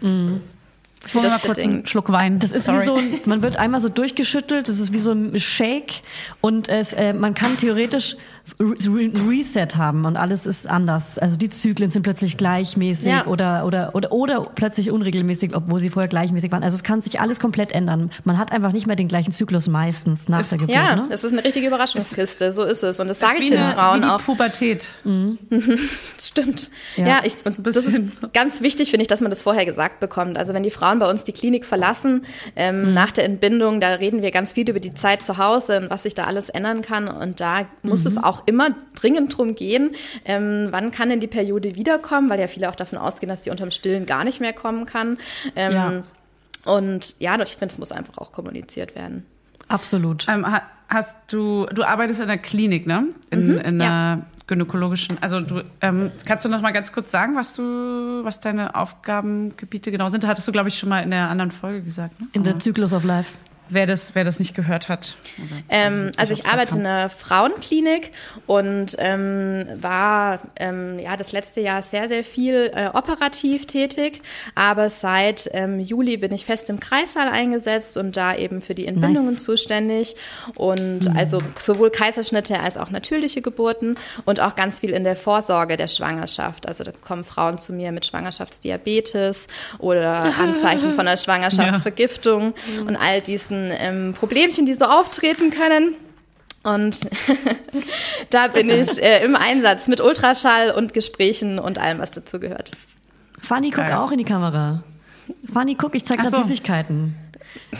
Ich hole mal kurz einen. Schluck Wein. Das ist Sorry. wie so ein, man wird einmal so durchgeschüttelt, das ist wie so ein Shake und es, äh, man kann theoretisch Re Reset haben und alles ist anders. Also die Zyklen sind plötzlich gleichmäßig Ja. oder, oder, oder, oder plötzlich unregelmäßig, obwohl sie vorher gleichmäßig waren. Also es kann sich alles komplett ändern. Man hat einfach nicht mehr den gleichen Zyklus meistens nach der Geburt. Ja, ne? es ist eine richtige Überraschungskiste, so ist es. Und das Das sage ich den eine- Frauen wie die auch. Pubertät. Stimmt. Ja. Ja, ich, und das ist ganz wichtig, finde ich, dass man das vorher gesagt bekommt. Also wenn die Frauen bei uns die Klinik verlassen, ähm, nach der Entbindung, da reden wir ganz viel über die Zeit zu Hause und was sich da alles ändern kann. Und da muss es auch immer dringend drum gehen, ähm, wann kann denn die Periode wiederkommen, weil ja viele auch davon ausgehen, dass die unterm Stillen gar nicht mehr kommen kann. Ähm, Ja. Und ja, ich finde, es muss einfach auch kommuniziert werden. Absolut. Ähm, ha- hast du, du arbeitest in der Klinik, ne? In, Mhm, in ja. einer gynäkologischen, also du, ähm, kannst du noch mal ganz kurz sagen, was du, was deine Aufgabengebiete genau sind? Hattest du, glaube ich, schon mal in der anderen Folge gesagt, ne? In the Zyklus of Life. Wer das, wer das nicht gehört hat. Ähm, also ich arbeite noch in einer Frauenklinik und ähm, war ähm, ja das letzte Jahr sehr, sehr viel äh, operativ tätig, aber seit ähm, Juli bin ich fest im Kreissaal eingesetzt und da eben für die Entbindungen Nice. zuständig und also sowohl Kaiserschnitte als auch natürliche Geburten und auch ganz viel in der Vorsorge der Schwangerschaft. Also da kommen Frauen zu mir mit Schwangerschaftsdiabetes oder Anzeichen von einer Schwangerschaftsvergiftung und all diesen ähm, Problemchen, die so auftreten können. Und da bin ich äh, im Einsatz mit Ultraschall und Gesprächen und allem, was dazu gehört. Fanny, guck Geil. auch in die Kamera. Fanny, guck, ich zeig gerade so. Süßigkeiten.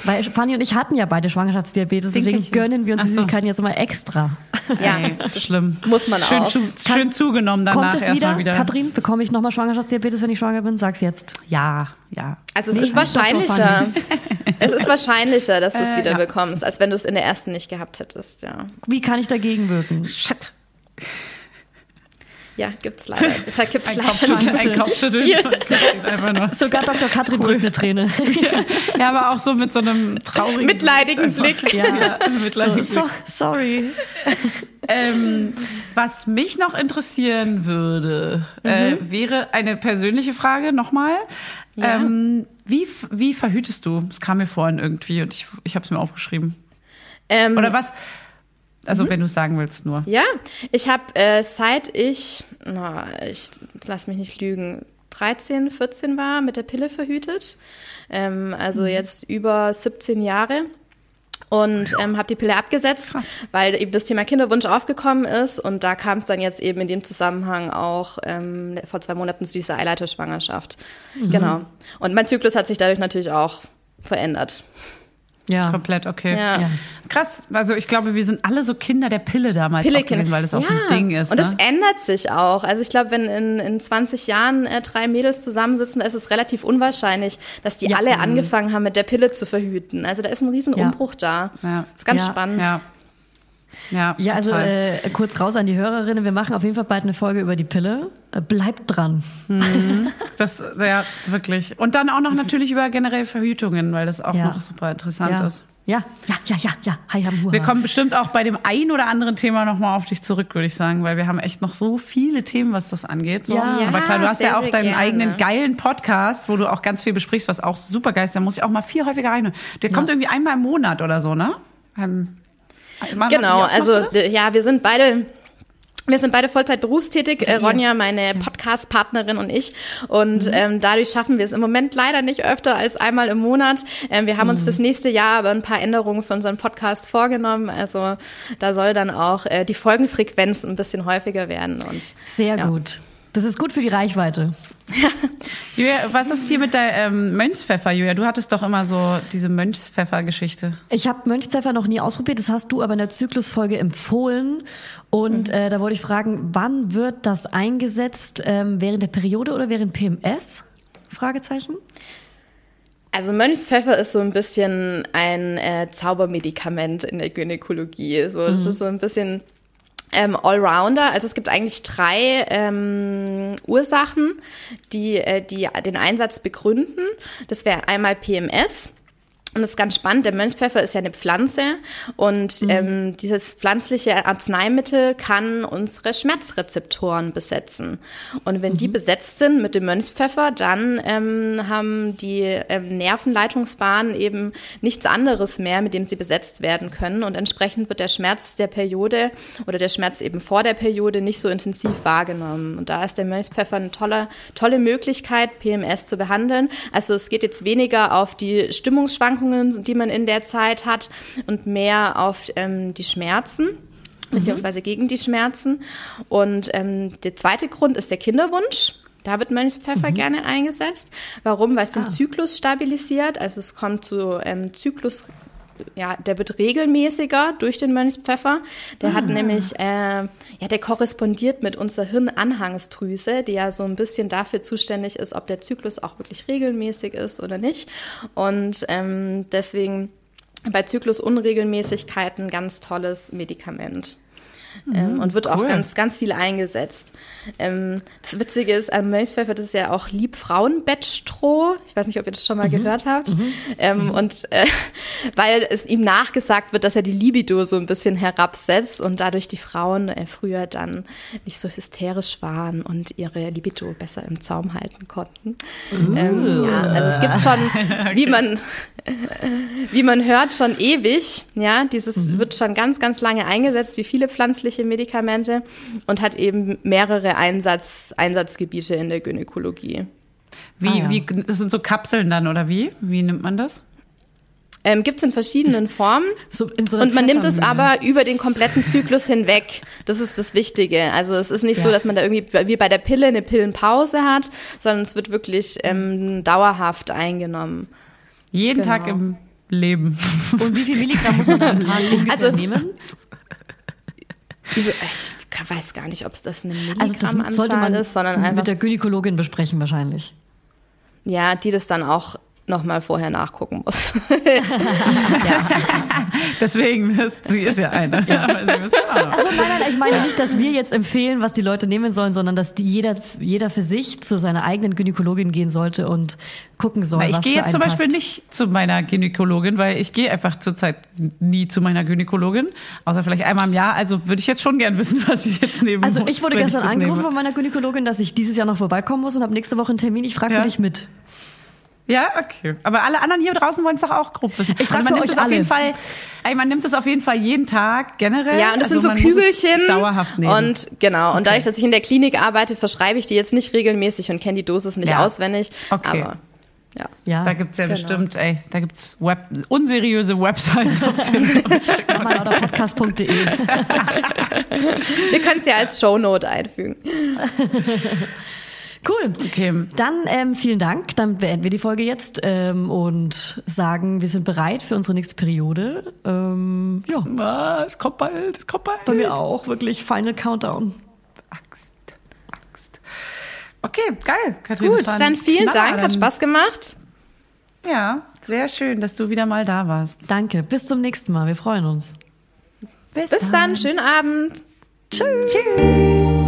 Weil Fanny und ich hatten ja beide Schwangerschaftsdiabetes, deswegen gönnen wir uns so. Süßigkeiten jetzt immer extra. Ja, Ey, schlimm. muss man schön, auch. Zu, schön zugenommen danach Kommt es wieder, wieder. Katrin? Bekomme ich nochmal Schwangerschaftsdiabetes, wenn ich schwanger bin? Sag's jetzt. Ja, ja. Also es Nee, ist wahrscheinlicher. es ist wahrscheinlicher, dass du es Äh, wieder ja. bekommst, als wenn du es in der ersten nicht gehabt hättest. Ja, Wie kann ich dagegen wirken? Shit. Ja gibt's leider. Da gibt's Ein leider ein Kopfschütteln. Nur. Sogar Dr. Katrin bringt eine Träne. Ja, aber auch so mit so einem traurigen Mitleidigen Blick. einfach. Ja, mitleidigen So, Blick. so, sorry. Ähm, was mich noch interessieren würde, äh, wäre eine persönliche Frage nochmal. Ja. Ähm, wie, wie verhütest du? Es kam mir vorhin irgendwie und ich, ich habe es mir aufgeschrieben. Ähm, Oder was? Also wenn du es sagen willst nur. Ja, ich habe äh, seit ich, na, ich lass mich nicht lügen, 13, 14 war, mit der Pille verhütet. Ähm, also jetzt über 17 Jahre. Und ähm, habe die Pille abgesetzt, weil eben das Thema Kinderwunsch aufgekommen ist. Und da kam es dann jetzt eben in dem Zusammenhang auch ähm, vor zwei Monaten zu dieser Eileiterschwangerschaft. Genau. Und mein Zyklus hat sich dadurch natürlich auch verändert. Ja. Komplett, okay. Ja. Ja. Krass. Also ich glaube, wir sind alle so Kinder der Pille damals gewesen, weil das auch so ein Ding ist. Und ne? es ändert sich auch. Also ich glaube, wenn in, in 20 Jahren äh, drei Mädels zusammensitzen, da ist es relativ unwahrscheinlich, dass die Ja. alle angefangen haben, mit der Pille zu verhüten. Also da ist ein riesen Ja. Umbruch da. Ja. Das ist ganz Ja. spannend. ja. Ja, Ja, also äh, kurz raus an die Hörerinnen. Wir machen auf jeden Fall bald eine Folge über die Pille. Äh, bleibt dran. Das, ja, wirklich. Und dann auch noch natürlich über generell Verhütungen, weil das auch Ja. noch super interessant Ja. ist. Ja, ja, ja, ja, ja. Hi, haben Hurra. Wir kommen bestimmt auch bei dem ein oder anderen Thema nochmal auf dich zurück, würde ich sagen, weil wir haben echt noch so viele Themen, was das angeht. So. Ja. Aber klar, du hast sehr, ja auch deinen gerne. eigenen geilen Podcast, wo du auch ganz viel besprichst, was auch super geil ist. Da muss ich auch mal viel häufiger rein. Der kommt irgendwie einmal im Monat oder so, ne? Ähm, mach- Genau, also ja, wir sind beide wir sind beide Vollzeit berufstätig, äh, Ronja, meine Podcast-Partnerin und ich. Und Mhm. ähm, dadurch schaffen wir es im Moment leider nicht öfter als einmal im Monat. Ähm, wir haben Mhm. uns fürs nächste Jahr aber ein paar Änderungen für unseren Podcast vorgenommen. Also da soll dann auch äh, die Folgenfrequenz ein bisschen häufiger werden. Und Sehr Ja. gut. Das ist gut für die Reichweite. Julia, was ist hier mit der ähm, Mönchspfeffer, Julia? Du hattest doch immer so diese Mönchspfeffer-Geschichte. Ich habe Mönchspfeffer noch nie ausprobiert, das hast du aber in der Zyklusfolge empfohlen. Und äh, da wollte ich fragen, wann wird das eingesetzt? Ähm, während der Periode oder während PMS? Fragezeichen. Also Mönchspfeffer ist so ein bisschen ein äh, Zaubermedikament in der Gynäkologie. So, es Mhm. ist so ein bisschen ähm, Allrounder. Also es gibt eigentlich drei ähm, Ursachen, die, äh, die den Einsatz begründen. Das wäre einmal PMS. Und das ist ganz spannend, der Mönchspfeffer ist ja eine Pflanze und ähm, dieses pflanzliche Arzneimittel kann unsere Schmerzrezeptoren besetzen. Und wenn die besetzt sind mit dem Mönchspfeffer, dann ähm, haben die ähm, Nervenleitungsbahnen eben nichts anderes mehr, mit dem sie besetzt werden können. Und entsprechend wird der Schmerz der Periode oder der Schmerz eben vor der Periode nicht so intensiv wahrgenommen. Und da ist der Mönchspfeffer eine tolle, tolle Möglichkeit, PMS zu behandeln. Also es geht jetzt weniger auf die Stimmungsschwankungen, die man in der Zeit hat und mehr auf ähm, die Schmerzen beziehungsweise gegen die Schmerzen. Und ähm, der zweite Grund ist der Kinderwunsch. Da wird Mönchspfeffer gerne eingesetzt. Warum? Weil es den Zyklus stabilisiert. Also es kommt zu ähm, Zyklus, ja, der wird regelmäßiger durch den Mönchspfeffer. Der hat nämlich, äh, ja, der korrespondiert mit unserer Hirnanhangsdrüse, die ja so ein bisschen dafür zuständig ist, ob der Zyklus auch wirklich regelmäßig ist oder nicht. Und ähm, deswegen bei Zyklusunregelmäßigkeiten ganz tolles Medikament. Ähm, und wird auch cool. ganz, ganz viel eingesetzt. Ähm, das Witzige ist, am Mönchspfeffer, das ist ja auch Liebfrauenbettstroh. Ich weiß nicht, ob ihr das schon mal gehört habt. Ähm, Und äh, weil es ihm nachgesagt wird, dass er die Libido so ein bisschen herabsetzt und dadurch die Frauen äh, früher dann nicht so hysterisch waren und ihre Libido besser im Zaum halten konnten. Ähm, ja, also es gibt schon, wie man wie man hört, schon ewig. Ja, dieses wird schon ganz, ganz lange eingesetzt, wie viele pflanzliche Medikamente und hat eben mehrere Einsatz, Einsatzgebiete in der Gynäkologie. Wie, Ah, ja. wie, das sind so Kapseln dann, oder wie? Wie nimmt man das? Ähm, Gibt es in verschiedenen Formen. So in so Und man nimmt es aber über den kompletten Zyklus hinweg. Das ist das Wichtige. Also es ist nicht so, Ja. dass man da irgendwie wie bei der Pille eine Pillenpause hat, sondern es wird wirklich ähm, dauerhaft eingenommen. Jeden Genau. Tag im Leben. Und wie viel Milligramm muss man am Tag Also- nehmen? Ich weiß gar nicht, ob es das eine Also das sollte man ist, sondern einfach mit der Gynäkologin besprechen wahrscheinlich. Ja, die das dann auch nochmal vorher nachgucken muss. Deswegen, das, sie ist ja eine. Noch. Also nein, nein, ich meine nicht, dass wir jetzt empfehlen, was die Leute nehmen sollen, sondern dass die jeder, jeder für sich zu seiner eigenen Gynäkologin gehen sollte und gucken soll, Weil ich was gehe für jetzt zum Beispiel passt. nicht zu meiner Gynäkologin, weil ich gehe einfach zurzeit nie zu meiner Gynäkologin, außer vielleicht einmal im Jahr. Also würde ich jetzt schon gern wissen, was ich jetzt nehmen Also muss. ich wurde gestern angerufen nehme. von meiner Gynäkologin, dass ich dieses Jahr noch vorbeikommen muss und habe nächste Woche einen Termin. Ich frage Ja. für dich mit. Ja, okay. Aber alle anderen hier draußen wollen es doch auch grob wissen. Ich also man nimmt es auf jeden Fall, ey, man nimmt es auf jeden Fall jeden Tag generell. Ja, und das also sind so es Kügelchen. Dauerhaft nehmen. Und genau. Und dadurch, dass ich in der Klinik arbeite, verschreibe ich die jetzt nicht regelmäßig und kenne die Dosis nicht Ja. auswendig. Okay. Aber ja. Ja, da gibt's ja Genau. bestimmt, ey, da gibt's Web, unseriöse Websites. podcast.de. Wir können es ja als Shownote einfügen. Cool. okay. Dann ähm, vielen Dank. Dann beenden wir die Folge jetzt ähm, und sagen, wir sind bereit für unsere nächste Periode. Ähm, ja, Ah, es kommt bald, es kommt bald. bei mir auch wirklich Final Countdown. Axt, Axt. Okay, geil, Katrin. Gut, dann vielen. Dank. Hat Spaß gemacht. Ja, sehr schön, dass du wieder mal da warst. Danke. Bis zum nächsten Mal. Wir freuen uns. Bis dann. Schönen Abend. Tschüss. Tschüss.